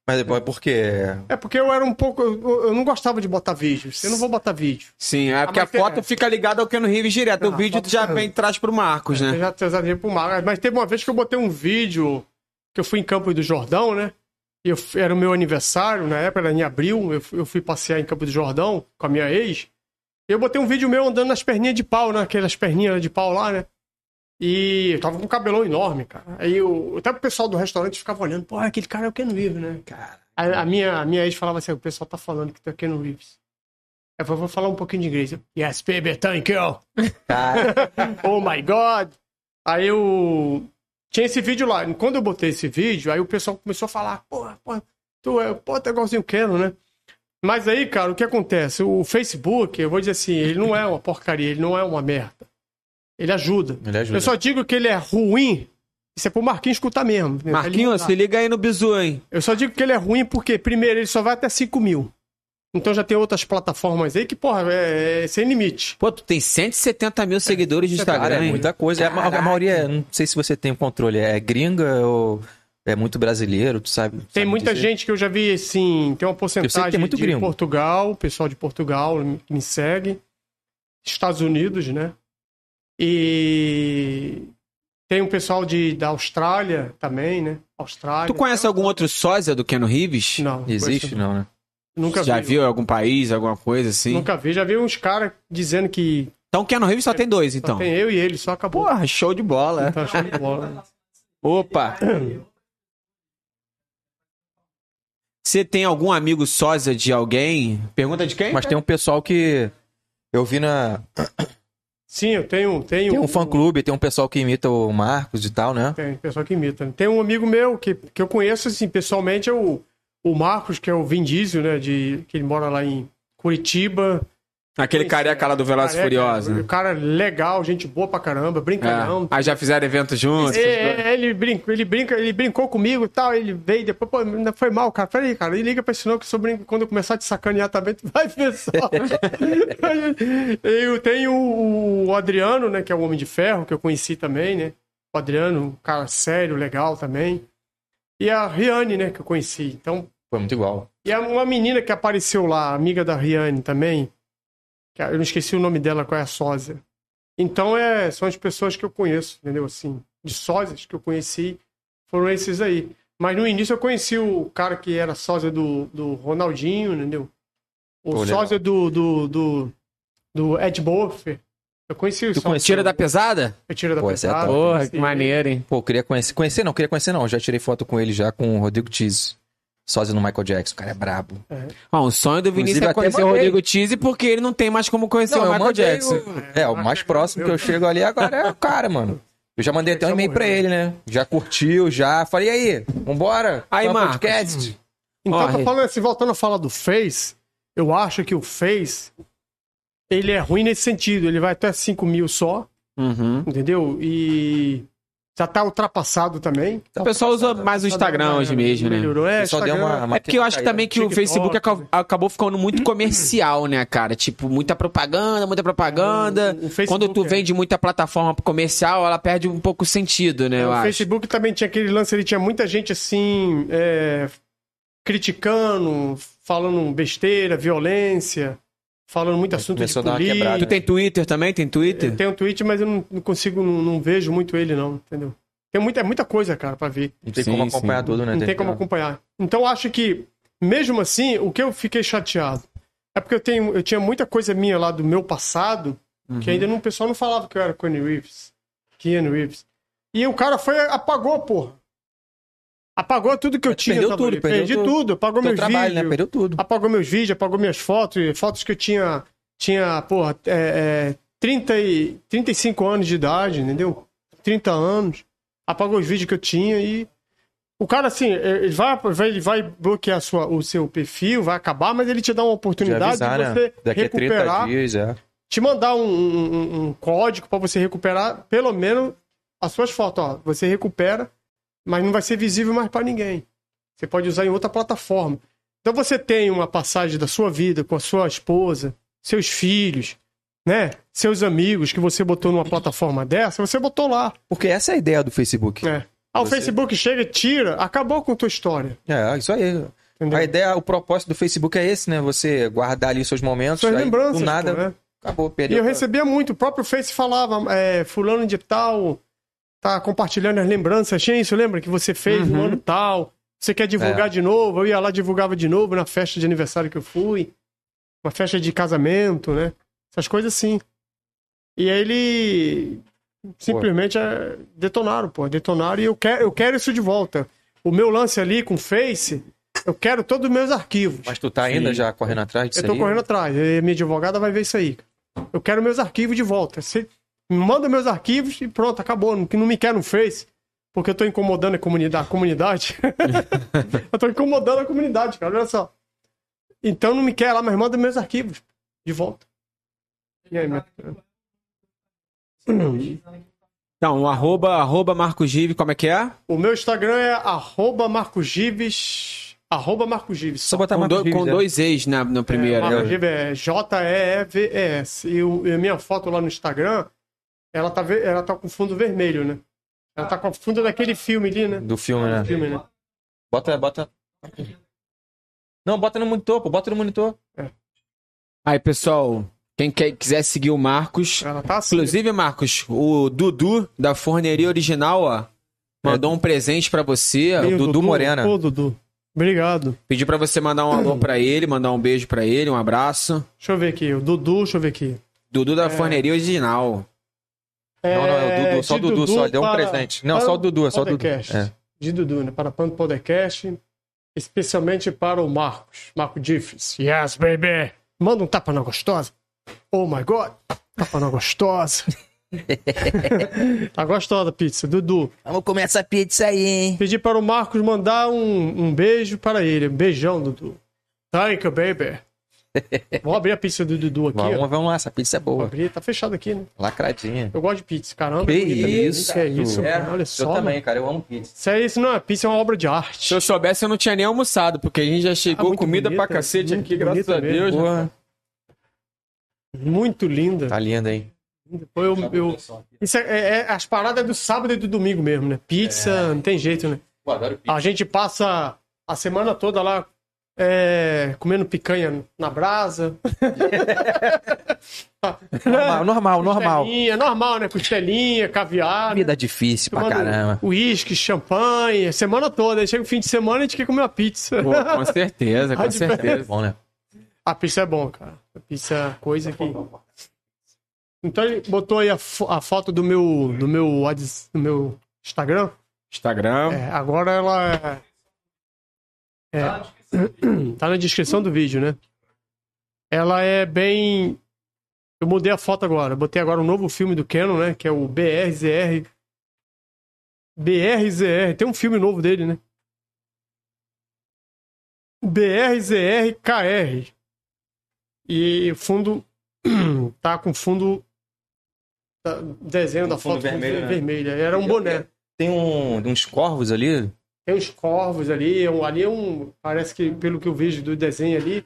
Mas depois, por quê? É porque eu era um pouco. Eu, eu não gostava de botar vídeo. Eu não vou botar vídeo. Sim, é porque a mas tem- foto fica ligada ao Keanu Reeves direto. o Ah, vídeo foto tu já vem traz pro Marcos, Eu né? já exagerei pro mar. Mas teve uma vez que eu botei um vídeo que eu fui em Campos do Jordão, né? E eu, era o meu aniversário, na época era em abril, eu, fui- eu fui passear em Campos do Jordão com a minha ex. E eu botei um vídeo meu andando nas perninhas de pau, né? Aquelas perninhas de pau lá, né? E eu tava com um cabelão enorme, cara. Aí eu, até o pessoal do restaurante ficava olhando, pô, aquele cara é o Ken Reeves, né? Cara. A, a minha, a minha ex falava assim, o pessoal tá falando que tu é Ken Reeves. Eu falei, vou falar um pouquinho de inglês. Yes, baby, thank you. Cara, <laughs> oh my god. Aí eu. Tinha esse vídeo lá. Quando eu botei esse vídeo, aí o pessoal começou a falar, porra, porra, tu é, pô, tá igualzinho o Keno, né? Mas aí, cara, o que acontece? O Facebook, eu vou dizer assim, ele não é uma porcaria, ele não é uma merda. Ele ajuda. ele ajuda. Eu só digo que ele é ruim. Isso é pro Marquinhos escutar mesmo. Marquinhos, se liga aí no bizu, hein? Eu só digo que ele é ruim porque, primeiro, ele só vai até 5 mil. Então já tem outras plataformas aí que, porra, é, é sem limite. Pô, tu tem 170 mil seguidores no Instagram, Cara, é muita coisa. A, a maioria, não sei se você tem o controle, é gringa ou é muito brasileiro, tu sabe? Tem sabe muita dizer? gente que eu já vi, assim, tem uma porcentagem tem muito de gringo. Portugal, pessoal de Portugal que me segue, Estados Unidos, né? E tem um pessoal de, da Austrália também, né? Austrália. Tu conhece algum outro sósia do Keanu Reeves? Não. Existe, não, né? Nunca Já vi. viu em algum país, alguma coisa assim? Nunca vi. Já vi uns caras dizendo que Então o Keanu Reeves só tem dois, só então. tem eu e ele, só acabou. Porra, show de bola. Tá show de bola. <laughs> Opa! Você tem algum amigo sósia de alguém? Pergunta de quem? Mas tem um pessoal que eu vi na. Sim, eu tenho. tenho Tem um fã-clube, tem um pessoal que imita o Marcos e tal, né? Tem pessoal que imita. Tem um amigo meu que, que eu conheço, assim, pessoalmente, é o, o Marcos, que é o Vin Diesel, né? De, que ele mora lá em Curitiba. Aquele careca lá do Velozes e Careca, Furiosos. O né? cara é legal, gente boa pra caramba, brincalhão. É. Aí já fizeram evento juntos. É, é, ele, brinca, ele, brinca, ele brincou comigo e tal, ele veio depois, pô, ainda foi mal, cara. Peraí, cara, liga pra esse não que eu sou brinco. Quando eu começar a te sacanear também, tu vai ver só. <laughs> eu tenho o, Adriano, né, que é o Homem de Ferro, que eu conheci também, né? O Adriano, um cara sério, legal também. E a Riane, né, que eu conheci. Então, Foi muito igual. e uma menina que apareceu lá, amiga da Riane também, eu não esqueci o nome dela, qual é a sósia. Então, é, são as pessoas que eu conheço, entendeu? Assim, de sósias que eu conheci, foram esses aí. Mas no início eu conheci o cara que era sósia do, do Ronaldinho, entendeu? O Pô, sósia do, do, do, do Ed Boffer. Eu conheci o conheceu? Tira da pesada? Eu tiro da Pô, é pesada. top. Porra, conheci que maneiro, hein? Pô, eu queria conhecer. Conhecer não, queria conhecer não. Já tirei foto com ele já com o Rodrigo Tease. Sósia no Michael Jackson. O cara é brabo. Ó, o sonho do Vinícius Inclusive, é conhecer o. Rodrigo Tise porque ele não tem mais como conhecer o eu Michael Jackson. o- É, o mais próximo que eu chego ali agora é o cara, mano. Eu já mandei até um e-mail pra ele, né? Já curtiu, já. Falei, e aí? Vambora? Aí, Fala Marcos. podcast. Então, Ó, falando assim, voltando a falar do Face, eu acho que o Face, ele é ruim nesse sentido. Ele vai até 5 mil só, Uhum. entendeu? E já tá ultrapassado também. O pessoal usa mais o Instagram hoje mesmo, né? Melhorou, é, Só deu uma, uma É porque eu acho que também que o TikTok. Facebook aca- acabou ficando muito comercial, né, cara? Tipo, muita propaganda, muita propaganda. O- o Facebook Quando tu é. vende muita plataforma comercial, ela perde um pouco o sentido, né, eu o acho. Facebook também tinha aquele lance, ele tinha muita gente assim, é, criticando, falando besteira, violência, falando muito assunto de começou uma política. quebrada. Tu tem Twitter também? Tem Twitter? Tem um tweet, mas eu não, não consigo, não, não vejo muito ele, não, entendeu? Tem muita, é muita coisa, cara, pra ver. Não tem Sim, como acompanhar sim. tudo, né? Não tem como acompanhar. Então acho que, mesmo assim, o que eu fiquei chateado é porque eu, tenho, eu tinha muita coisa minha lá do meu passado que ainda não, o pessoal não falava que eu era Keanu Reeves. Keanu Reeves. E o cara foi, apagou, porra. Apagou tudo que eu tu tinha. perdeu tudo, perdeu Perdi tudo. tudo, apagou Teu meus trabalho, vídeos. né? Perdeu tudo. Apagou meus vídeos, apagou minhas fotos, fotos que eu tinha, tinha porra, é, é, 30 e, 35 anos de idade, entendeu? 30 anos. Apagou os vídeos que eu tinha e. O cara, assim, é, ele vai, ele vai bloquear a sua, o seu perfil, vai acabar, mas ele te dá uma oportunidade avisar, de né? você Daqui a recuperar, 30 dias, é. te mandar um, um- um- um código pra você recuperar pelo menos as suas fotos. Ó, você recupera, mas não vai ser visível mais pra ninguém. Você pode usar em outra plataforma. Então você tem uma passagem da sua vida com a sua esposa, seus filhos, né? seus amigos que você botou numa plataforma dessa, você botou lá. Porque essa é a ideia do Facebook. É. Ah, o Você- Facebook chega e tira, acabou com a tua história. É, isso aí. Entendeu? A ideia, o propósito do Facebook é esse, né? Você guardar ali seus momentos. Suas aí, lembranças, Do nada, pô, né? acabou, E perdeu. eu recebia muito, o próprio Face falava, é, fulano de tal tá compartilhando as lembranças, tinha isso, lembra? Que você fez no Uhum. ano tal, você quer divulgar É. de novo, eu ia lá divulgava de novo na festa de aniversário que eu fui, uma festa de casamento, né? Essas coisas assim. E aí ele simplesmente é, detonaram, pô, detonaram e eu quero, eu quero isso de volta. O meu lance ali com o Face, eu quero todos os meus arquivos. Mas tu tá ainda Sim. já correndo atrás disso Eu tô aí? correndo atrás. E minha advogada vai ver isso aí. Eu quero meus arquivos de volta. Você me manda meus arquivos e pronto, acabou. Que não me quer no Face. Porque eu tô incomodando a comunidade. A comunidade. <laughs> eu tô incomodando a comunidade, cara. Olha só. Então não me quer lá, mas manda meus arquivos de volta. E aí, meu... Então, o arroba, arroba Marcos Give, como é que é? O meu Instagram é arroba Marcos Gives. Arroba Marcos Gives. Só botar Com, Marcos do- Gives, com é. dois ex na, no primeiro. É? Marcos Gives é J-E-E-V-E-S. E, o- e a minha foto lá no Instagram, ela tá, ela tá com fundo vermelho, né? Ela tá com o fundo daquele filme ali, né? Do filme, né? Filme, né? Bota, bota. Não, bota no monitor, pô. Bota no monitor. Aí, pessoal, quem quer, quiser seguir o Marcos, Ela tá assim. Inclusive, Marcos, o Dudu da Forneria Original, ó, mandou um presente pra você. É o Dudu Morena. Ô, Dudu. Obrigado. Pediu pra você mandar um alô pra ele, mandar um beijo pra ele, um abraço. Deixa eu ver aqui. O Dudu, deixa eu ver aqui. Dudu da Forneria Original. Não, não, é o Dudu. Só o de Dudu, só. Deu um presente. Não, só o Dudu, é só o Dudu. É. De Dudu, né? Para o Podcast. Especialmente para o Marcos. Marco Diffs. Yes, baby. Manda um tapa na gostosa. Oh my God. Tapa na gostosa. <laughs> tá gostosa a pizza, Dudu. Vamos comer essa pizza aí, hein? Pedi para o Marcos mandar um, um beijo para ele. Um beijão, Dudu. Thank you, baby. <laughs> Vou abrir a pizza do Dudu aqui. Vamos, ó. vamos lá, essa pizza é Vou boa. abrir, tá fechado aqui, né? Lacradinha. Eu gosto de pizza, caramba. Que é mesmo. isso? Que é isso, É, cara, olha Eu só. também, mano. cara. Eu amo pizza. Isso, aí, isso não é pizza, é uma obra de arte. Se eu soubesse, eu não tinha nem almoçado, porque a gente já Ah, chegou muito comida bonita, pra cacete aqui, graças a. Deus. né? Porra, Muito linda. tá linda, hein? Depois eu, eu- Isso é, é- é as paradas do sábado e do domingo mesmo, né? Pizza, É. não tem jeito, né? Pô, adoro pizza. A gente passa a semana toda lá é, comendo picanha na brasa. Normal, <laughs> normal, normal. Costelinha, normal, né? Costelinha, caviar. né? Vida difícil pra Tomando caramba. Uísque, champanhe, semana toda. Aí chega o fim de semana e a gente quer comer uma pizza. Pô, com certeza, com <laughs> Tá certeza. Bom, né? A pizza é bom, cara. A pizza é coisa que. Então ele botou aí a, fo- a foto do meu, do meu, do meu Instagram. Instagram. É, agora ela é, é, <clears throat> tá na descrição do vídeo, né? Ela é bem. Eu mudei a foto agora. Botei agora um novo filme do Canon, né? Que é o BRZR. BRZR. Tem um filme novo dele, né? BRZR-KR. E o fundo. <clears throat> tá com fundo. tá- desenho da foto vermelho, né? vermelha. Era um boné. Tem um, uns corvos ali. Tem uns corvos ali, é ali é um. Parece que, pelo que eu vejo do desenho ali,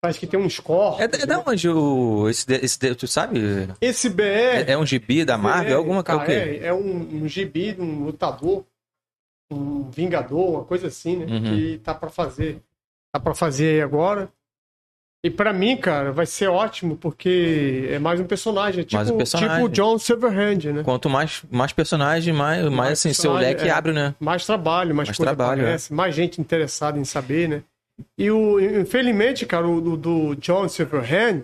parece que tem uns corvos. É, é da onde o. Esse, esse, tu sabe? Esse BR. É, é um gibi da Marvel? É alguma coisa. quê? é, é um, um gibi de um lutador, um vingador, uma coisa assim, né? Uhum. Que tá pra fazer. Tá pra fazer aí agora. E pra mim, cara, vai ser ótimo, porque é mais um personagem. Tipo, Mais um personagem. tipo o John Silverhand, né? Quanto mais, mais personagem, mais, mais, assim, seu leque é. abre, né? mais trabalho, mais, Mais coisa trabalho, é. aparece, mais gente interessada em saber, né? E o, infelizmente, cara, o do, do John Silverhand,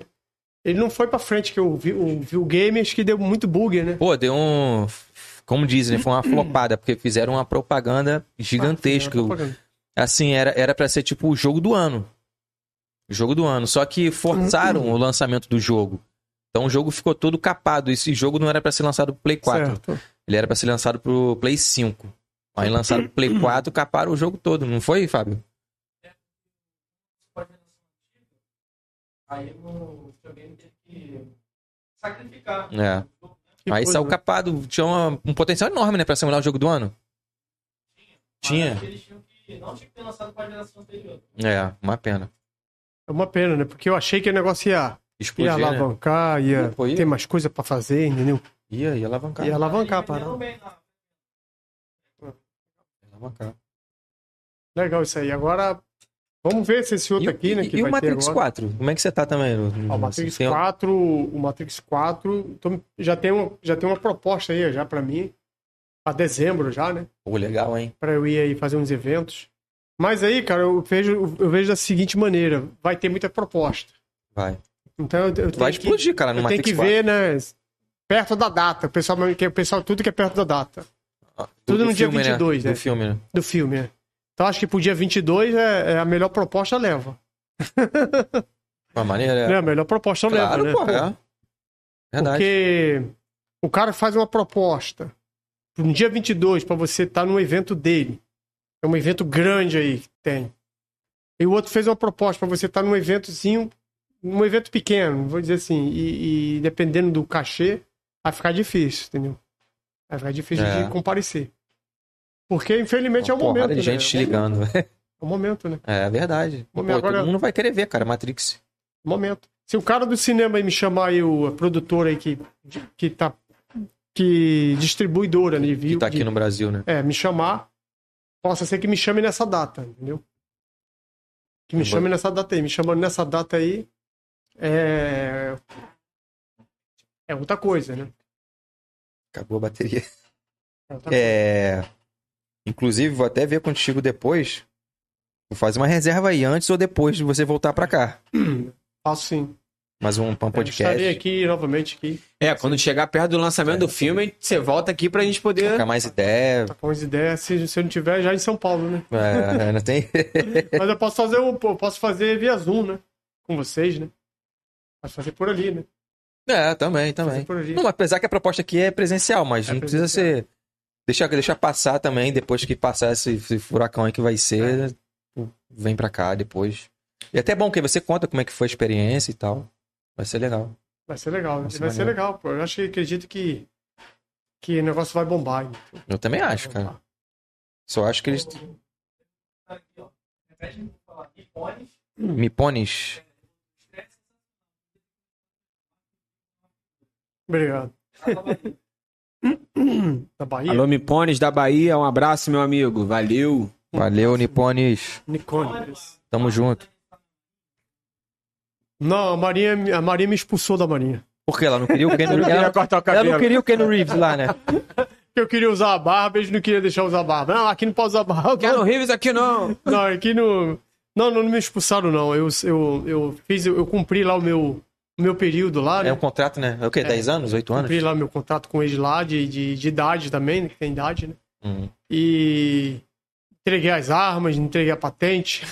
ele não foi pra frente, que eu vi, eu vi o game, acho que deu muito bug, né? Pô, deu um. Como dizem, né? Foi uma flopada, porque fizeram uma propaganda gigantesca. Ah, propaganda. Assim, era, era pra ser tipo o jogo do ano. Jogo do ano. Só que forçaram o lançamento do jogo. Então o jogo ficou todo capado. Esse jogo não era pra ser lançado pro Play 4. Certo. Ele era pra ser lançado pro Play 5. Aí lançaram pro Play 4 caparam o jogo todo, não foi, Fábio? Aí o videogame teve que sacrificar. É. Que Aí coisa, saiu né? capado. Tinha uma- um potencial enorme, né, pra simular o jogo do ano. Tinha. Mas Eles tinham que, não tinha que ter lançado para a geração anterior. É, uma pena. É uma pena, né? Porque eu achei que o negócio ia Ia Explodir, né? alavancar, ia Pô, ia. ter mais coisa pra fazer, entendeu? Ia, ia alavancar. Ia alavancar a Vendeu parada. bem, não. Ia alavancar. Legal isso aí. Agora, vamos ver se esse outro E, aqui, né, e- que e vai o Matrix ter agora. 4? Como é que você tá também? no- no- o Matrix tem- 4, o Matrix 4, tô- já tem, uma, já tem uma proposta aí já pra mim, pra dezembro já, né? Pô, legal, hein? Pra eu ir aí fazer uns eventos. Mas aí, cara, eu vejo, eu vejo da seguinte maneira, vai ter muita proposta. Vai. Então eu, eu tenho Vai que, explodir, cara, no Matrix que 4. ver, né, perto da data. O pessoal, o pessoal tudo que é perto da data Ah, tudo do- no dia filme, 22, né? é. Do filme, né? do filme, né? Então acho que pro dia 22 é, é a melhor proposta leva. Uma maneira. Né? A melhor proposta Claro, leva, né? pô, Pô, é. Verdade. Porque o cara faz uma proposta no dia 22 pra você estar no evento dele. É um evento grande aí que tem. E o outro fez uma proposta pra você estar num eventozinho, num evento pequeno, vou dizer assim, e, e dependendo do cachê, vai ficar difícil, entendeu? Vai ficar difícil É. de comparecer. Porque, infelizmente, é o Uma momento. de gente te né? ligando. É o momento, né? É verdade. Pô, Momento, agora- Todo mundo vai querer ver, cara, Matrix. momento. Se o cara do cinema aí me chamar aí, o a produtora aí que, que tá. que distribuidora, né? Que Viu, tá aqui de- no Brasil, né? É, me chamar. Possa ser que me chame nessa data, entendeu? Que me chame nessa data aí. Me chamando nessa data aí. É. É outra coisa, né? Acabou a bateria. É. É. Inclusive, vou até ver contigo depois. Vou fazer uma reserva aí, antes ou depois de você voltar pra cá. Faço sim. Mais um, um É, podcast. estarei aqui novamente aqui. É, quando chegar perto do lançamento do filme, você volta aqui pra gente poder. Trocar mais ideia. Com as ideias. Se, se eu não tiver, já em São Paulo, né? É, não tem. <laughs> Mas eu posso fazer um, eu posso fazer via Zoom, né? Com vocês, né? Posso fazer por ali, né? É, também, também. Não, apesar que a proposta aqui é presencial, mas É não precisa presencial. ser. Deixa, deixa passar também, depois que passar esse, esse furacão aí que vai ser, vem pra cá depois. E até bom que você conta como é que foi a experiência e tal. Vai ser legal. Vai ser legal, Vai ser vai ser legal, pô. Eu acho que acredito que, que o negócio vai bombar. então. Eu também acho, cara. Só acho que eles. Aqui, ó. Repete pra falar. Ipones. Mipones. Obrigado. <laughs> Da Bahia? Alô, Mipones da Bahia, um abraço, meu amigo. Valeu. Valeu, Nipones. Nicones. Tamo junto. Não, a Marinha, a Marinha me expulsou da Marinha. Por que ela não queria o Ken Eu queria <laughs> ela, ela não queria o Ken Reeves lá, né? <laughs> Eu queria usar a barba, eles não queriam deixar eu usar a barba. Não, aqui não pode usar a barba. Keanu Reeves aqui não. <laughs> Não, aqui no. Não, não me expulsaram, não. Eu, eu, eu fiz, eu cumpri lá o meu, o meu período lá, né? É um contrato, né? É o quê? 10 anos? 8 anos? Cumpri lá meu contrato com eles lá, de, de, de idade também, né? Que tem idade, né? Hum. E entreguei as armas, entreguei a patente,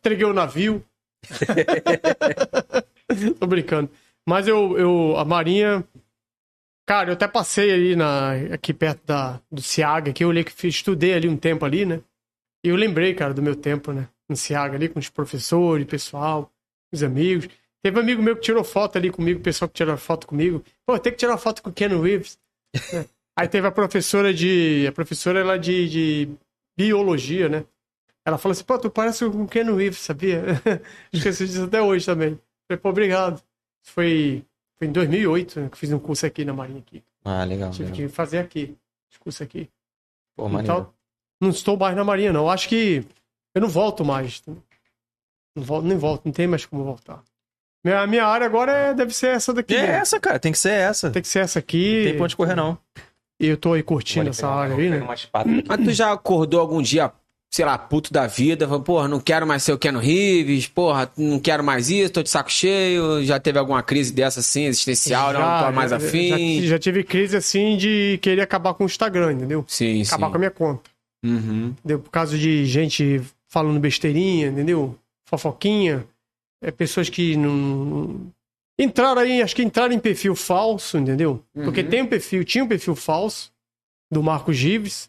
entreguei o navio. <laughs> Tô brincando. Mas eu, eu, a Marinha. Cara, eu até passei ali na, aqui perto da, do Ciaga, que eu olhei que fiz- estudei ali um tempo ali, né? E eu lembrei, cara, do meu tempo, né? No Ciaga ali, com os professores, pessoal, os amigos. Teve um amigo meu que tirou foto ali comigo, pessoal que tirou foto comigo. Pô, tem que tirar foto com o Ken Reeves. É. <laughs> Aí teve a professora de. A professora ela de, de biologia, né? Ela falou assim, pô, tu parece com o Ken Reeves, sabia? <laughs> Esqueci disso até hoje também. Falei, pô, obrigado. Foi, foi em 2008 né, que eu fiz um curso aqui na Marinha aqui. Ah, legal. Tive legal. que fazer aqui, esse curso aqui. Pô. Então, não estou mais na Marinha, não. Acho que eu não volto mais. Não volto, nem volto, não tem mais como voltar. Minha, a minha área agora é, deve ser essa daqui. É mesmo. essa, cara. Tem que ser essa. Tem que ser essa aqui. Não tem pra onde correr, não. E eu tô aí curtindo essa área aí, né? Mas tu já acordou algum dia, sei lá, puto da vida? Falou, porra, não quero mais ser o Keanu Reeves, porra, não quero mais isso, tô de saco cheio. Já teve alguma crise dessa assim, existencial, não tô mais já- afim? Já, já tive crise assim de querer acabar com o Instagram, entendeu? Sim, Acabar sim. com a minha conta. Uhum. Entendeu? Por causa de gente falando besteirinha, entendeu? Fofoquinha. É, pessoas que não. Entraram aí, acho que entraram em perfil falso, entendeu? Porque Uhum. tem um perfil, tinha um perfil falso do Marcos Gives.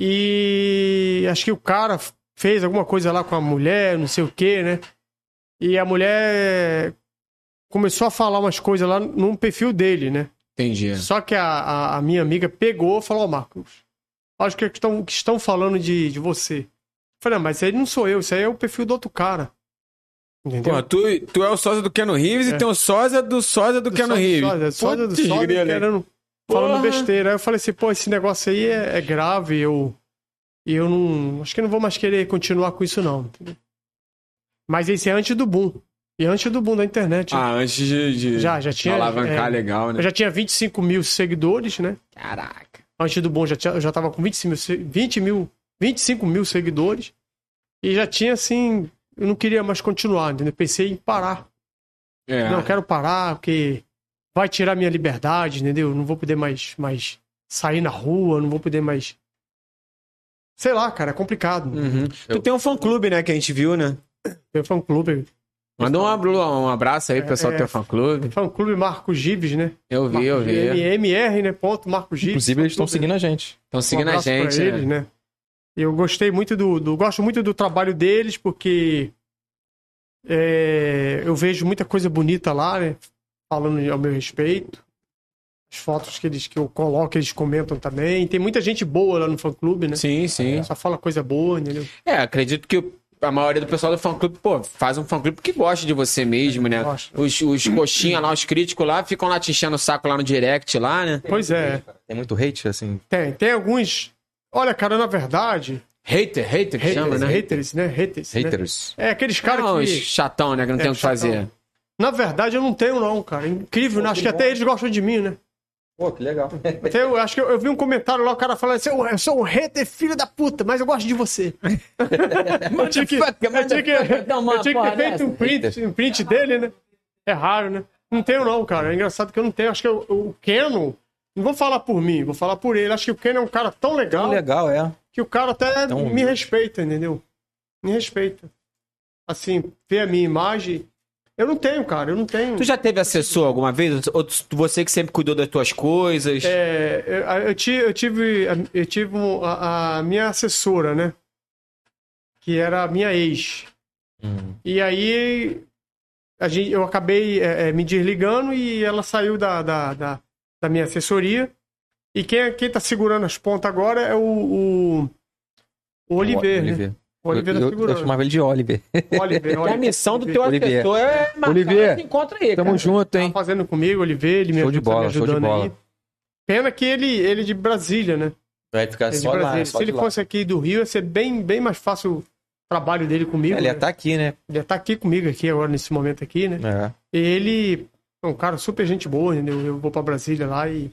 E acho que o cara fez alguma coisa lá com a mulher, não sei o quê, né? E a mulher começou a falar umas coisas lá num perfil dele, né? Entendi. Só que a, a, a minha amiga pegou e falou, ó, Marcos, acho que estão, que estão falando de, de você. Eu falei, não, mas isso aí não sou eu, isso aí é o perfil do outro cara. Entendeu? Pô, tu, tu é o sósia do Keanu Reeves e tem o sósia do sósia do, Do Keanu sósia- Reeves. sósia- sósia do sósia grila. querendo- falando Porra. besteira. Aí eu falei assim, pô, esse negócio aí é, é grave, eu. E eu não. Acho que não vou mais querer continuar com isso, não. entendeu? Mas esse é antes do boom. E antes do boom da internet. Ah, antes de, de Já, já tinha, alavancar é, legal, né? Eu já tinha 25 mil seguidores, né? Caraca. Antes do bom, já tinha, eu já tava com 20 mil, se- 20 mil, 25 mil seguidores. E já tinha, assim. Eu não queria mais continuar, entendeu? Pensei em parar. É. Não, eu quero parar, porque vai tirar minha liberdade, entendeu? Eu Não vou poder mais, mais sair na rua, não vou poder mais. Sei lá, cara, é complicado. Uhum. Tu tem um fã-clube, né, que a gente viu, né? Tem fã clube. Manda um, um abraço aí pro pessoal É, do teu fã-clube. Fã clube Marcos Gives, né? Eu vi, eu vi. MR, né? Ponto Marcos Gives. Inclusive, eles estão Fã-clube. seguindo a gente. Estão seguindo um a abraço pra gente, eles, né? né? Eu gostei muito do, do- Gosto muito do trabalho deles, porque é, eu vejo muita coisa bonita lá, né? Falando ao meu respeito. As fotos que eles que eu coloco, eles comentam também. Tem muita gente boa lá no fã clube, né? Sim, sim. Só fala coisa boa, entendeu? É, acredito que a maioria do pessoal do fã-clube, pô, faz um fã-clube porque gosta de você mesmo, né? Gosta. Os, os coxinha lá, os críticos lá, ficam lá te enchendo o saco lá no direct lá, né? Pois é. Tem muito hate, assim. Tem, tem alguns. Olha, cara, na verdade. Hater, hater que chama, Haters, né? haters, né? Haters. né? Haters. É aqueles caras Não, que. os chatão, né? Que não É, tem o que chatão. fazer. Na verdade, eu não tenho, não, cara. Incrível, né? Acho que até eles gostam de mim, né? Pô, que legal. Eu acho que eu, eu vi um comentário lá, o cara falando assim: eu, sou um hater, filho da puta, mas eu gosto de você. <laughs> eu tinha que, eu tinha que, eu tinha que ter feito um print, um print dele, né? É raro, né? Não tenho, não, cara. É engraçado que eu não tenho. Acho que eu- o Canon. Não vou falar por mim, vou falar por ele. Acho que o Canon é um cara tão legal, Tão legal, é. que o cara até Tão- me respeita, entendeu? Me respeita. Assim, ver a minha imagem. Eu não tenho, cara. Eu não tenho. Tu já teve assessor alguma vez? Ou você que sempre cuidou das tuas coisas? É, eu, eu ti- eu tive, eu tive a, a minha assessora, né? Que era a minha ex. Hum. E aí a gente, eu acabei é, é, me desligando e ela saiu da, da, da, da minha assessoria. E quem, quem tá segurando as pontas agora é o, o, o Oliver, né? Oliver. O Oliver tá eu, eu, eu chamava ele de Oliver. Oliver, E a Oliver. missão do teu Olivier. assessor é marcar Olivier, esse encontro aí, Tamo cara. junto, Tá hein? fazendo comigo, Oliver, ele me, Show de ajuda- tá bola, me show de ajudando bola. aí. Pena que ele, ele é de Brasília, né? Vai ficar Ele é de só lá, só Se de ele lá. fosse aqui do Rio, ia ser bem, bem mais fácil o trabalho dele comigo. Ele ia né? estar aqui, né? Ele ia estar aqui comigo, aqui agora, nesse momento aqui, né? É. Ele é um cara super gente boa, entendeu? Eu vou pra Brasília lá e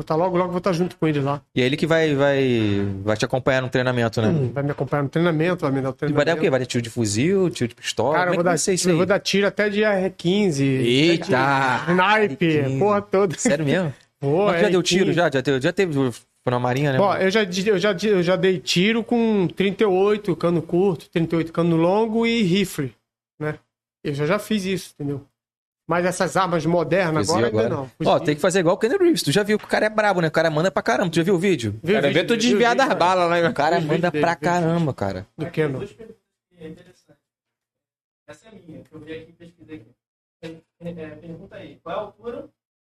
vou estar logo, logo vou estar junto com ele lá. E é ele que vai, vai, vai te acompanhar no treinamento, né? Vai me acompanhar no treinamento, vai me dar o E vai treinamento. dar o quê? Vai dar tiro de fuzil, tiro de pistola? Cara, eu vou, é que dar, eu vou dar tiro até de R15. Eita! Sniper, R15. porra toda. Sério mesmo? <laughs> Pô, Mas já deu R15. tiro, já? Já teve, já teve na marinha, né? Ó, eu já, eu, já, eu já dei tiro com 38, cano curto, 38, cano longo e rifle, né? Eu já, já fiz isso, entendeu? Mas essas armas modernas Fuzil agora, ainda não. Ó, tem que fazer igual o Kenny Reeves. Tu já viu que o cara é brabo, né? O cara manda pra caramba. Tu já viu o vídeo? Quero ver vídeo- tu desviar das balas lá. O cara Viu o vídeo manda dele, pra caramba, cara. Do que é interessante. Essa é minha, que eu vi aqui e pesquisei aqui. É, é, pergunta aí, qual é a altura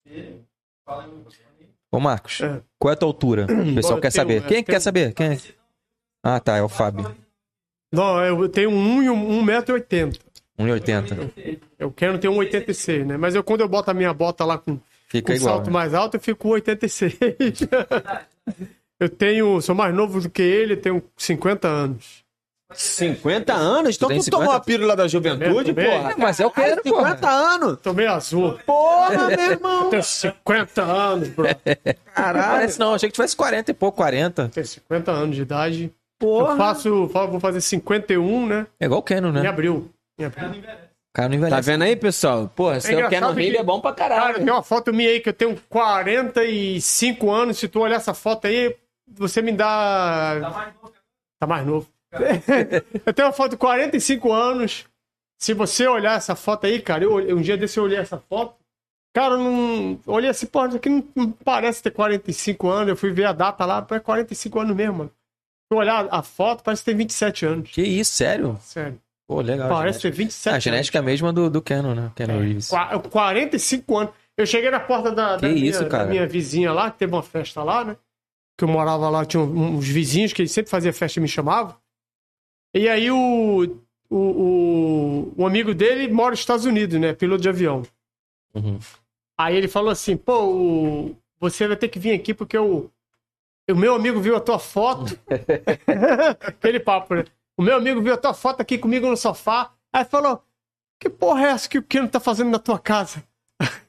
dele? Fala aí. Ô, Marcos, É. qual é a tua altura? <clears throat> O pessoal eu quer tenho- saber. eu Quem é que tenho- quer saber? Quem? Ah, tá. É o Fábio. Não, eu tenho um e um, 1,80m. 1,80. Eu quero ter um 86, né? Mas eu, quando eu boto a minha bota lá com, Fica com igual. salto né? mais alto, eu fico com 86. <laughs> eu tenho, sou mais novo do que ele, eu tenho 50 anos. 50 anos? Então Tu tu tomou 50? a pílula da juventude, Também, porra? Mas é o que era, pô. 50 anos? Tô meio azul. Porra, meu irmão! Eu tenho 50 anos, bro. Caralho. Parece não. Achei que tivesse 40 e pouco, 40. Tenho 50 anos de idade. Eu Porra! faço, fa- vou fazer 51, né? É igual o Em né? Em abril. O cara não Tá envelhece. vendo aí, pessoal? Porra, se eu engraçado quero no Rio que- é bom pra Cara, caralho. tem uma foto minha aí que eu tenho 45 anos. Se tu olhar essa foto aí, você me dá. Tá mais novo. Tá mais novo. <laughs> eu tenho uma foto de 45 anos. Se você olhar essa foto aí, cara, eu, um dia desse eu olhei essa foto. Cara, eu não. eu Olhei assim, pô, isso aqui não, não parece ter 45 anos. Eu fui ver a data lá, é 45 anos mesmo, mano. Se eu olhar a foto, parece que tem 27 anos. Que isso, sério? Sério. Pô, legal. Parece genética. ter 27 Ah, a genética é a mesma do, do Canon, né? Canon Reeves. Qua- 45 anos. Eu cheguei na porta da, da minha, isso, da minha vizinha lá, que teve uma festa lá, né? Que eu morava lá, tinha uns vizinhos que sempre fazia festa e me chamavam. E aí o. o, o, um amigo dele mora nos Estados Unidos, né? Piloto de avião. Uhum. Aí ele falou assim, pô, o- você vai ter que vir aqui porque o, o meu amigo viu a tua foto. <laughs> <laughs> Aquele papo, né? O meu amigo viu a tua foto aqui comigo no sofá. Aí falou, que porra é essa que o Ken tá fazendo na tua casa? <laughs>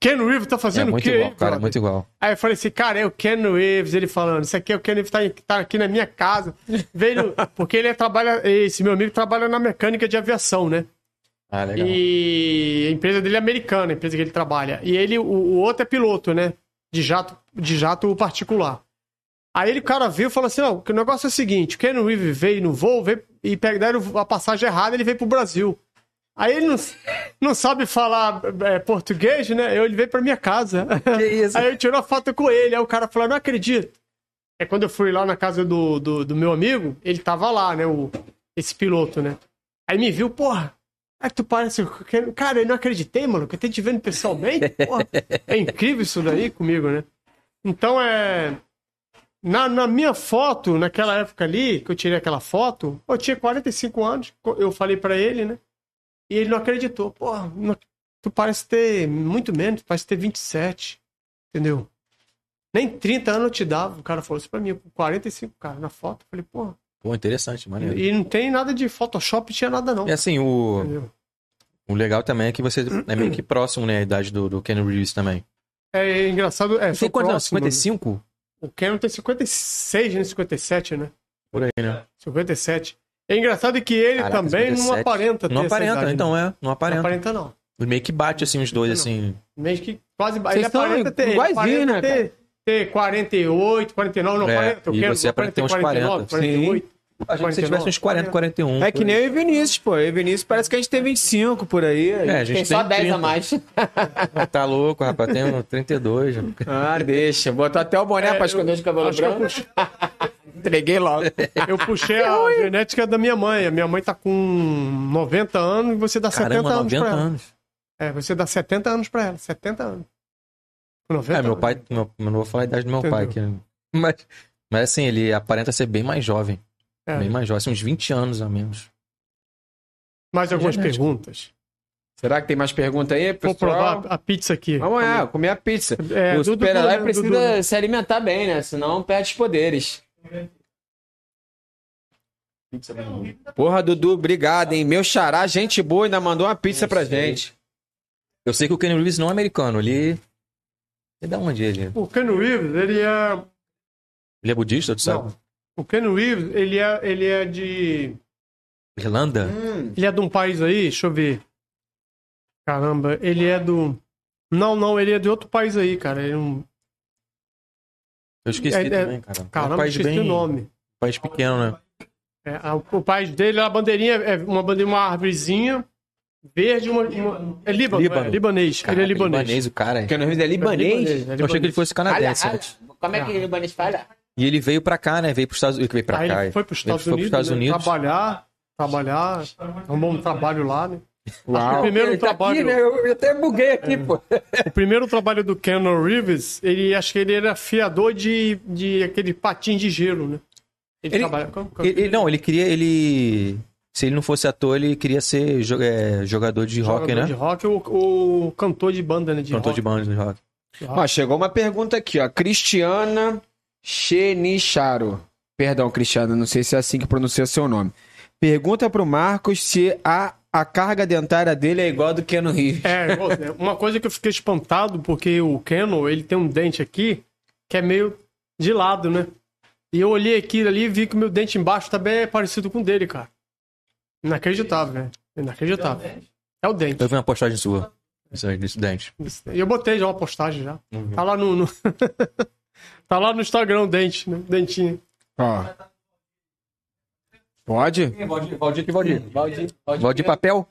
Ken Reeves tá É fazendo o muito quê? igual, cara, muito igual. Aí eu falei assim, cara, é o Ken Reeves, ele falando, isso aqui é o Ken Reeves, tá, tá aqui na minha casa. <laughs> Veio, porque ele trabalha, esse meu amigo trabalha na mecânica de aviação, né? Ah, legal. E a empresa dele é americana, a empresa que ele trabalha. E ele, o, o outro é piloto, né? De jato, de jato particular. Aí ele, o cara viu e falou assim: não, que o negócio é o seguinte: o Ken Reeves veio no voo veio, e pegaram a passagem errada, ele veio pro Brasil. Aí ele não, não sabe falar é, português, né? Eu, ele veio pra minha casa. Que isso? <laughs> Aí eu tirou a foto com ele. Aí o cara falou: não acredito. É quando eu fui lá na casa do, do, do meu amigo, ele tava lá, né? O, esse piloto, né? Aí me viu, porra. É que tu parece. Cara, eu não acreditei, mano, que eu tô te vendo pessoalmente. Porra, é incrível isso daí comigo, né? Então é. Na, na minha foto, naquela época ali, que eu tirei aquela foto, eu tinha 45 anos. Eu falei pra ele, né? E ele não acreditou. Porra, não- tu parece ter muito menos, parece ter 27. Entendeu? Nem 30 anos eu te dava. O cara falou isso pra mim, com 45, cara, na foto. Eu falei, porra. Pô, interessante, maneiro. E não tem nada de Photoshop, tinha nada não. E assim, o, Entendeu? o legal também é que você é meio que próximo, né, a idade do, do Ken Reeves também. É engraçado. É, Tem sou quantos anos? próximo, né? 55? O Canon tem 56, né? 57, né? Por aí, né? 57. É engraçado que ele Caraca, também não 57. aparenta ter Não essa aparenta, idade, então né? é, não Não aparenta. aparenta, não. Meio que bate assim os dois, assim. Meio que quase... Vocês ele aparenta ter, ele iguaizinho, aparenta né, ter, ter 48, 49, não É, aparenta. O e Canon você aparenta ter uns 49, 40. 48. A gente se tivesse uns 40, 41. É que nem e Vinícius, pô. E Vinícius parece que a gente tem 25 por aí. É, a gente tem só tem 10 30. a mais. Tá louco, rapaz. Tem um 32. já. Ah, deixa. Botou até o boné É, pra esconder eu- os cabelos acho brancos. <laughs> Entreguei logo. Eu puxei a genética da minha mãe. A minha mãe tá com 90 anos e você dá 70 Caramba, anos 90 pra ela. anos. É, você dá 70 anos pra ela. 70 anos. 90 É, meu anos. pai. Meu, eu não vou falar a idade do meu Entendeu. pai aqui. né? Mas, mas assim, ele aparenta ser bem mais jovem. É. Bem mais jovem, assim, uns 20 anos a menos. Mais algumas Genética. perguntas. Será que tem mais pergunta aí, Vou pessoal? provar a pizza aqui. Vamos lá, comer a pizza. É, o Dudu, super-herói Dudu, precisa Dudu. se alimentar bem, né? Senão perde os poderes. Porra, Dudu, obrigado, hein? Meu xará, gente boa, ainda mandou uma pizza pra gente. Eu sei que o Kenny Reeves não é americano. Ele. Ele é da onde ele? O Ken Reeves, ele é... Ele é budista, tu sabe? Não. O Ken Reeves, ele é, ele é de... Irlanda? Ele é de um país aí, deixa eu ver. Caramba, ele é do... Não, não, ele é de outro país aí, cara. Ele é um... Eu esqueci É, é- também, cara. é um Caramba, país esqueci bem. o nome. país pequeno, né? É, a- o país dele, a bandeirinha é uma bandeirinha, uma árvorezinha verde, uma, uma- é Líbano, Líbano. é libanês. Ele é libanês. o cara. Porque no Rio é libanês. é Eu achei que ele fosse canadense. Olha, antes. olha. Como é que libanês fala? E ele veio pra cá, né? Veio pros Estados Unidos. Veio pra Aí cá. ele foi para os Ele Estados foi pros Unidos, Estados né, Unidos. trabalhar, trabalhar, arrumou um trabalho lá, né? Uau. O primeiro Ele tá trabalho, aqui, né? Eu até buguei aqui, pô. <laughs> o primeiro trabalho do Keanu Reeves, ele acho que ele era fiador de, de aquele patinho de gelo, né? Ele, Ele- trabalha como- como- Ele, ele- não, ele queria. Ele. Se ele não fosse ator, ele queria ser jo- é, jogador de rock, jogador né? De rock ou, ou cantor de banda, né? De Cantor rock. de banda de rock. Ó, chegou uma pergunta aqui, ó. Cristiana Chenicharo. Perdão, Cristiana, não sei se é assim que pronuncia seu nome. Pergunta pro Marcos se a, a carga dentária dele é igual a do Keanu Reeves. É, né? uma coisa que eu fiquei espantado, porque o Canon, ele tem um dente aqui que é meio de lado, né? E eu olhei aquilo ali e vi que o meu dente embaixo também é parecido com o dele, cara. Inacreditável, velho. Inacreditável. É o dente. Eu vi uma postagem sua. Isso aí, desse dente. E eu botei já uma postagem já. Uhum. Tá lá no... no- <laughs> tá lá no Instagram o dente, né? Dentinho. Ó. Pode? Valdir, Valdir que Valdir. Valdir papel?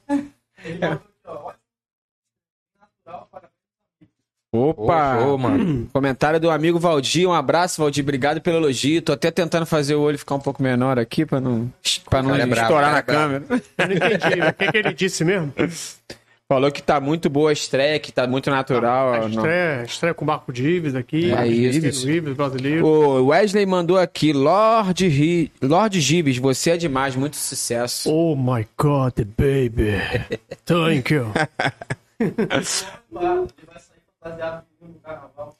Opa! Ô, mano. Comentário do amigo Valdir. Um abraço, Valdir. Obrigado pelo elogio. Tô até tentando fazer o olho ficar um pouco menor aqui pra não, pra não é estourar na é câmera. Eu não entendi. o que, que ele disse mesmo? <laughs> Falou que tá muito boa a estreia, que tá muito natural. A não. estreia, estreia com o Marco Dives aqui. É isso. Dives, brasileiro. O Wesley mandou aqui, Lorde, Ri... Lorde Gives, você é demais, muito sucesso. Oh my God, baby. Thank you. Ele vai sair fantasiado de no carnaval.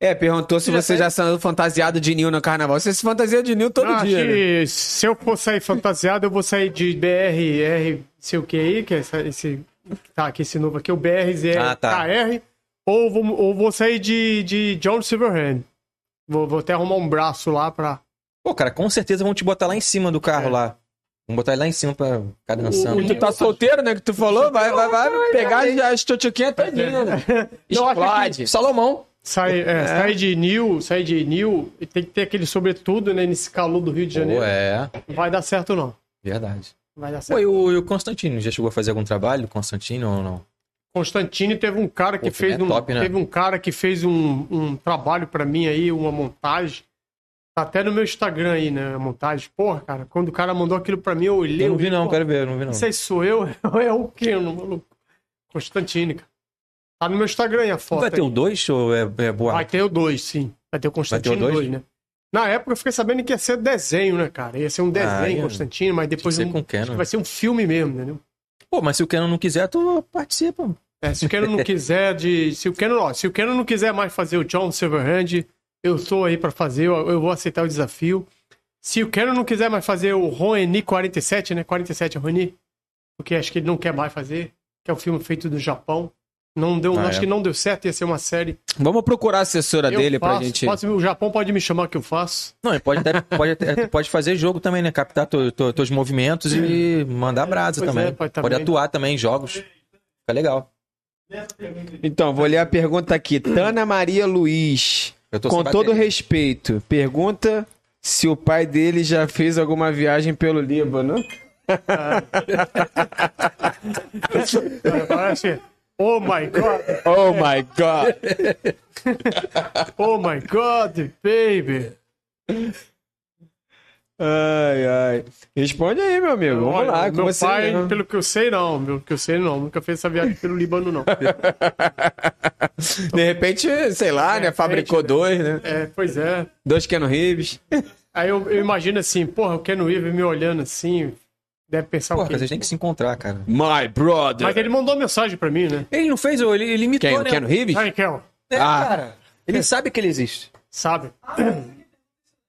É, perguntou se você já saiu fantasiado de Nil no carnaval. Você se fantasia de Nil todo Não, dia, né? se eu for sair fantasiado, eu vou sair de BR, R, sei o que aí, que é esse. Tá, aqui esse novo aqui, o BRZR Ah, tá. KR, ou vou, ou vou sair de, de John Silverhand. Vou, vou até arrumar um braço lá pra. Pô, cara, com certeza vão te botar lá em cima do carro lá. Vamos botar ele lá em cima pra ficar dançando. E tu tá solteiro, né? Que tu falou, vai, vai, vai pegar as tchutchuquinhas todinhas, né? <laughs> Explode. Salomão. Sair, é, sair de New, sair de New, e tem que ter aquele sobretudo, né, nesse calor do Rio de Janeiro. Pô, é. Não vai dar certo, não. Verdade. Vai dar Pô, certo. e o, e o Constantino? Já chegou a fazer algum trabalho? Constantino ou não? Constantine teve um cara que Pô, fez é um, top, né? teve um cara que fez um, um trabalho pra mim aí, uma montagem. Tá até no meu Instagram aí, né, a montagem. Porra, cara, quando o cara mandou aquilo pra mim, eu olhei. Eu não vi, não, quero ver, eu não vi, não. Não sei se sou <laughs> eu, é o Keno, maluco. Constantine, cara. Tá no meu Instagram aí a foto. Vai ter aí. o 2 ou é, é boa? Vai ter o 2, sim. Vai ter o Constantine Vai ter o 2, dois? né? Na época eu fiquei sabendo que ia ser desenho, né, cara? Ia ser um desenho, Ah, ia. Constantine, mas depois um- vai ser um filme mesmo, entendeu? Pô, mas se o Canon não quiser, tu participa. É, se o Canon não <laughs> quiser de. Se o Canon, ó, se o Canon não quiser mais fazer o John Silverhand, eu tô aí pra fazer, eu, eu vou aceitar o desafio. Se o Canon não quiser mais fazer o Rony 47, né? 47 é Rony, porque acho que ele não quer mais fazer, que é um filme feito do Japão. Não deu, Ah, acho é. que não deu certo, ia ser uma série. Vamos procurar a assessora Eu dele pra faço, gente. posso- o Japão pode me chamar que eu faço. Não, ele pode, até, pode, até- pode fazer jogo também, né? Captar tu, tu- teus movimentos e mandar brasa Pois também. é, pode também. atuar também em jogos. Fica legal. Então, vou ler a pergunta aqui. Tana Maria Luiz. Eu tô Com todo respeito, pergunta se o pai dele já fez alguma viagem pelo Líbano. Parece. Oh my God! Oh my God! <laughs> Oh my God, baby! Ai, ai. Responde aí, meu amigo. Vamos Olha, lá, meu você. pai, pelo que eu sei, não. Pelo que eu sei, não. Nunca fez essa viagem pelo Líbano, não. <laughs> De repente, sei lá, né? Fabricou repente, dois, né? É, pois é. Dois Keanu Reeves. Aí eu, eu imagino assim, porra, o Ken Weaver me olhando assim, deve pensar Porra, o quê? vocês têm que se encontrar, cara. My brother. Mas ele mandou mensagem pra mim, né? Ele não fez, ou ele, ele imitou, Quem? O né? Keanu Reeves? Kel, É, Ah. cara. Ele sabe que ele existe. sabe?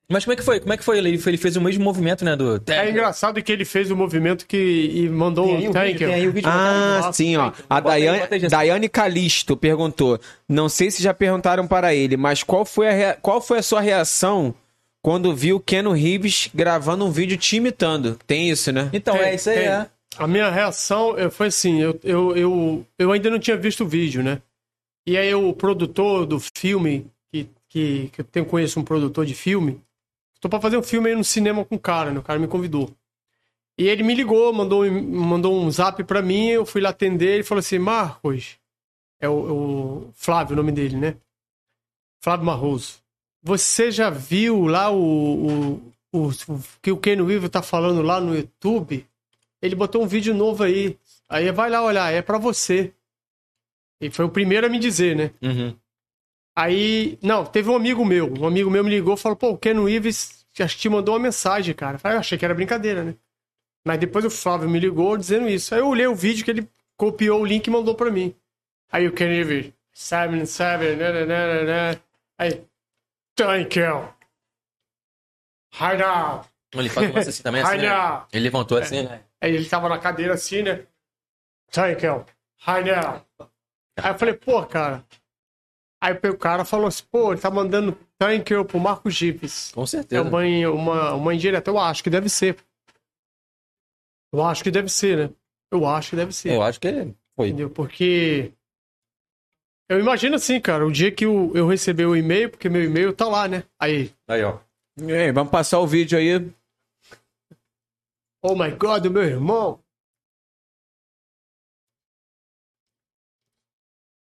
Mas como é que foi? Como é que foi? Ele, ele fez o mesmo movimento, né? Do... É engraçado que ele fez o movimento que e mandou Tem aí o vídeo, tem aí o vídeo. Ah, sim, ó. A Bota aí, Daiane, bota aí, Jessica. Daiane Calisto perguntou: Não sei se já perguntaram para ele, mas qual foi a, rea- qual foi a sua reação quando viu Keanu Reeves gravando um vídeo te imitando? Tem isso, né? Então, Tem, é isso aí, tem. é. A minha reação foi assim, eu, eu, eu, eu ainda não tinha visto o vídeo, né? E aí o produtor do filme, que, que, que eu tenho, conheço um produtor de filme, tô pra fazer um filme aí no cinema com o cara, né? O cara me convidou. E ele me ligou, mandou, mandou um zap pra mim, eu fui lá atender, ele falou assim, Marcos, é o, o Flávio o nome dele, né? Flávio Marroso. Você já viu lá o, o, o, o que o Ken Weaver tá falando lá no YouTube? Ele botou um vídeo novo aí. Aí vai lá olhar, é pra você. E foi o primeiro a me dizer, né? Uhum. Aí, não, teve um amigo meu. Um amigo meu me ligou e falou: pô, o Ken que te mandou uma mensagem, cara. Aí eu achei que era brincadeira, né? Mas depois o Flávio me ligou dizendo isso. Aí eu olhei o vídeo que ele copiou o link e mandou pra mim. Aí o Ken né, né, né, né. Aí, Hi now. Ele faz um assim também, assim, né? Ele levantou assim, né? Aí ele tava na cadeira assim, né? Hi now. Aí eu falei, pô, cara. Aí o cara falou assim, pô, ele tá mandando thank you pro Marco Gives. Com É certeza. uma, uma, uma indireta. Eu acho que deve ser. Eu acho que deve ser, né? Eu acho que deve ser. Eu acho que foi. Entendeu? Porque. Eu imagino assim, cara, o dia que eu, eu receber o e-mail, porque meu e-mail tá lá, né? Aí. Aí, ó. E aí, vamos passar o vídeo aí. Oh my god, meu irmão!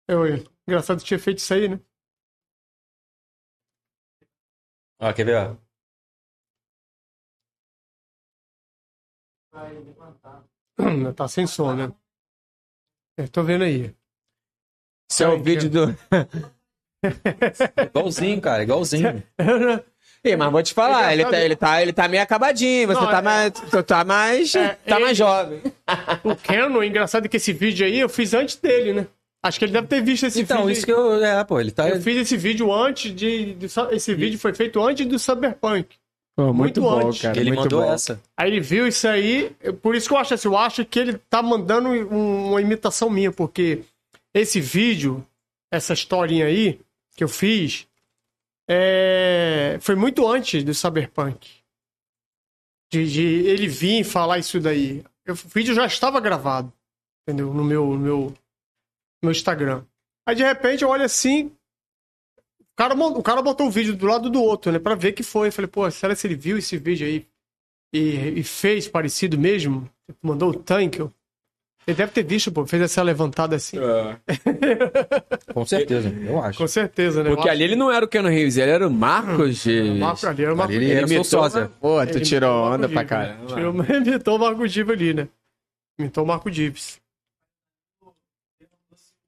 Eu, engraçado que tinha feito isso aí, né? Ó, quer ver, ó? Tá sem som, né? Eu tô vendo aí. Esse é o vídeo do. <laughs> Igualzinho, cara, igualzinho. Ih, mas vou te falar, ele tá, ele tá, ele tá meio acabadinho, você Não, tá é- mais. Tá mais. É, tá mais ele- jovem. O Canon, engraçado que esse vídeo aí eu fiz antes dele, né? Acho que ele deve ter visto esse Então, vídeo. isso que eu. É, pô, ele tá. Eu fiz esse vídeo antes de. de- esse vídeo foi feito antes do Cyberpunk. Pô, muito bom, cara, ele muito mandou bom. essa. Aí ele viu isso aí, por isso que eu acho assim, eu acho que ele tá mandando um- uma imitação minha, porque esse vídeo, essa historinha aí que eu fiz, é, foi muito antes do Cyberpunk. De, de ele vir falar isso daí. Eu- o vídeo já estava gravado, entendeu? No meu, no meu, no meu Instagram. Aí de repente eu olho assim, o cara, o cara botou o vídeo do lado do outro, né? Pra ver que foi. Eu falei, pô, será que ele viu esse vídeo aí e, e fez parecido mesmo? Mandou o tanque? Ele deve ter visto, pô, fez essa levantada assim. <laughs> Com certeza, eu acho. Com certeza, né? Porque ali ele não era o Keanu Reeves, ele era o Marcos de. O Marco ali era o Marco Ali ele era imitou, né? Pô, tu Ele tirou o onda pra né? Tirou, <laughs> imitou o Marco Dives ali, né? Imitou o Marco Dives.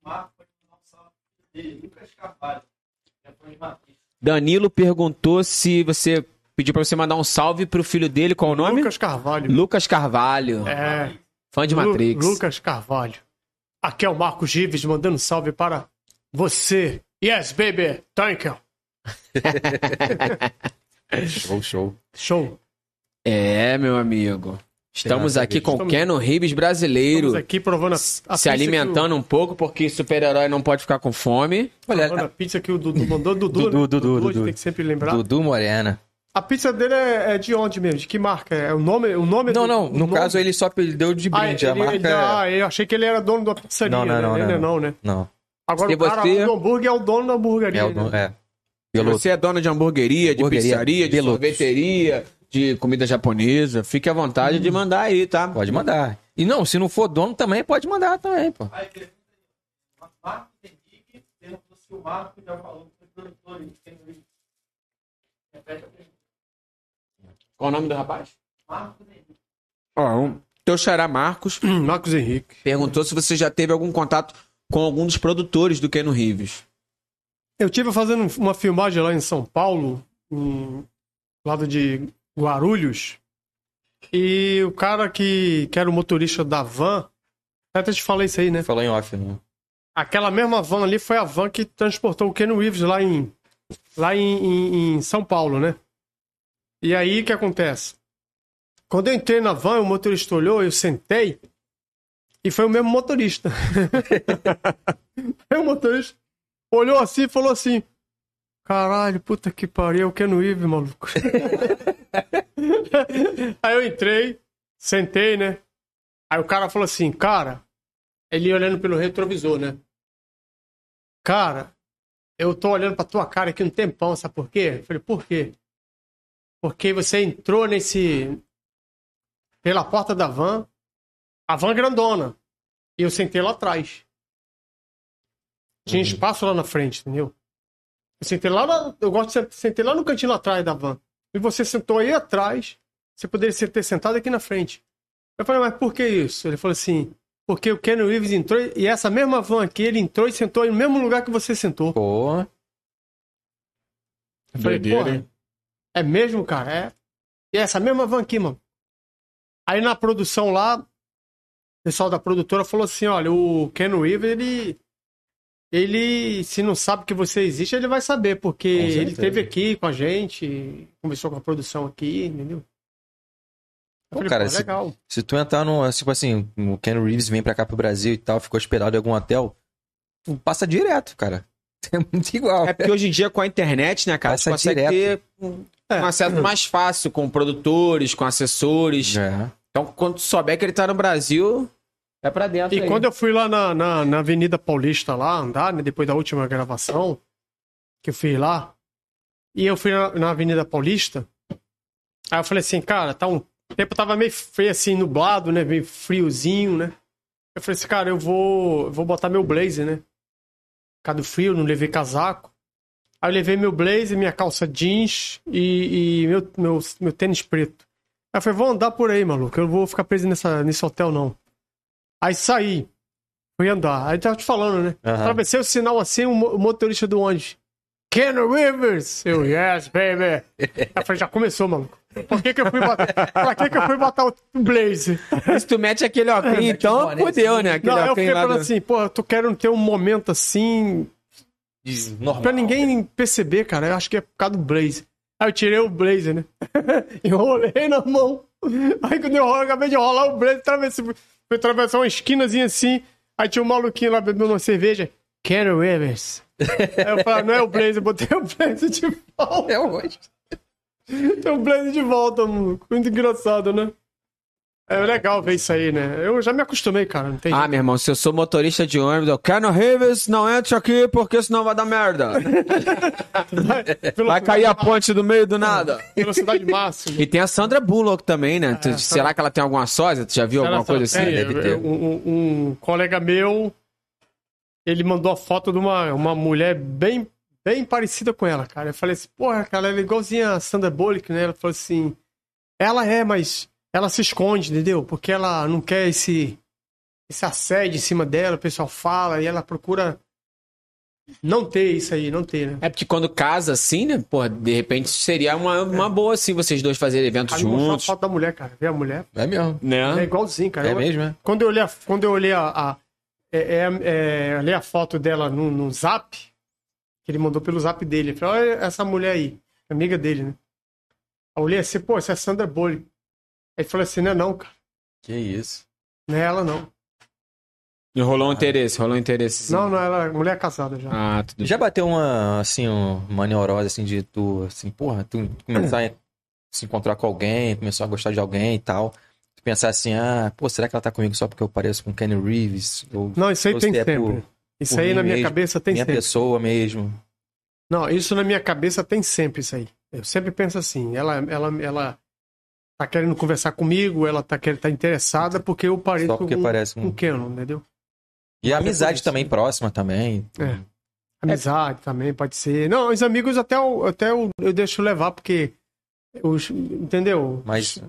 Marco foi mandar um salve dele, Lucas Carvalho. que é fã de Matrix. Danilo perguntou se você pediu pra você mandar um salve pro filho dele, qual o nome? Lucas Carvalho. Lucas Carvalho, É. fã de Lu- Matrix. Lucas Carvalho. Aqui é o Marcos Gives mandando salve para você. Yes, baby. Thank you. <laughs> Show, show. Show. É, meu amigo. Estamos Graças aqui com o Keanu Reeves brasileiro, Estamos aqui provando a, a se pizza alimentando um pouco, porque super-herói não pode ficar com fome. O, provando Olha, a pizza que o Dudu mandou. Dudu, Dudu, né? Dudu, a gente Dudu. tem que sempre lembrar. Dudu Morena. A pizza dele é, é de onde mesmo? De que marca? É o nome? O nome Não, do- não, o no nome- caso ele só deu de Ah, brinde. ele, a marca. ele- ah, eu achei que ele era dono da pizzaria. Não, não, né? não, Ele não, não, né? Não. Agora E o cara você? do hambúrguer é o dono da hamburgueria. É, o, né? é. Pelo, Você é dono de hamburgueria, de pizzaria, de Deluxe. sorveteria, de comida japonesa. Fique à vontade Hum. de mandar aí, tá? Pode mandar. E não, se não for dono também, pode mandar também, pô. Marcos Henrique perguntou se o Marco já falou que foi produtor vídeo. Repete a pergunta. Qual o nome do rapaz? Marcos Henrique. Ó, um, teu xará Marcos <clears throat> Marcos Henrique. perguntou se você já teve algum contato com algum dos produtores do Keanu Reeves. Eu tive fazendo uma filmagem lá em São Paulo, em lado de Guarulhos, e o cara que, que era o motorista da van, até te falei isso aí, né? Falou em off, né? Aquela mesma van ali foi a van que transportou o Ken Reeves lá em, lá em, em- em São Paulo, né? E aí o que acontece? Quando eu entrei na van, o motorista olhou, eu sentei e foi o mesmo motorista. <laughs> aí o motorista olhou assim e falou assim: Caralho, puta que pariu, é o Ken Reeves, maluco. <laughs> aí eu entrei, sentei, né? Aí o cara falou assim: Cara, ele olhando pelo retrovisor, né? Cara, eu tô olhando pra tua cara aqui um tempão, sabe por quê? Eu falei, por quê? Porque você entrou nesse. pela porta da van, a van grandona, e eu sentei lá atrás. Tinha espaço lá na frente, entendeu? Eu sentei lá, na- eu gosto de sentar, sentei lá no cantinho lá atrás da van. E você sentou aí atrás, você poderia ter sentado aqui na frente. Eu falei, mas por que isso? Ele falou assim, porque o Ken Reeves entrou e essa mesma van aqui, ele entrou e sentou no mesmo lugar que você sentou. Pô, Eu falei, Doideira, porra, hein? É mesmo, cara? É. E essa mesma van aqui, mano. Aí na produção lá, o pessoal da produtora falou assim, olha, o Ken Reeves, ele... Ele, se não sabe que você existe, ele vai saber, porque ele esteve aqui com a gente, conversou com a produção aqui, entendeu? Eu Pô, falei, cara, pô, se- legal. se tu entrar no. Tipo assim, o Ken Reeves vem pra cá pro Brasil e tal, ficou hospedado em algum hotel, passa direto, cara. <laughs> É muito igual. É porque hoje em dia, com a internet, né, cara, Passa você consegue direto. ter É. um acesso mais fácil com produtores, com assessores. É. Então, quando souber que ele tá no Brasil, é pra dentro. E aí. quando eu fui lá na, na, na Avenida Paulista lá andar, né, depois da última gravação que eu fiz lá, e eu fui na, na Avenida Paulista, aí eu falei assim, cara, tá um o tempo tava meio feio assim, nublado, né, meio friozinho, né? Eu falei assim, cara, eu vou, eu vou botar meu blazer, né? Por causa do frio, não levei casaco. Aí eu levei meu blazer, minha calça jeans e, e meu, meu, meu tênis preto. Aí eu falei, vou andar por aí, maluco, eu não vou ficar preso nessa, nesse hotel, não. Aí saí. Fui andar. Aí tava te falando, né? Aham. Atravessei o sinal assim, o mo- o motorista do ônibus. Ken Rivers! Eu, yes, baby! Eu falei, já começou, maluco. Por que que eu fui botar, pra que que eu fui botar o Blaze? Se tu mete aquele óculos, então boné, fodeu, né? Aquele Não, eu fiquei falando do- assim, pô, eu tô querendo ter um momento assim, normal. pra ninguém perceber, cara. Eu acho que é por causa do Blaze. Aí eu tirei o blazer, né? <laughs> Enrolei na mão. Aí quando eu rolo, acabei de rolar o blazer, atravessei, fui atravessar uma esquinazinha assim. Aí tinha um maluquinho lá bebendo uma cerveja. Ken Rivers. <laughs> Aí eu falei, não é o blazer, botei o blazer <laughs> de volta. É hoje. Tem o blazer de volta. Muito engraçado, né? É legal ver isso aí, né? Eu já me acostumei, cara. Não tem Ah, meu irmão, se eu sou motorista de ônibus, eu quero Rivers, não entre aqui porque senão vai dar merda. <laughs> Vai cair a ponte do meio do nada. velocidade máxima. E tem a Sandra Bullock também, né? Tu- Será que ela tem alguma sósia? Tu já viu alguma coisa assim? É, Deve. Um, um- um colega meu, ele mandou a foto de uma, uma mulher bem, bem parecida com ela, cara. Eu falei assim, porra, cara, ela é igualzinha a Sandra Bullock, né? Ela falou assim, ela é, mas ela se esconde, entendeu? Porque ela não quer esse, esse assédio em cima dela, o pessoal fala e ela procura não ter isso aí, não ter, né? É porque quando casa assim, né? Pô, de repente seria uma, uma boa assim vocês dois fazerem eventos Aí juntos. foto da mulher, cara. Vê a mulher. É mesmo. É Né? igualzinho, cara. É Eu- mesmo, é? Quando eu olhei a, quando eu olhei a, a- é, é, é, olhei a foto dela no, no zap, que ele mandou pelo zap dele. Eu falei, olha essa mulher aí, amiga dele, né? Eu olhei assim, pô, essa é a Sandra Bullock. Aí ele falou assim, não é não, cara. Que isso. Não é ela, não. E rolou um interesse, rolou um interesse. sim. Não, não, ela é mulher casada já. Ah, tudo Já bateu uma, assim, um- uma neurose, assim, de tu, assim, porra, tu começar a se encontrar com alguém, começou a gostar de alguém e tal. Tu pensar assim, ah, pô, será que ela tá comigo só porque eu pareço com Kenny Reeves? Ou Não, isso aí ou tem se é sempre. por- isso por aí mim na minha mesmo, cabeça tem minha sempre. pessoa mesmo. Não, isso na minha cabeça tem sempre isso aí. Eu sempre penso assim, ela, ela, ela tá querendo conversar comigo, ela tá, querendo, tá interessada porque eu pareço Só porque com, parece com um... o Kenon, entendeu? E a é amizade também próxima também. É. Amizade também pode ser. Não, os amigos até, eu, até eu, eu deixo levar, porque. Os, entendeu? Mas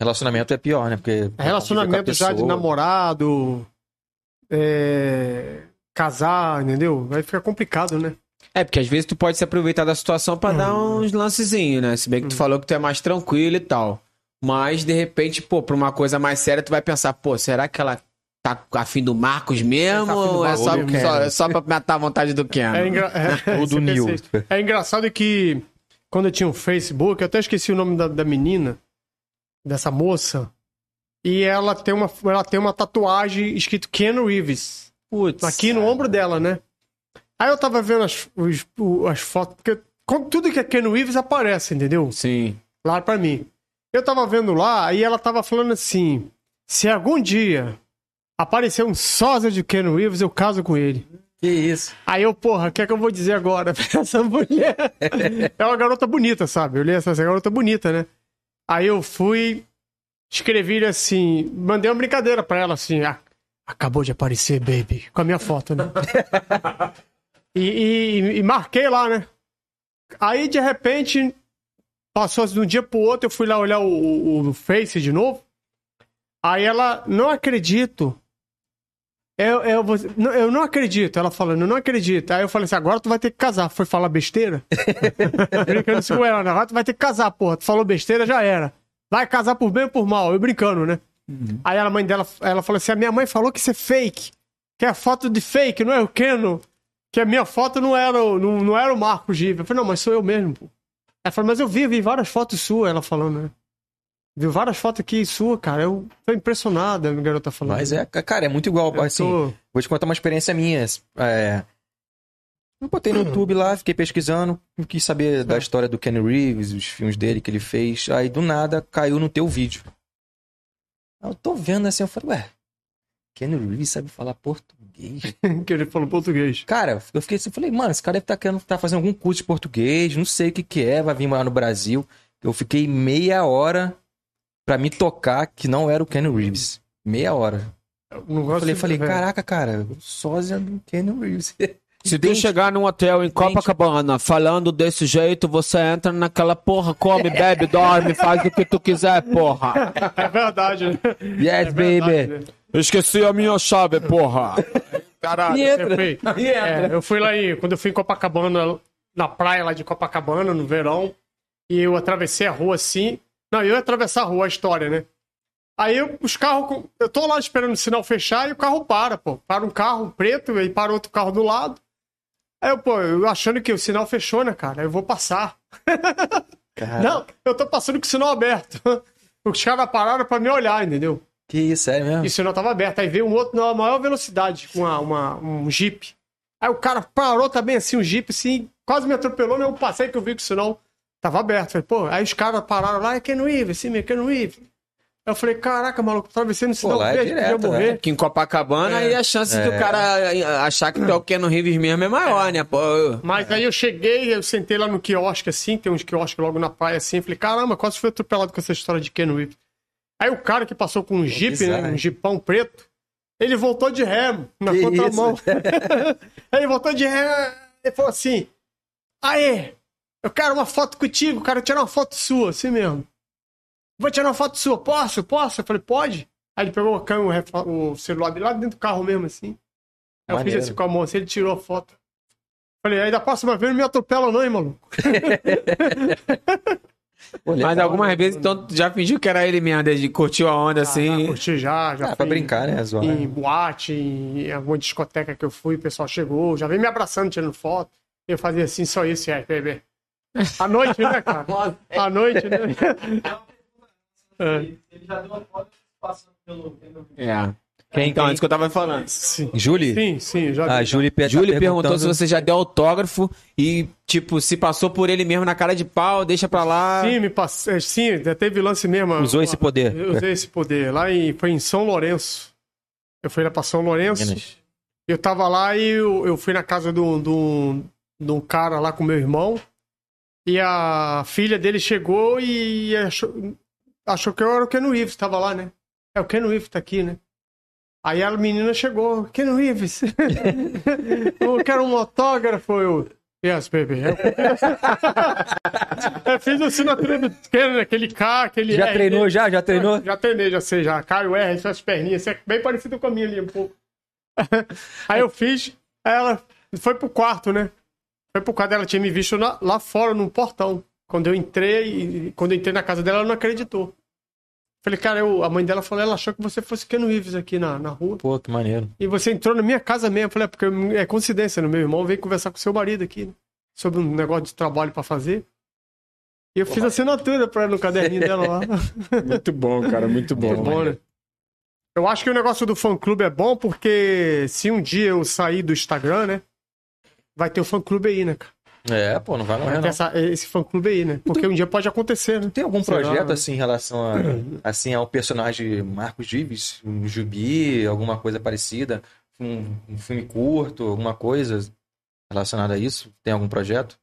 relacionamento é pior, né? Porque É Relacionamento com já de namorado. é, casar, entendeu? Vai ficar complicado, né? É, porque às vezes tu pode se aproveitar da situação pra dar uns lancezinhos, né? Se bem que tu falou que tu é mais tranquilo e tal. Mas, de repente, pô, pra uma coisa mais séria, tu vai pensar, pô, será que ela tá afim do Marcos mesmo? Tá do ou é só, mesmo. só, é só pra matar a vontade do Ken? É, engra... <laughs> é, Ou do Neil. É engraçado que quando eu tinha um Facebook, eu até esqueci o nome da, da menina, dessa moça, e ela tem uma, ela tem uma tatuagem escrito Ken Reeves. Putz. aqui no ombro dela, né? Aí eu tava vendo as, os- as fotos, porque com- tudo que é Ken Reeves aparece, entendeu? Sim. Lá pra mim. Eu tava vendo lá, aí ela tava falando assim: se algum dia aparecer um sósia de Ken Reeves, eu caso com ele. Que isso. Aí eu, porra, o que é que eu vou dizer agora pra <laughs> essa mulher? <laughs> é uma garota bonita, sabe? Eu li essa, essa garota bonita, né? Aí eu fui, escrevi assim, mandei uma brincadeira pra ela assim, ah, acabou de aparecer, baby, com a minha foto, né? <laughs> e, e- e marquei lá, né? Aí de repente, passou assim, de um dia pro outro, eu fui lá olhar o, o- o Face de novo. Aí ela, não acredito. Eu, eu, não, eu não acredito. Ela falando, eu não acredito. Aí eu falei assim, agora tu vai ter que casar. Foi falar besteira? <laughs> brincando com ela, né? agora tu vai ter que casar, porra. Tu falou besteira, já era. Vai casar por bem ou por mal? Eu brincando, né? Aí a mãe dela, ela falou assim, a minha mãe falou que isso é fake. Que é foto de fake, não é o Keno. Que a minha foto não era, o- não, não era o Marco Giva. Eu falei, não, mas sou eu mesmo, pô. Ela falou, mas eu vi, vi várias fotos suas, ela falando, né? Viu várias fotos aqui sua, cara. Eu tô impressionada, a garota falando. Mas é, cara, é muito igual. Eu assim, tô- vou te contar uma experiência minha. É, eu botei no YouTube lá, fiquei pesquisando, quis saber da história do Kenny Reeves, os filmes dele que ele fez. Aí do nada caiu no teu vídeo. Aí Eu tô vendo assim, eu falei, ué, Kenny Reeves sabe falar português? <laughs> que ele falou português. Cara, eu fiquei assim, falei, mano, esse cara deve estar querendo tá fazendo algum curso de português, não sei o que que é, vai vir morar no Brasil. Eu fiquei meia hora pra me tocar que não era o Kenny Reeves. Meia hora. Eu gosto Falei, falei, caraca, cara, sósia do Kenny Reeves. <laughs> Se tu chegar num hotel em Copacabana falando desse jeito, você entra naquela porra, come, bebe, <laughs> dorme, faz o que tu quiser, porra. É verdade, né? Yes, É verdade, baby. né? Esqueci a minha chave, porra. Caralho, E entra. você foi- E entra. É, eu fui lá em, quando eu fui em Copacabana, na praia lá de Copacabana, no verão, e eu atravessei a rua assim. Não, eu ia atravessar a rua, a história, né? Aí eu- os carros. com- Eu tô lá esperando o sinal fechar e o carro para, pô. Para um carro preto, aí para outro carro do lado. Aí eu, pô, eu achando que o sinal fechou, né, cara? Eu vou passar. Cara, Não, eu tô passando com o sinal aberto. Os caras pararam pra me olhar, entendeu? que isso, sério mesmo? E o sinal tava aberto. Aí veio um outro na maior velocidade, com uma, uma- um jeep. Aí o cara parou também, assim, um jeep, assim, quase me atropelou, mas eu passei que eu vi que o sinal tava aberto. Falei, pô, aí os caras pararam lá, é Ken Reeves, assim, meu, Ken Reeves. Eu falei, caraca, maluco, atravessei no sinal lá é verde, podia direto, morrer. né? Que em Copacabana, aí a chance do É. cara achar que tu é o Keanu Reeves mesmo é maior, né, pô? Mas aí eu cheguei, eu sentei lá no quiosque, assim, tem uns quiosques logo na praia, assim, falei, caramba, quase fui atropelado com essa história de Ken Reeves. Aí o cara que passou com um jeep, bizarro, né, um jipão preto, ele voltou de ré, na Que contramão. aí <laughs> ele voltou de ré e falou assim, aê, eu quero uma foto contigo, quero tirar uma foto sua, assim mesmo. Vou tirar uma foto sua, posso? Posso? Eu falei, pode? Aí ele pegou o, câmera, o celular dele lá dentro do carro mesmo, assim. Aí eu Maneiro. fiz assim com a mão, assim, ele tirou a foto. Falei, aí da próxima vez não me atropela não, hein, maluco? <laughs> Legal, Mas algumas né? vezes, então, tu já fingiu que era ele mesmo, desde curtiu a onda Já assim. curti já, já Ah, pra fui brincar, né? Zoar. Em boate, em alguma discoteca que eu fui, o pessoal chegou, já veio me abraçando, tirando foto. Eu fazia assim, só isso, é, bebê. À noite, né, cara? <laughs> À noite, né? <laughs> É. Ele ele já deu uma foto passando pelo. É. Quem, Então, quem? isso que eu tava falando. Sim, Julie? sim, sim, já Ah. Julie, pe- tá Júlio perguntou se você já deu autógrafo e, tipo, se passou por ele mesmo na cara de pau, deixa pra lá. Sim, me passei, sim, já teve lance mesmo. Usou esse poder. Eu usei esse poder. Lá em, foi em São Lourenço. Eu fui lá pra São Lourenço. Minas. Eu tava lá e eu, eu fui na casa de um, de, um, de um cara lá com meu irmão. E a filha dele chegou e achou, achou que eu era o Ken Reeves, tava lá, né? É, o Ken Reeves tá aqui, né? Aí a menina chegou, Ken Reeves, <laughs> eu quero um autógrafo. Eu, yes, baby. Eu, <laughs> eu fiz assinatura do Ken, né? aquele K, aquele Já R treinou, dele. já? Já treinou? Já treinei, já sei, já. Caio R, essas perninhas, assim, é bem parecido com a minha ali, um pouco. <laughs> aí eu fiz, aí ela foi pro quarto, né? Foi pro quarto, ela tinha me visto na- lá fora, no portão. Quando eu entrei, e- quando eu entrei na casa dela, ela não acreditou. Falei, cara, eu, a mãe dela falou, ela achou que você fosse Ken Reeves aqui na, na rua. Pô, que maneiro. E você entrou na minha casa mesmo. Falei, é porque é coincidência, né? Meu irmão veio conversar com seu marido aqui, né? Sobre um negócio de trabalho pra fazer. E eu fiz assinatura pra ela no caderninho dela lá. <laughs> Muito bom, cara, muito Muito bom, né? Eu acho que o negócio do fã-clube é bom porque se um dia eu sair do Instagram, né? Vai ter o fã-clube aí, né, cara? É, pô, não vai morrer, não. essa- esse fã-clube aí, né? Porque um dia pode acontecer, né? Tem algum Sei lá, projeto, né? assim, em relação a, <clears throat> assim, ao personagem Marcos Dives? Um Jubi, alguma coisa parecida? Um, um filme curto, alguma coisa relacionada a isso? Tem algum projeto?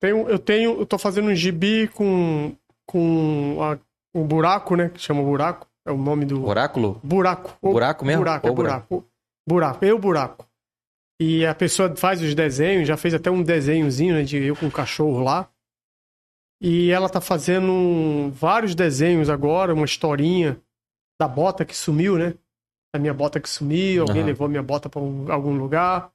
Tenho, eu tenho, eu tô fazendo um gibi com, com a, o buraco, né? Que chama buraco. É o nome do. Oráculo? Buraco. O- Buraco mesmo? Buraco, é buraco. Buraco, eu buraco. E a pessoa faz os desenhos, já fez até um desenhozinho, né, de eu com o cachorro lá. E ela tá fazendo vários desenhos agora, uma historinha da bota que sumiu, né? Da minha bota que sumiu, alguém Aham. levou minha bota pra um- algum lugar.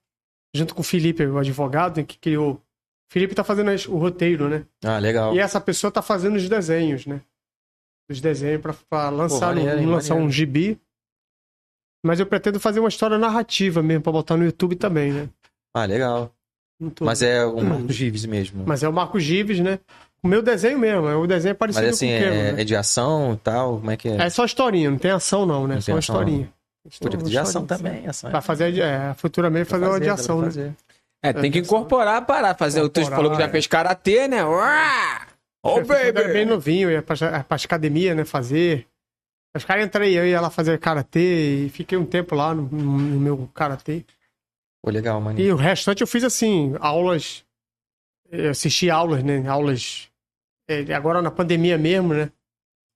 Junto com o Felipe, o advogado, que criou. O Felipe tá fazendo o roteiro, né? Ah, legal. E essa pessoa tá fazendo os desenhos, né? Os desenhos pra lançar, maneiro, no- hein, lançar um maneiro. gibi. Mas eu pretendo fazer uma história narrativa mesmo, pra botar no YouTube também, né? Ah, legal. Tô- Mas é o Marcos Dives mesmo. Mas é o Marco Gives, né? O meu desenho mesmo, é o desenho é parecido Mas assim, com o Keno, é, né? é de ação e tal? Como é que é? É só historinha, não tem ação não, né? Não só uma ação, historinha. Podia Uma de ação também. Ação Pra fazer, é, futuramente fazer uma de dá pra ação, né? fazer. É, tem que incorporar, parar, fazer. O tu falou que já é. fez karatê, né? Uá! Oh, Eu quando era bem baby! novinho, eu ia pra, pra academia, né, fazer. Os caras entrei, eu ia lá fazer karatê e fiquei um tempo lá no, no meu karatê. Pô, legal, mano. E o restante eu fiz assim, aulas. Eu assisti aulas, né? Aulas. é, agora na pandemia mesmo, né?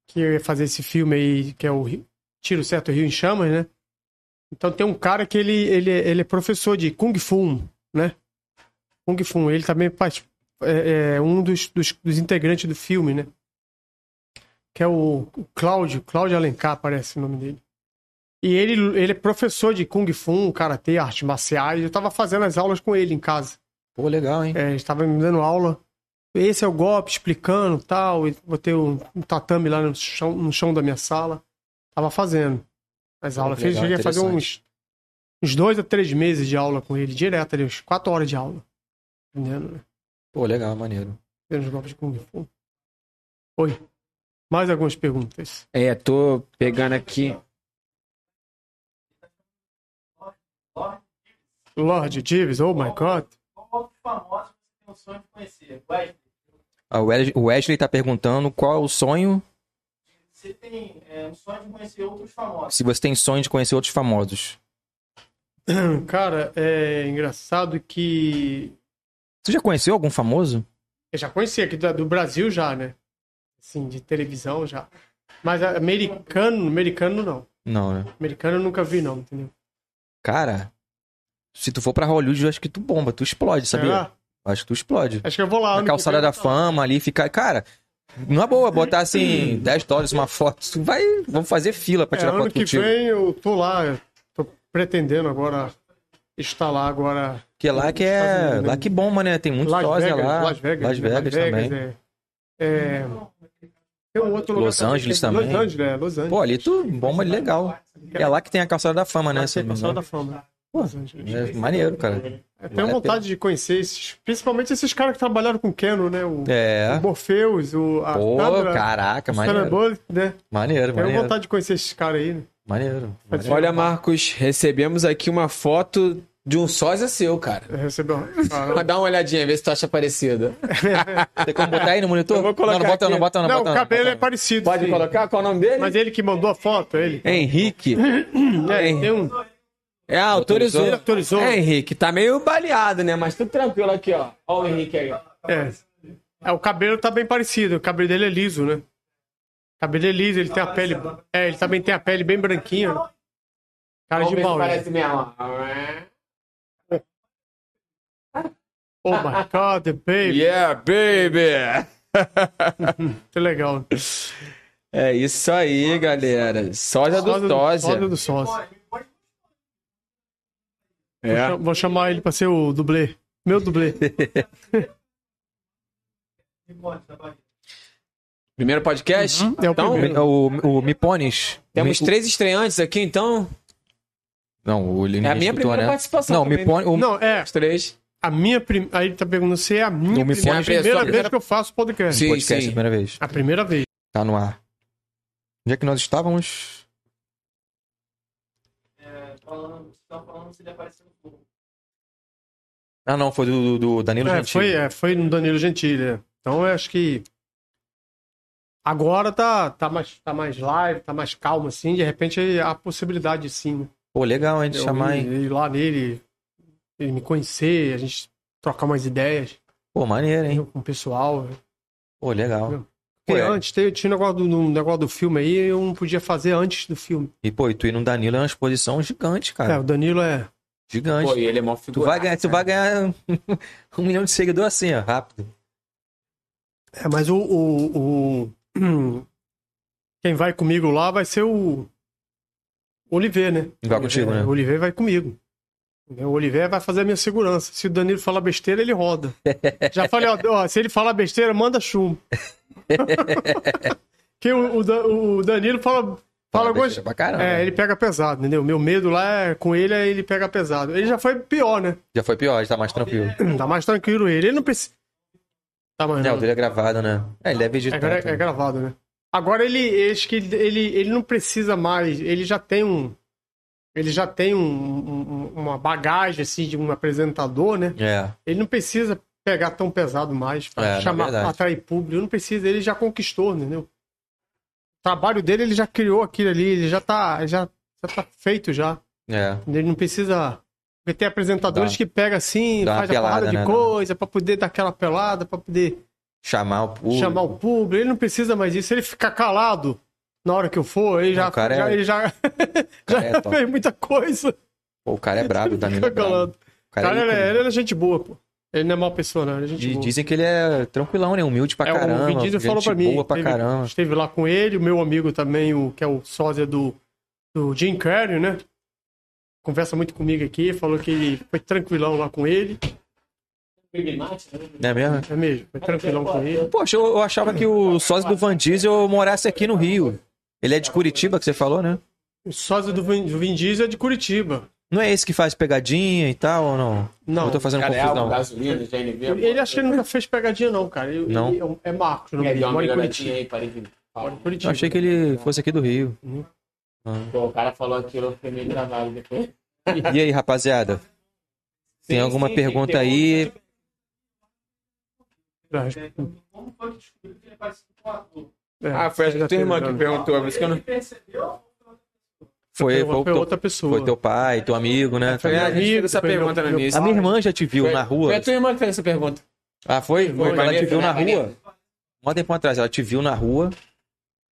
Que eu ia fazer esse filme aí, que é o Rio- Tiro Certo Rio em Chamas, né? Então tem um cara que ele, ele, ele é professor de Kung Fu, né? Kung Fu. Ele também faz, é, é um dos, dos, dos integrantes do filme, né? Que é o, o Cláudio, Cláudio Alencar, parece o nome dele. E ele, ele é professor de Kung Fu, Karatê, artes marciais. Eu tava fazendo as aulas com ele em casa. Pô, legal, hein? É, ele estava me dando aula. Esse é o golpe, explicando tal. E botei um, um tatame lá no chão, no chão da minha sala. Tava fazendo as Pô, aulas. Fiz, legal, cheguei a fazer uns, uns dois a três meses de aula com ele, direto ali, uns quatro horas de aula. Entendendo, né? Pô, legal, maneiro. Os golpes de Kung Fu. Oi. Mais algumas perguntas. É, tô pegando aqui. Lord Jeeves, oh my god. Qual outro famoso você tem o sonho de conhecer? Wesley, Ah, O Wesley- tá perguntando qual é o sonho, você tem é, um sonho de conhecer outros famosos. se você tem sonho de conhecer outros famosos. <clears throat> Cara, é engraçado que. Você já conheceu algum famoso? Eu já conheci aqui do, do Brasil já, né? Assim, de televisão já. Mas americano, americano não. Não, né? Americano eu nunca vi, não, entendeu? Cara, se tu for pra Hollywood, eu acho que tu bomba, tu explode, sabia? Será? Acho que tu explode. Acho que eu vou lá. Na que calçada vem, da fama ali, ficar. Cara, não é boa botar assim <laughs> 10 dólares uma foto. Tu vai. Vamos fazer fila pra É, tirar ano foto que contigo. vem eu tô lá. eu Tô pretendendo agora estar lá agora. Porque lá que é. Lá que bomba, né? Tem muito Las sósia Vegas, lá. Las Vegas, Las né? Vegas também. É, é... Tem um outro lugar Los Angeles que é- também. Los Angeles, é, Los Angeles. Pô, ali tu bomba legal. É lá que tem a calçada da fama, né? Me Calçada da. Fama. Los Angeles. É maneiro, cara. Eu tenho Vale a vontade de conhecer esses, principalmente esses caras que trabalharam com o Canon, né? O, É. o Morpheus, o a Pô, Sandra- caraca, o maneiro. Bullock, né? Maneiro, Tenho maneiro. vontade de conhecer esses caras aí, né? Maneiro. Maneiro. Olha, Marcos, recebemos aqui uma foto de um sósia seu, cara. Recebeu. <laughs> Mas Dá uma olhadinha, vê se tu acha parecido. <laughs> Tem como botar aí no monitor? Eu vou colocar não, não bota, aqui. não, bota, não, Não, bota, o cabelo bota, é parecido. Pode sim. colocar? Qual é o nome dele? Mas ele que mandou a foto, ele. Henrique. É, tem um. É, autorizou. Ele autorizou. É, Henrique, tá meio baleado, né? Mas tudo tranquilo aqui, ó. Ó o Henrique aí. ó. É. É, o cabelo tá bem parecido. O cabelo dele é liso, né? O cabelo é liso, ele tem a pele. É, ele também tem a pele bem branquinha. Cara de mal, parece mesmo. Oh my god, the baby. Yeah, baby! <laughs> Que legal. É isso aí, galera. Sósia do sósia. Sósia do sósia. É. Vou chamar ele pra ser o dublê. Meu dublê. <laughs> Primeiro podcast? É o então, primeiro. O, o Mipones. temos Mi- três estreantes aqui, então. Não, o ele É a minha escutou, primeira né? participação. Não, o também, Mipone. o- Não, é. Os três. A minha prim... Aí ele tá perguntando se é a minha primeira, a primeira a vez que eu faço podcast. Sim, podcast sim. a primeira vez. A primeira vez. Tá no ar. Onde é que nós estávamos? É, falando, falando se ele apareceu no fogo. Ah, não, foi do, do Danilo É, Gentili. foi, é, foi no Danilo Gentili. é. Então eu acho que agora tá, tá, mais, tá mais live, tá mais calmo assim. De repente há a possibilidade sim. Pô, legal, de Eu chamar, ir, hein? ir lá nele, ele me conhecer, a gente trocar umas ideias Pô, maneiro, hein? com o pessoal. Pô, legal. Porque Ué. antes tinha, tinha um negócio do, um negócio do filme aí, eu não podia fazer antes do filme. E, pô, e tu ir no Danilo é uma exposição gigante, É, cara. o Danilo é. Gigante. Pô, e ele é mó tu figura. vai ganhar, tu vai ganhar <laughs> um milhão de seguidores assim, ó, rápido. É, mas o, o, o- <clears throat> Quem vai comigo lá vai ser o. Oliver, né? Vai contigo, né? O Oliver vai comigo. O Oliver vai fazer a minha segurança. Se o Danilo falar besteira, ele roda. Já falei, ó, ó, se ele falar besteira, manda chumbo. <laughs> que o, o o Danilo fala. Fala Fala besteira pra caramba. É, ele pega pesado, entendeu? Meu medo lá é, com ele é ele pega pesado. Ele já foi pior, né? Já foi pior, já tá mais tranquilo. <clears throat> Tá mais tranquilo ele. Ele não precisa. Tá mais É, o dele é gravado, né? É, ele deve é, editar. gra- é também. gravado, né? Agora ele, acho que ele, ele, ele não precisa mais, ele já tem um, ele já tem um, um- uma bagagem assim de um apresentador, né? É, Ele não precisa pegar tão pesado mais É, para na chamar, verdade. atrair público. Não precisa, ele já conquistou, entendeu? O trabalho dele ele já criou aquilo ali, ele já tá, já, já tá feito já. é. Ele não precisa. Porque tem apresentadores Dá- que pega assim, faz a pelada, parada de né? coisa pra poder dar aquela pelada, pra poder Chamar o público. chamar o público. Ele não precisa mais disso. Ele ficar calado na hora que eu for, ele já, o cara já- é- ele já, já <laughs> cara é fez muita coisa. Pô, o cara é brabo, <laughs> o Danilo é. O cara, Cara, é ele, é- ele é gente boa, pô. Ele não é mal pessoa, não. Ele é boa. dizem que ele é tranquilão, né? Humilde pra É, caramba. o Vin Diesel falou pra mim. boa pra teve- caramba. Esteve lá com ele, o meu amigo também, o, que é o sósia do, do Jim Carrey, né? Conversa muito comigo aqui, falou que ele foi tranquilão lá com ele. É mesmo? É mesmo, foi tranquilão com ele. Poxa, eu, eu achava que o sósia do Van Diesel morasse aqui no Rio. Ele é de Curitiba, que você falou, né? O sósia do Vin, do Vin Diesel é de Curitiba. Não é esse que faz pegadinha e tal, ou não? Não. Eu tô fazendo Cara, é confusão. álcool, gasolina, GNV. Ele, ele acho que ele nunca fez pegadinha, não, cara. Ele, Não? ele é um- é Marcos, não É, uma mora em Curitiba. aí, parei de... Mora em Eu Curitiba. achei que ele fosse aqui do Rio. Pô, o cara falou aquilo, eu fiquei meio travado depois. E aí, rapaziada? Tem Sim, alguma sim, pergunta tem aí? Como foi que descobriu que ele é parecido com o ator? É, Ah, foi a tua irmã que perguntou, por isso que eu não... Foi, Foi, foi, foi outra pessoa. foi teu pai, teu amigo, né? Foi É, a meu gente fez amigo, essa foi meu- pergunta no início. A minha irmã já te viu Foi- na rua. Foi a tua irmã que fez essa pergunta. Ah, foi? Foi, Ela te viu na né? rua. Um tempo atrás, ela te viu na rua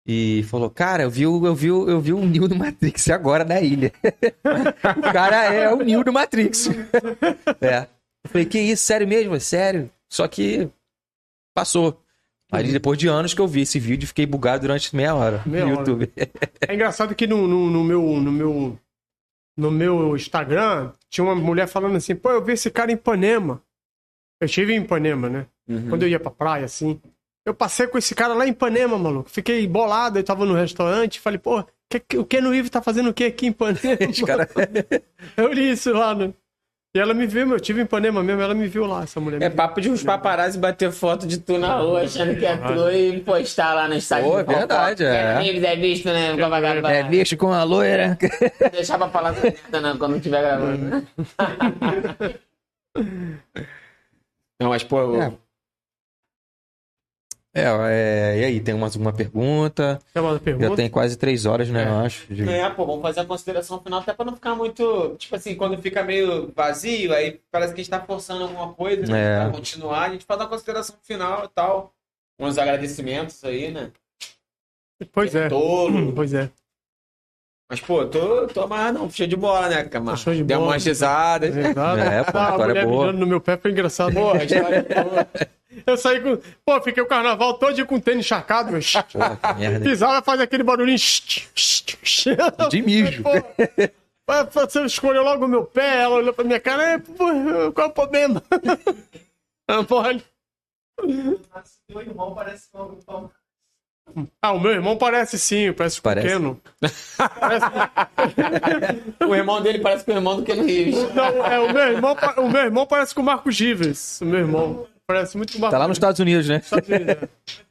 e falou: Cara, eu vi, o- eu vi, eu vi o Neo do Matrix <laughs> agora na ilha. <laughs> o cara é o Neo do Matrix. <laughs> é. Eu falei: Que isso, sério mesmo? É sério. Só que passou. Aí depois de anos que eu vi esse vídeo, fiquei bugado durante meia hora Meia no hora. YouTube. <laughs> É engraçado que no, no, no meu, no, meu, no meu Instagram tinha uma mulher falando assim: pô, eu vi esse cara em Ipanema. Eu estive em Ipanema, né? Uhum. Quando eu ia pra praia, assim. Eu passei com esse cara lá em Ipanema, maluco. Fiquei bolado, eu tava no restaurante. Falei, pô, que, que- o Ken Ivo tá fazendo o que aqui em Ipanema? Cara... <laughs> Eu li isso lá, né? E ela me viu, meu, eu tive em Ipanema mesmo, ela me viu lá, essa mulher. É papo de uns paparazzi bater foto de tu na rua, achando que é tu e postar lá no Instagram. Pô, é verdade, é. Amigos, é visto, né? É bicho com a loira. <laughs> Deixar pra falar não, quando estiver gravando. não, mas, pô, É. É, é, e aí, tem mais alguma pergunta? Tem uma Já pergunta? tem quase três horas, né, eu acho. de- É, pô, vamos fazer a consideração final até pra não ficar muito. Tipo assim, quando fica meio vazio, aí parece que a gente tá forçando alguma coisa, né? É. Pra continuar, a gente faz a consideração final e tal. Uns agradecimentos aí, né? Pois é. Tolo. Pois é. Mas, pô, tô, tô amarradão, cheio de bola, né, Camar? Show de Deu bola. umas risadas. É, pô, a Ah, a história é boa. no meu pé foi engraçado. <laughs> Pô, a história é boa. Eu saí com. Pô, fiquei o carnaval todo dia com tênis encharcado, meu. Pisava, <laughs> faz aquele barulhinho. De mijo. Pô, Você escolheu logo o meu pé, ela olhou pra minha cara, é, pô, qual é o problema? Seu irmão parece com o Tom. Ah, o meu irmão parece sim, parece, Parece. pequeno. <laughs> O irmão dele parece com o irmão do Ken Reeves. Não, é, o, meu irmão, o meu irmão parece com o Marcos Gives. O meu irmão parece muito Marcos Tá lá nos Estados Unidos, né? Estados Unidos, é. <laughs>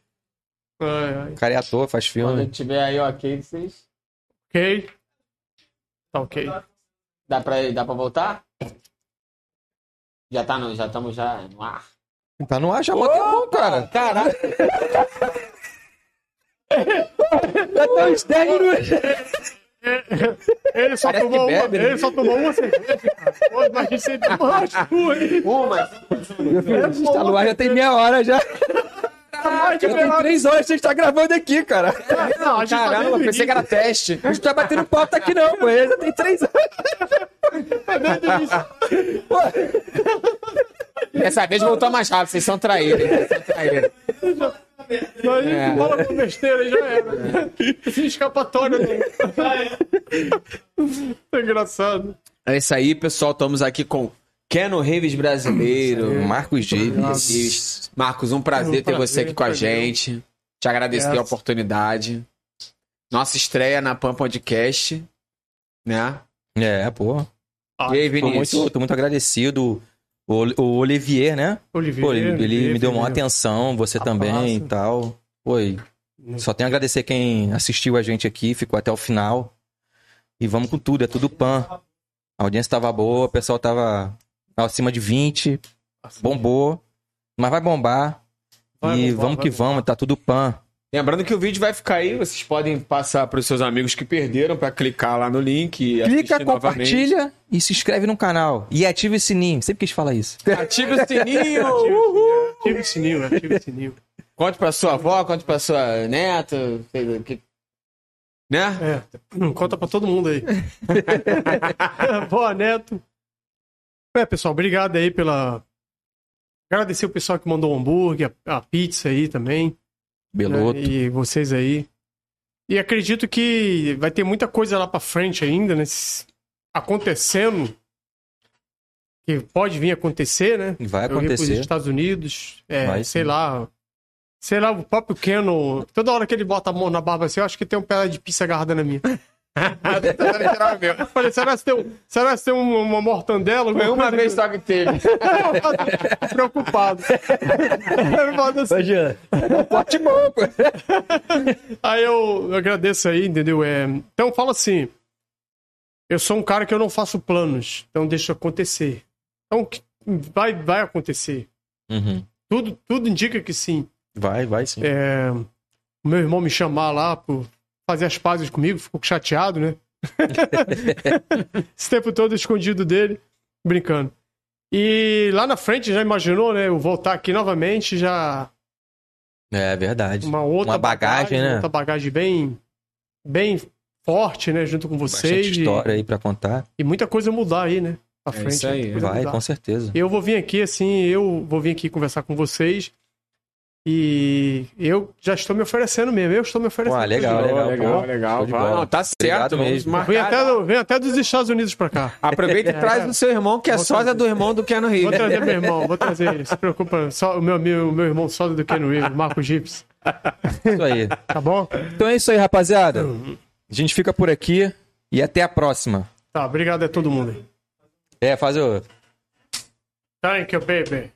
Ai, ai. O cara é ator, faz Quando filme. tiver aí ok, vocês. Ok. Tá ok. Dá pra, dá pra voltar? Já tá no, já estamos já no ar. Tá no ar já há tempo, cara. Caralho. <laughs> Já tá uns 10 minutos. <laughs> Ele só, Parece tomou que uma, bebe, né? ele só tomou uma cerveja, cara. Pô, imagina se ele tomou umas duas. Uma. A gente tá no ar já tem meia hora já. Que Já tem três horas que a gente tá gravando aqui, cara. Não, a gente tá Caramba, o pensei que era teste. A gente tá batendo pauta aqui não, pô. Já tem três horas. tá desde o início. Dessa vez voltou mais rápido, vocês são traídos. Vocês são traídos. Não, a gente É. fala com besteira e já era. Sem escapatória. Né? <laughs> É engraçado. É isso aí, pessoal. Estamos aqui com Keno Reeves brasileiro. Marcos Gives. Marcos, um prazer Um ter você prazer, aqui com a gente. Te agradecer a Yes. oportunidade. Nossa estreia na Pan Podcast. Né? É, pô. Ah, e aí, Tô Vinícius? muito, tô muito agradecido. O, o Olivier, né? Oliveira, Pô, ele, ele Oliveira, me deu uma atenção, você Abraço. também e tal. Oi. Só tenho a agradecer quem assistiu a gente aqui, ficou até o final. E vamos com tudo, é tudo pan. A audiência tava boa, o pessoal tava acima de 20, bombou. Mas vai bombar. Vai e bombar, vamos que bombar. vamos, tá tudo pan. Lembrando que o vídeo vai ficar aí, vocês podem passar para os seus amigos que perderam para clicar lá no link e Clica, assistir novamente. compartilha e se inscreve no canal. E ativa o sininho. Sempre quis falar isso. <laughs> Ative o sininho. Ative o sininho, ative o sininho. conte para sua avó, conte para sua neta, que- né? É, conta pra todo mundo aí. <laughs> Boa, Neto. É, pessoal, obrigado aí pela, Agradecer o pessoal que mandou o hambúrguer, a, a pizza aí também. Né? Beloto. E vocês aí. E acredito que vai ter muita coisa lá pra frente ainda, né? Acontecendo. Que pode vir a acontecer, né? Vai acontecer. Estados Unidos, é, Vai sei sim. lá. Sei lá, o próprio Keno. Toda hora que ele bota a mão na barba assim, eu acho que tem um pedaço de pizza agarrada na minha. Eu Falei, será que tem, um, será que tem um- uma mortandela? Foi uma vez só que teve. <laughs> Preocupado. Eu assim, Imagina. Pote bom, pô. Aí eu agradeço aí, entendeu? É, então fala assim. Eu sou um cara que eu não faço planos, então deixa acontecer. Então que- vai, vai acontecer. Uhum. Tudo, tudo indica que sim. Vai, vai sim. É, o meu irmão me chamar lá por fazer as pazes comigo, ficou chateado, né? <laughs> Esse tempo todo escondido dele, brincando. E lá na frente já imaginou, né? Eu voltar aqui novamente, já É verdade. uma outra Uma bagagem, né? Outra bagagem bem, bem forte, né? Junto com vocês. Bastante E, história aí pra contar. e muita coisa mudar aí, né? Pra É frente. isso aí, Vai, mudar. com certeza. Eu vou vir aqui, assim, eu vou vir aqui conversar com vocês. E eu já estou me oferecendo mesmo. Eu estou me oferecendo. Legal, legal. legal, legal. Bola. não, tá certo. Obrigado mesmo. Vem até, do- vem até dos Estados Unidos pra cá. <laughs> Aproveita e traz o seu irmão, que é sósia do irmão do Keanu Reeves. Vou trazer meu <laughs> irmão, vou trazer. Se preocupa, só o meu, meu, meu irmão sócio do Ken Reeves, Marco Gips. Isso aí. Tá bom? Então é isso aí, rapaziada. A gente fica por aqui e até a próxima. Tá, obrigado a todo mundo. É, faz o. Thank you, baby.